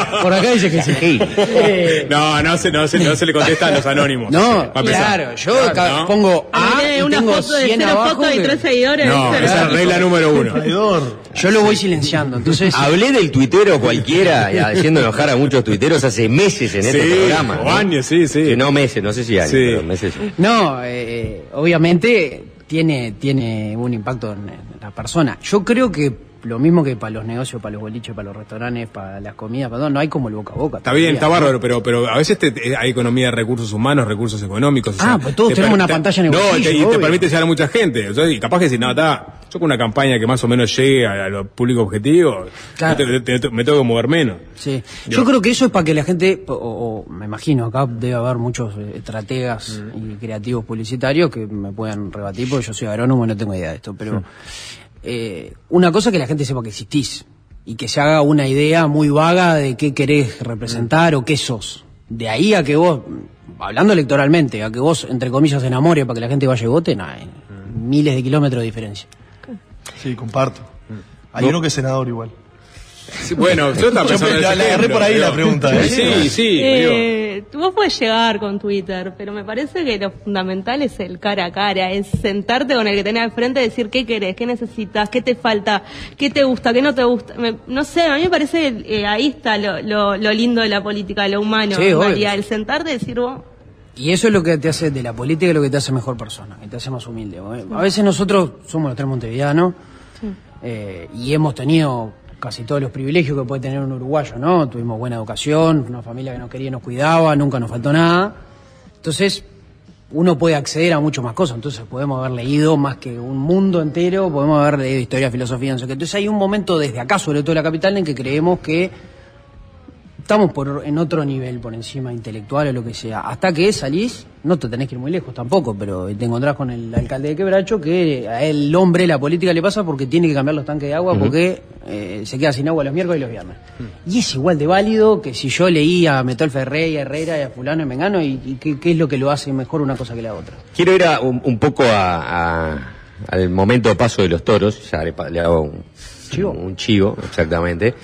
No. Por acá dice que sí. Eh, No, no se, no, se, no se le contesta a los anónimos. No, claro, yo ¿no? pongo A Tiene y una tengo foto de 100 cero abajo fotos y que- tres seguidores. No, esa es regla número uno. Yo lo voy silenciando, entonces Hablé del tuitero cualquiera, haciendo enojar a muchos tuiteros hace meses en este programa. o ¿no? años, sí, sí. Que no meses, no sé si años, Sí. pero meses. No, eh, obviamente tiene, tiene un impacto en, en la persona. Yo creo que lo mismo que para los negocios, para los boliches, para los restaurantes, para las comidas, para todo, no hay como el boca a boca. Está bien, está bárbaro, pero, pero a veces te- hay economía de recursos humanos, recursos económicos. o Ah, pues todos te tenemos una pantalla en el No, bolsillo, te- y te permite llegar a mucha gente. O sea, y capaz que si no, está, yo con una campaña que más o menos llegue a, los públicos objetivos, Claro. me, te- me tengo que mover menos. Sí. Yo creo que eso es para que la gente, o, o me imagino, acá debe haber muchos estrategas y creativos publicitarios que me puedan rebatir, porque yo soy agrónomo y no tengo idea de esto, pero eh, una cosa es que la gente sepa que existís y que se haga una idea muy vaga de qué querés representar o qué sos. De ahí a que vos, hablando electoralmente, a que vos, entre comillas, enamore para que la gente vaya y vote, no, hay miles de kilómetros de diferencia. Sí, comparto. Hay No. uno que es senador igual. Sí, bueno, yo estaba Yo me- la- agarré por ahí la pregunta, ¿eh? Sí, sí, digo. Eh, tú vos puedes llegar con Twitter, pero me parece que lo fundamental es el cara a cara, es sentarte con el que tenés al frente y decir qué querés, qué necesitas, qué te falta, qué te gusta, qué no te gusta. Me- no sé, a mí me parece que eh, ahí está lo, lo, lo lindo de la política, lo humano, Sí. María, el sentarte y decir vos, Y eso es lo que te hace de la política, es lo que te hace mejor persona, que te hace más humilde. A veces nosotros somos los tres montevideanos eh, y hemos tenido casi todos los privilegios que puede tener un uruguayo, ¿no? Tuvimos buena educación, una familia que nos quería y nos cuidaba, nunca nos faltó nada. Entonces, uno puede acceder a mucho más cosas, entonces podemos haber leído más que un mundo entero, podemos haber leído historia, filosofía, no sé qué. Entonces hay un momento desde acá, sobre todo en la capital, en que creemos que estamos por, en otro nivel por encima intelectual o lo que sea. Hasta que salís, no te tenés que ir muy lejos tampoco, pero te encontrás con el alcalde de Quebracho que a el hombre la política le pasa porque tiene que cambiar los tanques de agua porque eh, se queda sin agua los miércoles y los viernes. Y es igual de válido que si yo leí a Metol Ferrey, a Herrera, y a fulano y Mengano y, y qué, qué es lo que lo hace mejor una cosa que la otra. Quiero ir a un, un poco a- a- al momento de paso de los toros, ya le, le hago un Chivo. un chivo, exactamente,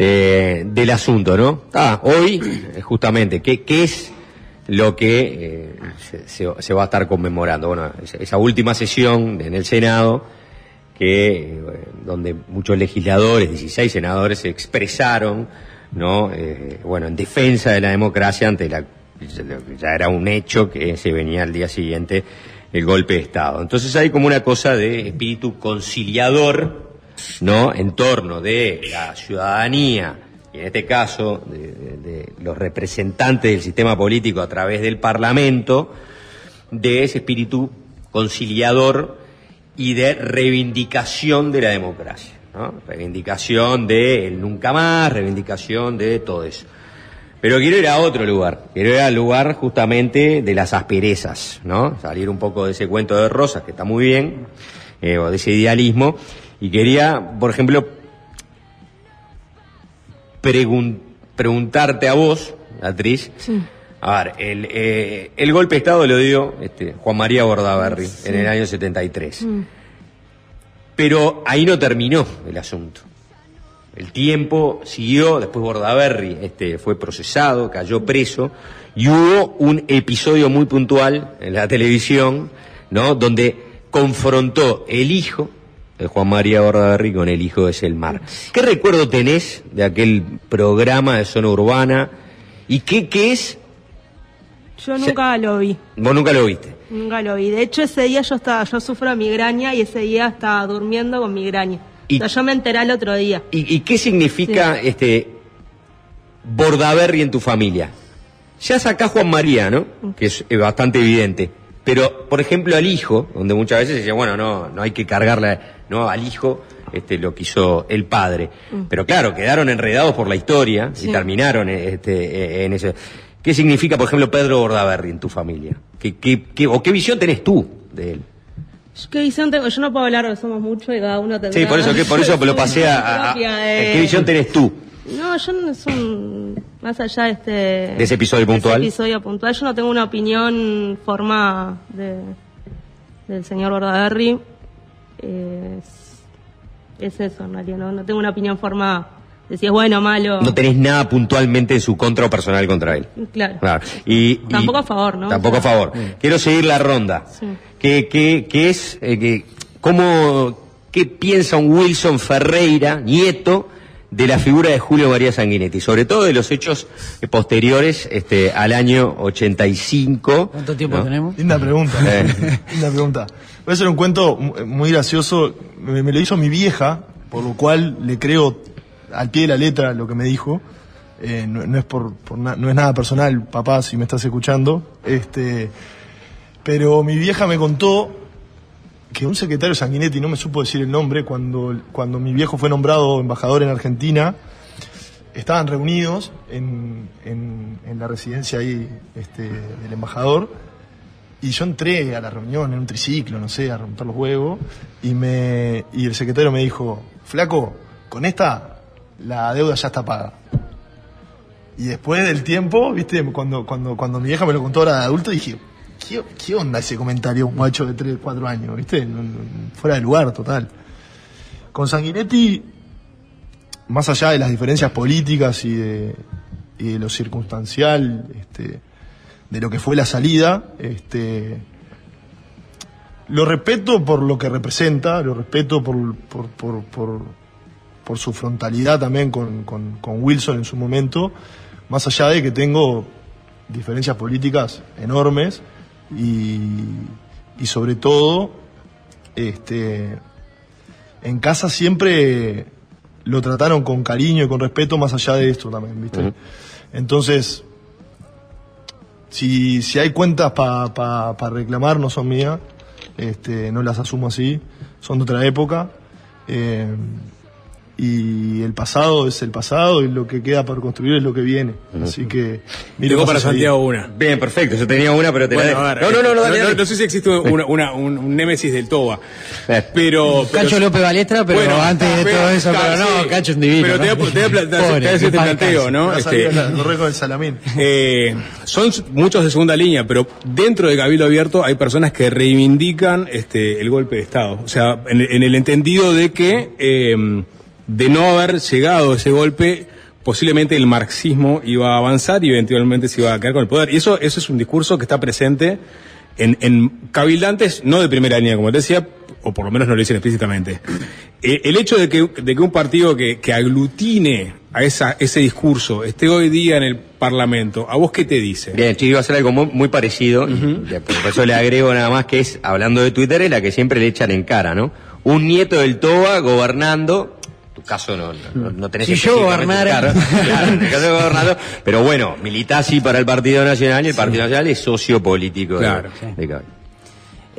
eh, del asunto, ¿no? Ah, hoy, eh, justamente, ¿qué, es lo que eh, se, se- va a estar conmemorando? Bueno, esa, última sesión en el Senado, que eh, donde muchos legisladores, 16 senadores, se expresaron, ¿no? Bueno, en defensa de la democracia ante la ya era un hecho que se venía al día siguiente el golpe de Estado. Entonces hay como una cosa de espíritu conciliador, ¿no? En torno de la ciudadanía, y en este caso de, los representantes del sistema político a través del Parlamento, de ese espíritu conciliador y de reivindicación de la democracia, ¿no? Reivindicación de el nunca más, reivindicación de todo eso. Pero quiero ir a otro lugar, quiero ir al lugar justamente de las asperezas, ¿no? Salir un poco de ese cuento de rosas, que está muy bien, eh, o de ese idealismo, y quería, por ejemplo, pregun- preguntarte a vos. Sí. A ver, el, eh, el golpe de Estado lo dio este, Juan María Bordaberry Sí. en el año 73. Mm. Pero ahí no terminó el asunto. El tiempo siguió, después Bordaberry este, fue procesado, cayó preso, y hubo un episodio muy puntual en la televisión, ¿no? Donde confrontó el hijo Juan María Bordaberry con el hijo de Selmar. ¿Qué recuerdo tenés de aquel programa de zona urbana? ¿Y qué, qué es? Yo nunca lo vi. Vos nunca lo viste. Nunca lo vi. De hecho, ese día yo estaba, yo sufro de migraña y ese día estaba durmiendo con migraña. Y- O sea, yo me enteré el otro día. ¿Y, y qué significa este Bordaberry en tu familia? Ya sacás Juan María, ¿no? Que es eh, bastante evidente. Pero, por ejemplo, al hijo, donde muchas veces se decía, bueno, no, no hay que cargarle no, al hijo este, lo que hizo el padre. Mm. Pero claro, quedaron enredados por la historia y terminaron este, eh, en eso. ¿Qué significa, por ejemplo, Pedro Bordaberry en tu familia? ¿Qué, qué, qué- ¿O qué visión tenés tú de él? ¿Qué visión tengo? Yo no puedo hablar somos muchos y cada uno tendrá... Sí, por eso, que por eso lo pasé a, ¿Qué visión tenés tú? No, yo no es un... Más allá de este... ¿De ese episodio puntual? ese episodio puntual, yo no tengo una opinión formada de, del señor Bordaberry. Es, es eso, en realidad, no, no tengo una opinión formada. De si es bueno o malo. No tenés nada puntualmente en su contra o personal contra él. Claro. Claro. Y, y- Tampoco a favor, ¿no? Tampoco a favor. Quiero seguir la ronda. Sí. ¿Qué, qué, qué es, eh, que- cómo, qué piensa un Wilson Ferreira, nieto, de la figura de Julio María Sanguinetti? Sobre todo de los hechos posteriores este, al año 85. ¿Cuánto tiempo ¿no? tenemos? Linda pregunta. Eh. Linda pregunta. Voy a hacer un cuento mu- muy gracioso. Me, me lo hizo mi vieja, por lo cual le creo al pie de la letra lo que me dijo. Eh, no, no es por, por na- no es nada personal, papá, si me estás escuchando. Este, pero mi vieja me contó que un secretario Sanguinetti, no me supo decir el nombre, cuando, cuando mi viejo fue nombrado embajador en Argentina, estaban reunidos en, en- la residencia ahí este, del embajador y yo entré a la reunión en un triciclo, no sé, a romper los huevos y, me, y el secretario me dijo, flaco, con esta la deuda ya está paga. Y después del tiempo, viste, cuando, cuando, cuando mi vieja me lo contó ahora de adulto, dije, ¿qué, onda ese comentario un guacho de 3, 4 años? ¿Viste? Fuera de lugar, total. Con Sanguinetti, más allá de las diferencias políticas y de, y de lo circunstancial, este, de lo que fue la salida, este, lo respeto por lo que representa, lo respeto por, su frontalidad también con Wilson en su momento, más allá de que tengo diferencias políticas enormes y, y sobre todo, este, en casa siempre lo trataron con cariño y con respeto más allá de esto también, ¿viste? Entonces, si, si hay cuentas para pa, pa reclamar, no son mías, este, no las asumo así, son de otra época. eh, y el pasado es el pasado y lo que queda por construir es lo que viene. Así que. más para. Santiago una. Bien, perfecto. Yo tenía una, pero te la No, no, no, no, dale, no, dale. no sé si existe una, una- un, un némesis del Toba. Pero. pero- Cacho López Balestra, pero Bueno, antes de pero- todo eso, pero claro, no, sí. Cacho es un divino. Pero te voy a, plantear- este planteo. ¿no? A Este, salir la- correr con el salamín. Eh, son muchos de segunda línea, pero dentro de Cabildo Abierto hay personas que reivindican este, el golpe de Estado. O sea, en, en el entendido de que eh, de no haber llegado ese golpe, posiblemente el marxismo iba a avanzar y eventualmente se iba a quedar con el poder. Y eso, eso es un discurso que está presente en, en cabildantes, no de primera línea, como te decía, o por lo menos no lo dicen explícitamente. Eh, el hecho de que, de que un partido que, que aglutine a esa, ese discurso esté hoy día en el Parlamento, ¿a vos qué te dice? Bien, yo iba a hacer algo muy, muy parecido, ya, por eso le agrego nada más que es, hablando de Twitter, es la que siempre le echan en cara, ¿no? Un nieto del Toba gobernando, tu caso no, no, no tenés Si yo gobernara. claro, claro, en el caso de gobernando, pero bueno, militás sí para el Partido Nacional y el Partido Nacional es socio político de- Claro. de Cabildo.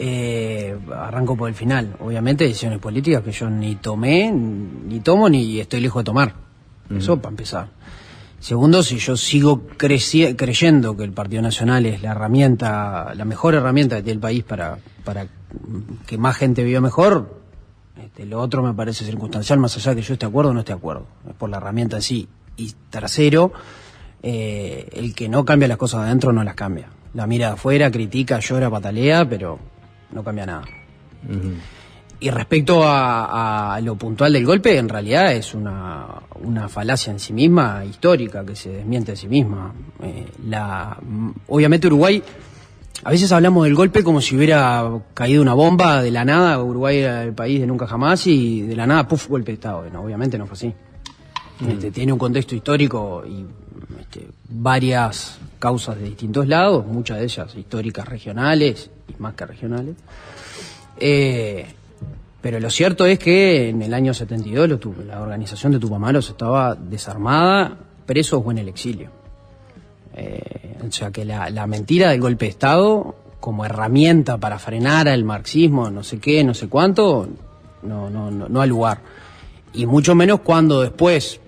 Eh, arranco por el final. Obviamente, decisiones políticas que yo ni tomé, ni tomo, ni estoy lejos de tomar. Eso para empezar. Segundo, si yo sigo creyendo que el Partido Nacional es la herramienta, la mejor herramienta que tiene el país para, para que más gente viva mejor, este, lo otro me parece circunstancial, más allá de que yo esté de acuerdo o no esté de acuerdo. Es por la herramienta en sí. Y tercero, eh, el que no cambia las cosas adentro no las cambia. La mira de afuera, critica, llora, patalea, pero no cambia nada. Y respecto a, a lo puntual del golpe, en realidad es una, una falacia en sí misma, histórica, que se desmiente a sí misma. Eh, la, obviamente Uruguay, a veces hablamos del golpe como si hubiera caído una bomba de la nada, Uruguay era el país de nunca jamás y de la nada, puff, golpe de Estado. No, obviamente no fue así. Este, tiene un contexto histórico y este, varias causas de distintos lados, muchas de ellas históricas regionales y más que regionales. Eh, pero lo cierto es que en el año 72 lo la organización de Tupamaros estaba desarmada, presos o en el exilio. Eh, o sea que la, mentira del golpe de Estado como herramienta para frenar al marxismo, no sé qué, no sé cuánto, no, no, no, no ha lugar. Y mucho menos cuando después,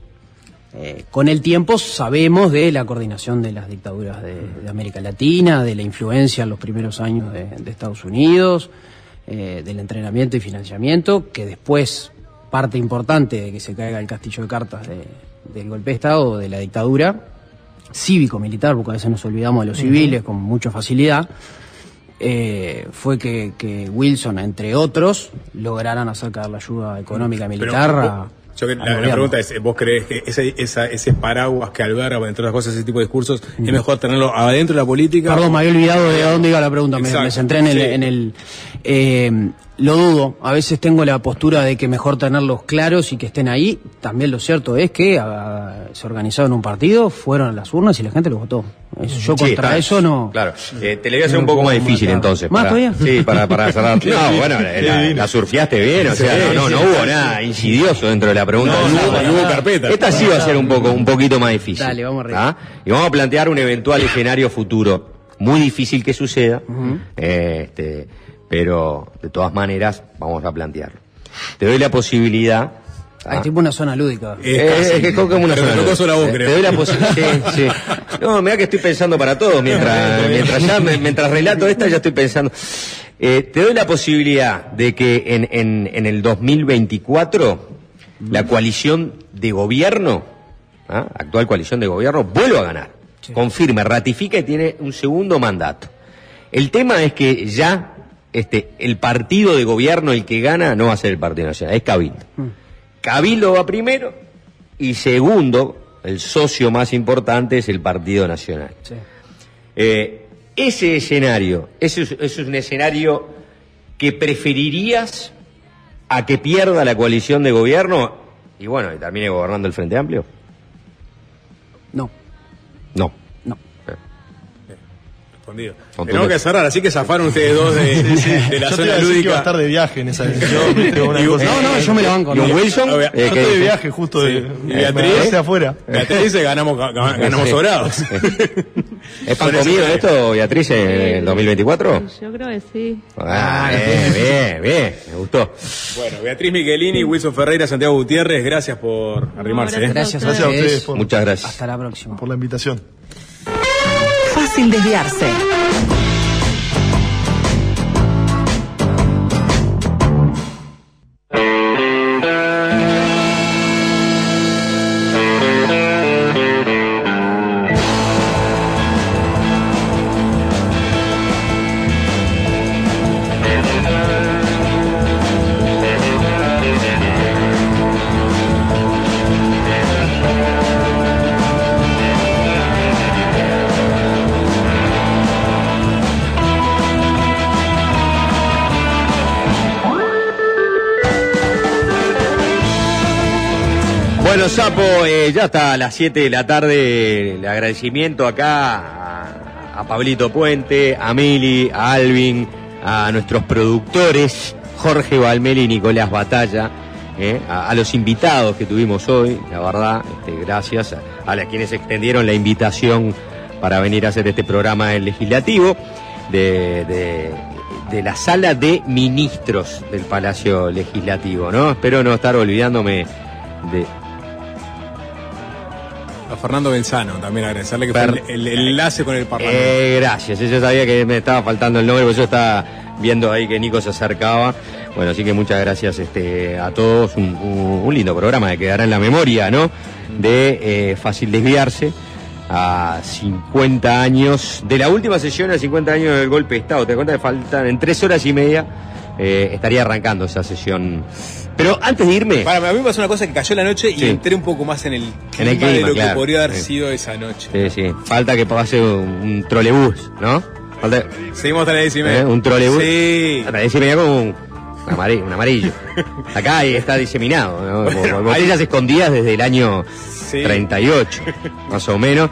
eh, con el tiempo, sabemos de la coordinación de las dictaduras de, América Latina, de la influencia en los primeros años de, de Estados Unidos, eh, del entrenamiento y financiamiento, que después, parte importante de que se caiga el castillo de cartas de- del golpe de Estado, de la dictadura, cívico-militar, porque a veces nos olvidamos de los civiles con mucha facilidad, eh, fue que, que Wilson, entre otros, lograran acercar la ayuda económica militar Pero, a, yo que- la, la pregunta es, ¿vos crees que ese, esa- ese paraguas que alberga, entre otras cosas, ese tipo de discursos, es mejor tenerlo adentro de la política? Perdón, me había olvidado de a dónde iba la pregunta, me, centré en el... sí. En el eh, lo dudo, a veces tengo la postura de que mejor tenerlos claros y que estén ahí. También lo cierto es que ah, se organizaron un partido, fueron a las urnas y la gente los votó. Es- yo Sí, contra eso no... Claro, Eh, te le voy a hacer un poco más difícil entonces. ¿Más para- todavía? Sí, para, para cerrar. No, bueno, la, la- surfeaste bien, o sea, no, no, hubo nada insidioso dentro de la pregunta. No, no, no hubo carpeta. Esta sí va a ser un poco, un poquito más difícil. Dale, vamos arriba. ¿ah? Y vamos a plantear un eventual escenario futuro. Muy difícil que suceda, Ujú. eh, este, pero de todas maneras vamos a plantearlo. Te doy la posibilidad. Hay ¿ah? tipo una zona lúdica. Eh, es que es como una Pero zona te tocó luz. solo a vos, Te- creo. Te doy la posibilidad. Sí, sí. No, mira que estoy pensando para todos mientras, mientras ya, me- mientras relato esta ya estoy pensando. Eh, te doy la posibilidad de que en, en, en el 2024 la coalición de gobierno, ¿ah? actual coalición de gobierno, vuelva a ganar. Confirme, ratifica y tiene un segundo mandato. El tema es que ya este, el partido de gobierno, el que gana, no va a ser el Partido Nacional, es Cabildo. Cabildo va primero y segundo, el socio más importante es el Partido Nacional. Eh, ese escenario, ese es, ese es un escenario que preferirías a que pierda la coalición de gobierno y bueno, y termine gobernando el Frente Amplio. No. No. Respondido. Contundente. Tenemos que cerrar, así que zafaron ustedes dos de, Sí, sí. de la Yo zona iba a decir que iba a lúdica. estar de viaje en esa cosa. no, no, yo me la banco, ¿Y ¿no? Wilson? Yo ¿qué estoy de viaje justo de, Sí. ¿Y me Beatriz? agarraste afuera. Beatriz dice ganamos, ga- ganamos sobrados. ¿Es pan comido esto, Beatriz, en el 2024? Yo creo que sí. Ah, bien, bien, bien, me gustó. Bueno, Beatriz Michelini, Wilson Ferreira, Santiago Gutiérrez, gracias por arrimarse. ¿eh? gracias a Gracias a ustedes. ustedes por, Muchas gracias. Hasta la próxima. por la invitación. Fácil desviarse. Ya está a las 7 de la tarde. El agradecimiento acá a, Pablito Puente, a Mili, a Alvin, a nuestros productores, Jorge Valmeli y Nicolás Batalla, eh, a, los invitados que tuvimos hoy, la verdad, este, gracias a, quienes extendieron la invitación para venir a hacer este programa del legislativo de, de- de la sala de ministros del Palacio Legislativo, ¿no? Espero no estar olvidándome de, Fernando Benzano también agradecerle que fue el, el enlace con el Parlamento. Eh, gracias, yo sabía que me estaba faltando el nombre, porque yo estaba viendo ahí que Nico se acercaba. Bueno, así que muchas gracias este, a todos. Un, un- un lindo programa que quedará en la memoria, ¿no? De eh, Fácil Desviarse. a 50 años de la última sesión a 50 años del golpe de Estado. Te das cuenta que faltan en tres horas y media eh, estaría arrancando esa sesión. Pero antes de irme, Para, a mí me pasó una cosa que cayó la noche y Sí. entré un poco más en el En el clima de lo claro. que podría haber Sí. sido esa noche. sí, sí, falta que pase un, un trolebús, ¿no? Falta- Seguimos hasta la diez y media. ¿Eh? Un trolebús. Sí. Hasta ahí se venía con un, un amarillo, un amarillo. Acá está diseminado, ¿no? Como- como botellas escondidas desde el año 38, más o menos.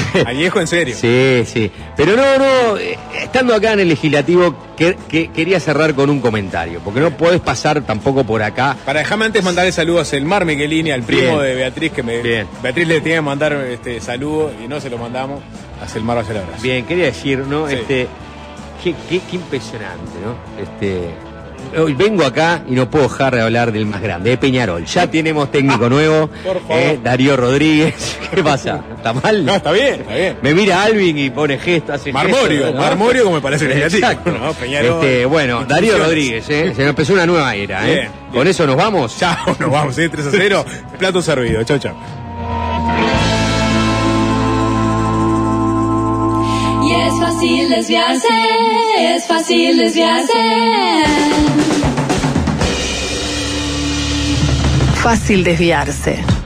Añejo en serio. Sí, sí. Pero no, no, estando acá en el legislativo, que, que- quería cerrar con un comentario, porque no podés pasar tampoco por acá. Para dejarme antes mandarle saludos a Elmar Michelini, al primo Bien. de Beatriz, que me Beatriz le tenía que mandar este saludo y no se lo mandamos. A Selmar abrazo. Bien, quería decir, ¿no? Sí. Este, qué, qué- qué impresionante, ¿no? Este, hoy vengo acá y no puedo dejar de hablar del más grande, de Peñarol. Ya tenemos técnico nuevo, Por favor. eh, Darío Rodríguez. ¿Qué pasa? ¿Está mal? No, está bien, está bien. Me mira Alvin y pone gesto, hace Marmorio. Marmorio como me parece legislativo, Exacto. ¿no? Peñarol, Este, bueno, Darío. Rodríguez, ¿eh? se nos empezó una nueva era. ¿eh? Bien, Con eso nos vamos. Chao, nos vamos, ¿eh? 3 a 0. Plato servido. Chao, chao. Y es fácil desviarse, es fácil desviarse. Fácil desviarse.